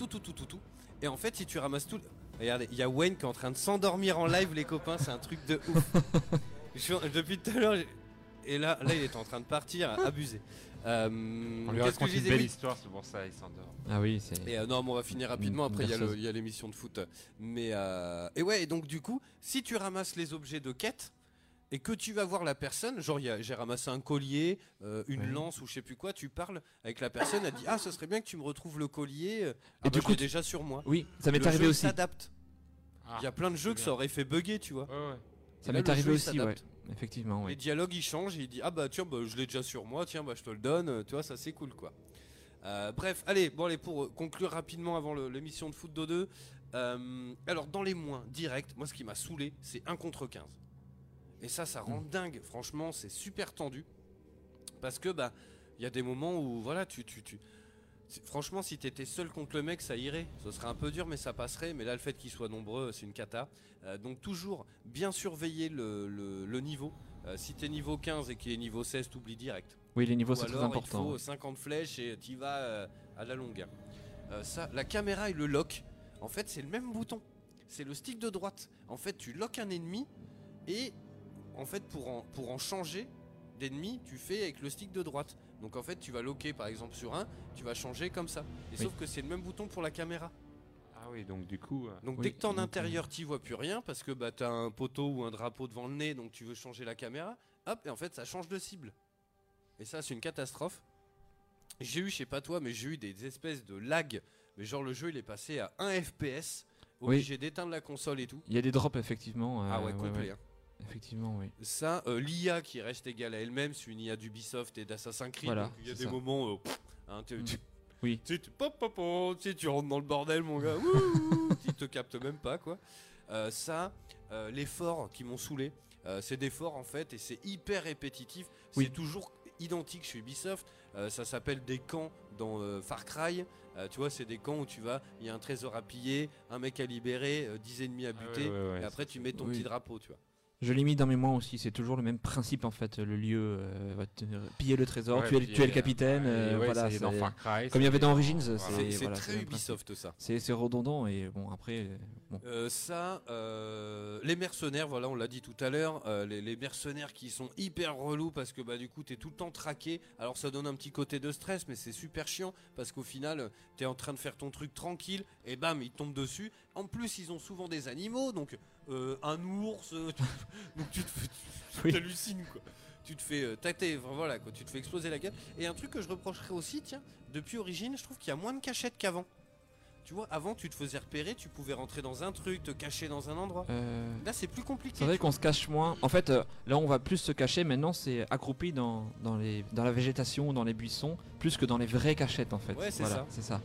Tout, tout, tout, tout, tout. Et en fait, si tu ramasses tout. Regardez, il y a Wayne qui est en train de s'endormir en live, les copains, c'est un truc de ouf. [LAUGHS] Je suis en- depuis tout à l'heure, j'ai- et là, là, il est en train de partir, abusé. Euh, On lui que raconte je une belle Oui. histoire, c'est pour ça, il s'endort. Ah oui, c'est. Et euh, non, mais on va finir rapidement. Après, il y a le- berceuse. il y a l'émission de foot. Mais euh, et ouais, et donc du coup, si tu ramasses les objets de quête et que tu vas voir la personne, genre j'ai ramassé un collier, euh, une lance ou je sais plus quoi, tu parles avec la personne, elle dit ah, ce serait bien que tu me retrouves le collier. euh, Et ah du bah, coup, déjà sur moi. Oui, ça m'est arrivé jeu, aussi. s'adapte. Ah, Il y a plein de jeux que ça aurait fait bugger, tu vois. Ouais, ouais. Ça m'est arrivé aussi, ouais. Effectivement, Les ouais. dialogues ils changent et il dit ah bah tiens bah, je l'ai déjà sur moi tiens bah je te le donne euh, tu vois ça c'est cool quoi. Euh, bref allez bon allez pour conclure rapidement avant l'émission de foot d'O2 euh, alors dans les moins directs moi ce qui m'a saoulé c'est 1 contre 15 et ça ça rend dingue franchement c'est super tendu parce que bah il y a des moments où voilà tu tu tu Franchement, si t'étais seul contre le mec, ça irait. Ce serait un peu dur, mais ça passerait. Mais là, le fait qu'ils soient nombreux, c'est une cata. Euh, donc, toujours bien surveiller le, le- le niveau. Euh, si t'es niveau 15 et qu'il est niveau 16, t'oublies direct. Oui, les niveaux, c'est très important. Il faut ouais. 50 flèches et t'y vas euh, à la longue. Ça, la caméra et le lock, en fait, c'est le même bouton. C'est le stick de droite. En fait, tu lock un ennemi et en fait, pour en, pour en changer d'ennemi, tu fais avec le stick de droite. Donc en fait, tu vas locker par exemple sur un, tu vas changer comme ça. Et Oui. sauf que c'est le même bouton pour la caméra. Ah oui, donc du coup. euh, Donc Oui, dès que t'es en euh, intérieur, t'y vois plus rien parce que bah, t'as un poteau ou un drapeau devant le nez, donc tu veux changer la caméra. Hop, et en fait, ça change de cible. Et ça, c'est une catastrophe. J'ai eu, je sais pas toi, mais j'ai eu des espèces de lag. Mais genre, le jeu, il est passé à 1 FPS. Oui. Obligé d'éteindre la console et tout. Il y a des drops effectivement. ah euh, ouais, complet. hein. Effectivement, oui. Ça, euh, l'IA qui reste égale à elle-même, c'est une IA d'Ubisoft et d'Assassin's Creed. Voilà, donc il y a des ça. moments. euh, pff, hein, tu, Mm. tu- Oui. tu, tu- pop, pop, pop, tu rentres dans le bordel, mon gars. Wouh, tu te captes même pas, quoi. Euh, ça, euh, les forts qui m'ont saoulé, euh, c'est des forts en fait, et c'est hyper répétitif. Oui. C'est toujours identique chez Ubisoft. Euh, ça s'appelle des camps dans euh, Far Cry. Euh, tu vois, c'est des camps où tu vas, il y a un trésor à piller, un mec à libérer, euh, 10 ennemis à Ah ouais, buter, ouais, ouais, et après tu mets ton Oui. petit drapeau, tu vois. Je l'ai mis dans mes mois aussi, c'est toujours le même principe en fait. Le lieu euh, va te- piller le trésor, ouais, tuer, le- puis, tuer le euh, capitaine. et euh, ouais, voilà, c'est dans Far Cry. Comme il y avait dans Origins, voilà. C'est voilà, très. Ubisoft ça. C'est redondant et bon après. euh, bon. Euh, ça, euh, les mercenaires, voilà, on l'a dit tout à l'heure, euh, les, les mercenaires qui sont hyper relous parce que bah du coup t'es tout le temps traqué. Alors ça donne un petit côté de stress, mais c'est super chiant parce qu'au final t'es en train de faire ton truc tranquille et bam ils tombent dessus. En plus ils ont souvent des animaux, donc euh, un ours, euh, tu- [LAUGHS] donc tu te fais- tu Oui. t'hallucines quoi. Tu te fais euh, tâter, enfin, voilà quoi, tu te fais exploser la gueule. Et un truc que je reprocherais aussi, tiens, depuis Origine, je trouve qu'il y a moins de cachettes qu'avant. Tu vois, avant tu te faisais repérer, tu pouvais rentrer dans un truc, te cacher dans un endroit. Euh, Là c'est plus compliqué. c'est vrai qu'on se cache moins. En fait, euh, là on va plus se cacher. Maintenant, c'est accroupi dans, dans, les, dans la végétation, dans les buissons, plus que dans les vraies cachettes en fait. Ouais, c'est Voilà, ça.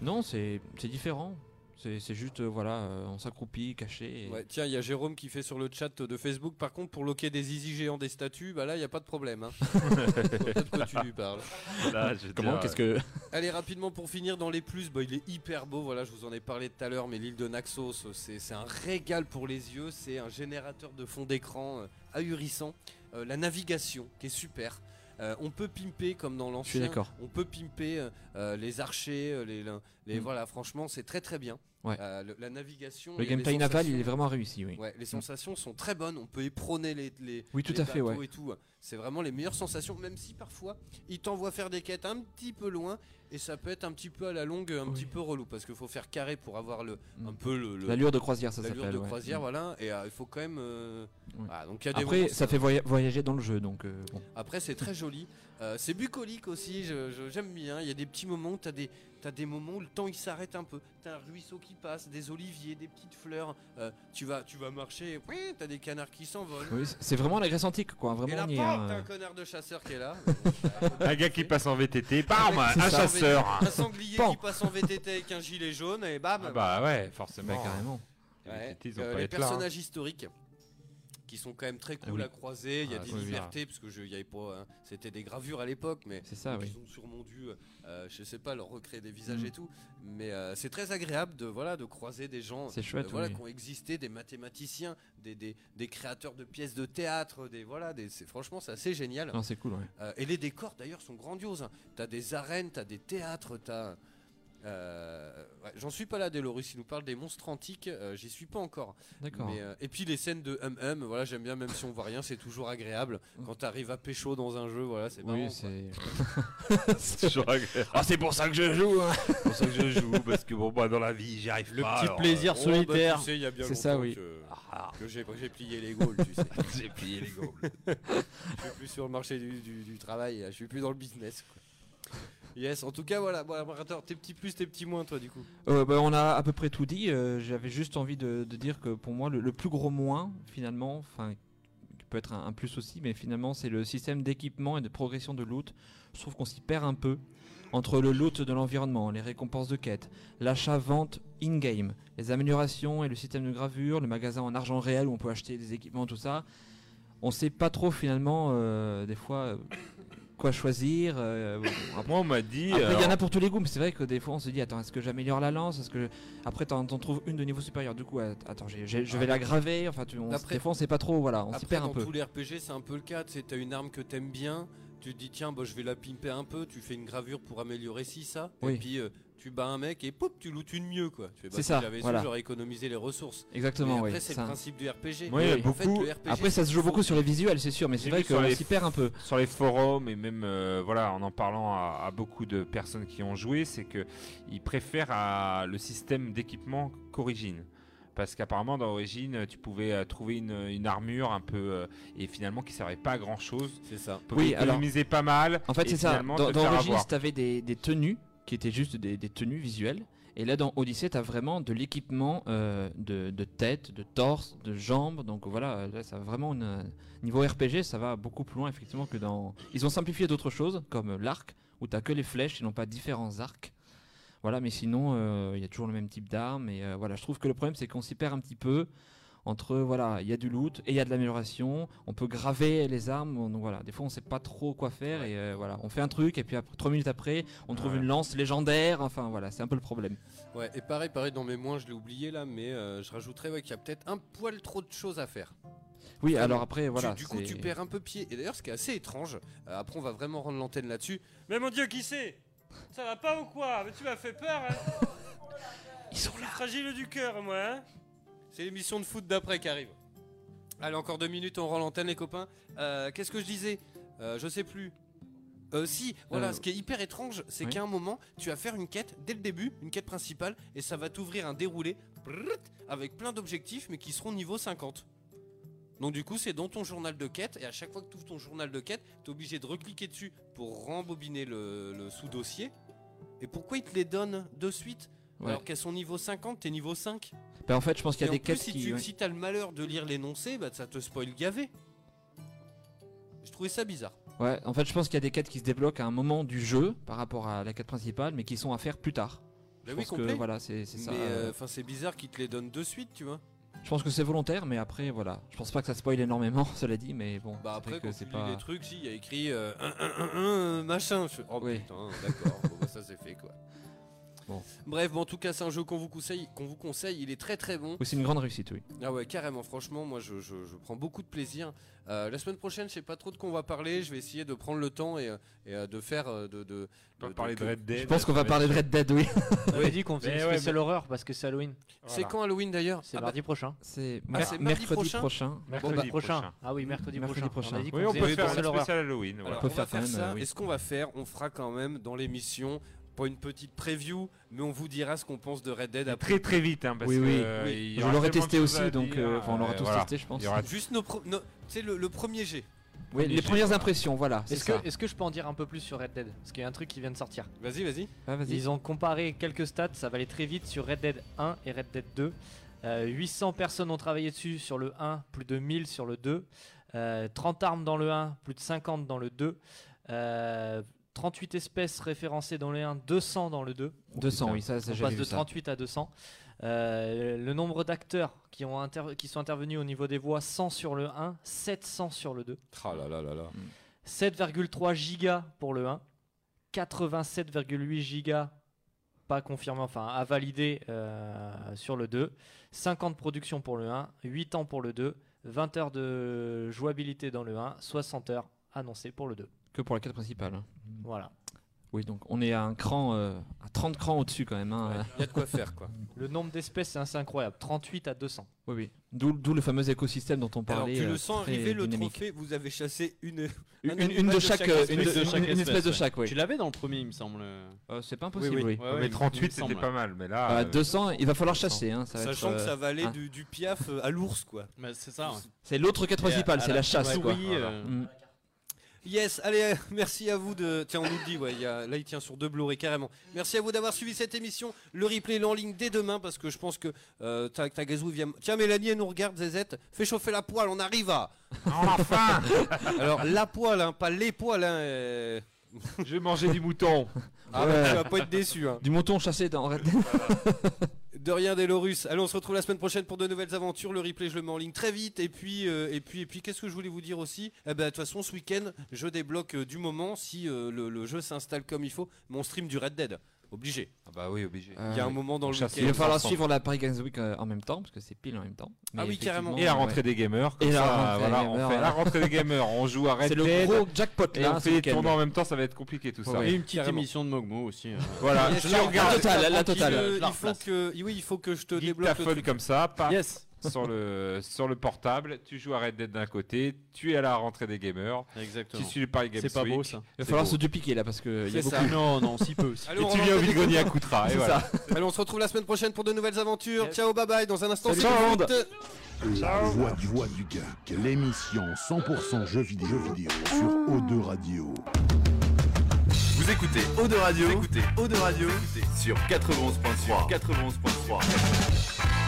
Non, c'est différent. C'est juste, euh, voilà, euh, on s'accroupit, caché. et- Ouais, tiens, il y a Jérôme qui fait sur le chat de Facebook. Par contre, pour loquer des easy géants des statues, bah là, il n'y a pas de problème. Hein. [LAUGHS] De quoi tu lui parles. Là, je veux Comment Qu'est-ce que. Allez, rapidement pour finir dans les plus, bah, il est hyper beau. Voilà, je vous en ai parlé tout à l'heure, mais l'île de Naxos, c'est un régal pour les yeux. C'est un générateur de fond d'écran euh, ahurissant. Euh, la navigation qui est super. Euh, on peut pimper comme dans Je suis l'ancien. d'accord. On peut pimper euh, euh, les archers, euh, les, les Mm. voilà. Franchement, c'est très très bien. Ouais. Euh, le- la navigation. Le gameplay naval, il est vraiment réussi, oui. Ouais, les sensations sont très bonnes. On peut éperonner les, les, Oui, tout les à fait, ouais. et tout. C'est vraiment les meilleures sensations, même si parfois il t'envoie faire des quêtes un petit peu loin et ça peut être un petit peu à la longue, un Oui. petit peu relou parce qu'il faut faire carré pour avoir le Mm. un peu le, le- L'allure de croisière, ça l'allure s'appelle. de ouais. croisière, Mm. voilà. Et euh, il faut quand même. euh, voilà, donc il y a des Après, ça fait voya- voyager dans le jeu, donc euh, bon. Après, c'est très joli. C'est bucolique aussi, je- je- j'aime bien. Il y a des petits moments où tu as des, t'as des moments où le temps il s'arrête un peu. Tu as un ruisseau qui passe, des oliviers, des petites fleurs. Euh, tu, vas, tu vas marcher, tu as des canards qui s'envolent. Oui, c'est vraiment la Grèce antique, quoi. Et Vraiment, là, bam, hein. t'as un connard de chasseur qui est là. [LAUGHS] Un gars qui passe en VTT, [LAUGHS] bam, un ça. chasseur. Un sanglier Pan. qui passe en VTT avec un gilet jaune et bam. Ah bah ouais, forcément. Bah, carrément. Les Ouais. VTT, ils ont Euh, pas les là, hein. personnages historiques qui sont quand même très cool oui. à croiser. Il y a Ah, des libertés parce que je, y avait pas, hein, c'était des gravures à l'époque, mais C'est ça, donc oui. ils ont sûrement dû, euh, je sais pas, leur recréer des visages Mm. et tout. Mais euh, c'est très agréable de voilà de croiser des gens, C'est chouette, euh, voilà, oui. qui ont existé, des mathématiciens, des, des, des créateurs de pièces de théâtre, des voilà, des, c'est franchement c'est assez génial. C'est cool, ouais. Euh, et les décors d'ailleurs sont grandioses. hein. T'as des arènes, t'as des théâtres, t'as. Euh, ouais, J'en suis pas là, Delorus. Il nous parle des monstres antiques. euh, J'y suis pas encore. D'accord. Euh, et puis les scènes de hum hum, voilà, j'aime bien, même si on voit rien, c'est toujours agréable. Quand t'arrives à pécho dans un jeu, voilà, c'est marrant. Oui, c'est. [LAUGHS] C'est toujours agréable. Ah, c'est pour ça que je joue, hein. C'est pour ça que je joue, parce que bon, bah, dans la vie, j'y arrive Le pas. petit alors, plaisir Oh, solitaire. bah, tu sais, il y a bien C'est ça, oui. que, Ah, que j'ai j'ai plié les gaules, tu sais. [LAUGHS] J'ai plié les gaules. je suis plus sur le marché du, du- du travail, je suis plus dans le business. quoi. Yes, en tout cas, voilà. Bon, attends, tes petits plus, tes petits moins, toi, du coup. Euh, bah, on a à peu près tout dit. euh, J'avais juste envie de, dire que pour moi, le, plus gros moins, finalement, enfin, qui peut être un, un plus aussi, mais finalement, c'est le système d'équipement et de progression de loot. Je trouve qu'on s'y perd un peu entre le loot de l'environnement, les récompenses de quête, l'achat-vente in-game, les améliorations et le système de gravure, le magasin en argent réel où on peut acheter des équipements, tout ça. On sait pas trop finalement, euh, des fois, euh, quoi choisir. euh, après- [LAUGHS] Moi, on m'a dit. après, il y en a pour tous les goûts, mais c'est vrai que des fois on se dit Attends, est-ce que j'améliore la lance? Est-ce que après t'en t'en trouves une de niveau supérieur? Du coup, att- attends, j'ai- j'ai- je vais la graver. Enfin, tu, on- Après- des fois on sait pas trop, voilà, on s'y perd un dans peu. tous les RPG, c'est un peu le cas. Tu t'as une arme que t'aimes bien, tu te dis tiens bah, je vais la pimper un peu, tu fais une gravure pour améliorer ci ça, Oui. et puis euh, tu bats un mec et poup tu lootes une mieux quoi. Tu fais, bah, C'est si ça, j'avais su, voilà. j'aurais économisé les ressources. Exactement, Mais après oui, c'est ça. le principe du RPG. Oui, oui. en fait, le RPG, Après, ça se joue beaucoup sur les visuels, c'est sûr, mais c'est vrai qu'on les- s'y perd un peu. Sur les forums et même euh, voilà, en en parlant à, à beaucoup de personnes qui ont joué, c'est que ils préfèrent à le système d'équipement qu'Origine. Parce qu'apparemment dans Origine, tu pouvais euh, trouver une, une armure un peu euh, et finalement qui servait pas à grand chose. C'est ça. Oui, alors- économiser pas mal. En fait, et c'est ça. Dans, dans Origins, tu avais des, des tenues qui étaient juste des, tenues visuelles. Et là, dans Odyssey, tu as vraiment de l'équipement euh, de, tête, de torse, de jambes. Donc voilà, là, ça a vraiment une. Niveau RPG, ça va beaucoup plus loin, effectivement, que dans. Ils ont simplifié d'autres choses, comme l'arc, où tu que les flèches, ils n'ont pas différents arcs. Voilà, mais sinon, euh, il y a toujours le même type d'arme. Et euh, voilà, je trouve que le problème, c'est qu'on s'y perd un petit peu entre voilà, il y a du loot et il y a de l'amélioration. On peut graver les armes. Donc voilà, des fois, on sait pas trop quoi faire et euh, voilà, on fait un truc et puis après, trois minutes après, on trouve Ouais. une lance légendaire. Enfin voilà, c'est un peu le problème. Ouais, et pareil, pareil dans mes moins, je l'ai oublié là, mais euh, je rajouterais ouais, qu'il y a peut-être un poil trop de choses à faire. Oui, Vraiment. alors après, Tu- voilà. du coup, tu perds un peu pied. Et d'ailleurs, ce qui est assez étrange, euh, après, on va vraiment rendre l'antenne là-dessus. Mais mon dieu, qui c'est? Ça va pas ou quoi? Mais tu m'as fait peur, hein? [LAUGHS] Ils sont là. Fragile du cœur, moi, hein? C'est l'émission de foot d'après qui arrive. Allez, encore deux minutes, on rend l'antenne, les copains. Euh, Qu'est-ce que je disais Euh, Je sais plus. Euh, si, voilà, ce qui est hyper étrange, c'est oui. qu'à un moment, tu vas faire une quête dès le début, une quête principale, et ça va t'ouvrir un déroulé avec plein d'objectifs, mais qui seront niveau 50. Donc du coup, c'est dans ton journal de quête, et à chaque fois que tu ouvres ton journal de quête, tu es obligé de recliquer dessus pour rembobiner le, le sous-dossier. Et pourquoi ils te les donnent de suite Ouais. Alors qu'elles sont niveau 50, t'es niveau 5 Ben, en fait, je pense qu'il y et a en des plus, quêtes si qui. tu ouais. si t'as le malheur de lire l'énoncé, bah, ça te spoil gavé. Je trouvais ça bizarre. Ouais, en fait, je pense qu'il y a des quêtes qui se débloquent à un moment du jeu par rapport à la quête principale, mais qui sont à faire plus tard. Bah Je oui, pense que voilà, c'est ça. Mais euh, euh, enfin, c'est bizarre qu'ils te les donnent de suite, tu vois. Je pense que c'est volontaire, mais après, voilà. Je pense pas que ça spoil énormément, [LAUGHS] cela dit, mais bon. Bah après, quand que tu lis pas. les trucs, si, il y a écrit euh, un, un, un, un, machin. Je oh Oui. putain, d'accord, bon, bah, ça c'est fait quoi. Bon. Bref, bon, en tout cas, c'est un jeu qu'on vous conseille, qu'on vous conseille. Il est très très bon. Oui, c'est une grande réussite, oui. Ah ouais, carrément, franchement, moi je, je- je prends beaucoup de plaisir. Euh, la semaine prochaine, je sais pas trop de quoi on va parler. Je vais essayer de prendre le temps et, euh, et, euh, de faire de. de, On va de- parler de Red Dead. Je pense qu'on va parler de Red Dead, oui. [LAUGHS] On avait dit qu'on faisait Mais une ouais, spéciale horreur parce que c'est Halloween. C'est quand Halloween d'ailleurs C'est Ah bah, mardi prochain. C'est Ah, mercredi prochain prochain. Mercredi bah, prochain. Ah oui, mercredi, Mercredi prochain. prochain. On a dit qu'on Oui, on faisait peut une faire spéciale un horreur. spécial Halloween. Voilà. peut on va faire faire ça. Et ce qu'on va faire, on fera quand même dans l'émission, pas une petite preview, mais on vous dira ce qu'on pense de Red Dead après. Très très vite, hein, parce Oui, que, oui. euh, Oui. Je de testé aussi, donc dire, euh, enfin, on l'aura euh, tous voilà. testé, je pense. Il y aura Juste nos, pro- nos- tu sais, le, le premier jet. Oui, les premières voilà. impressions, voilà. Est-ce que, est-ce que je peux en dire un peu plus sur Red Dead? Parce qu'il y a un truc qui vient de sortir. Vas-y, vas-y. Ah, vas-y. Ils ont comparé quelques stats, ça va aller très vite sur Red Dead 1 et Red Dead 2. Euh, 800 personnes ont travaillé dessus sur le 1, plus de 1000 sur le 2. Euh, 30 armes dans le 1, plus de 50 dans le 2. Euh, 38 espèces référencées dans le 1, 200 dans le 2. 200, oui, ça, ça On j'ai passe vu de ça. 38 à 200. Euh, le nombre d'acteurs qui, ont inter- qui sont intervenus au niveau des voix, 100 sur le 1, 700 sur le 2. Ah là là là là. 7,3 gigas pour le 1, 87,8 gigas pas confirmé, enfin à valider euh, sur le 2, 50 productions pour le 1, 8 ans pour le 2, 20 heures de jouabilité dans le 1, 60 heures annoncées pour le 2. Que pour la quête principale. hein. Voilà. Oui, donc on est à un cran, euh, à 30 crans au-dessus quand même. hein. Il y a de quoi [LAUGHS] faire quoi. Le nombre d'espèces c'est assez incroyable, 38 à 200. Oui, oui. D'où d'où le fameux écosystème dont on Alors parlait. tu euh, le sens très arriver le dynamique. trophée, vous avez chassé une, Une, un une- une animal de chaque, euh, une, espèce. de- chaque une- une espèce de espèce, chaque, oui. Tu l'avais dans le premier, il me semble. Euh, c'est pas impossible, Oui, oui. oui. Ouais, ouais, mais il me 38 semble, c'était ouais. pas mal, mais là. Bah, euh, 200, il va falloir chasser. Hein, ça va Sachant être, que euh, ça va aller hein. du, du piaf euh, à l'ours quoi. Bah, c'est ça. ouais. C'est l'autre quête principale, à- c'est à la chasse. quoi. Yes, allez, euh, merci à vous de. Tiens, on nous le dit, ouais, y a- là il tient sur deux Blu-ray carrément. Merci à vous d'avoir suivi cette émission. Le replay est en ligne dès demain parce que je pense que euh, ta, ta gazou vient. Tiens, Mélanie, elle nous regarde, Zezette. Fais chauffer la poêle, on arrive à. Enfin [LAUGHS] Alors, la poêle, hein, pas les poils, hein. euh. [LAUGHS] Je vais manger du mouton. Ah, Ouais. bah, tu vas pas être déçu, hein. Du mouton chassé dans Red Dead. De rien, Delorus. Allez, on se retrouve la semaine prochaine pour de nouvelles aventures. Le replay, je le mets en ligne très vite. Et puis, euh, et puis, et puis, qu'est-ce que je voulais vous dire aussi? Eh ben, de toute façon, ce week-end, je débloque euh, du moment si euh, le, le jeu s'installe comme il faut mon stream du Red Dead. Obligé. Ah bah oui, obligé. Il y a un moment dans le week-end- Il va falloir suivre la Paris Games Week euh, en même temps, parce que c'est pile en même temps. Ah oui, carrément. Et la rentrée ouais. des gamers. Comme Et la ça, rentrée la rentrée des gamers. On joue à Red [LAUGHS] C'est le gros jackpot Et là, on fait les tournois en même temps, ça va être compliqué tout ça. Et une petite émission de Mogmo aussi. euh. Voilà, je la regarde totale, la Il, totale. euh, la il faut que, oui, il faut que je te débloque comme ça, Yes, sur le sur le portable, tu joues à Red Dead d'un côté, tu es à la rentrée des gamers, exactement. tu suis le Paris Games C'est pas beau ça. Il va falloir se dupliquer là, parce que il y a beaucoup. Non, non, si peu. si Allez, et tu viens au vide-grenier à. Coutras, et voilà. ça. [LAUGHS] Allez, on se retrouve la semaine prochaine pour de nouvelles aventures. Yes. Ciao, bye bye. Dans un instant, c'est. La voix du, voix du geek, l'émission 100% jeux vidéo, jeux vidéo sur O2 Radio. Vous écoutez Eau de Radio, vous écoutez Eau de Radio sur 91.3. 91.3.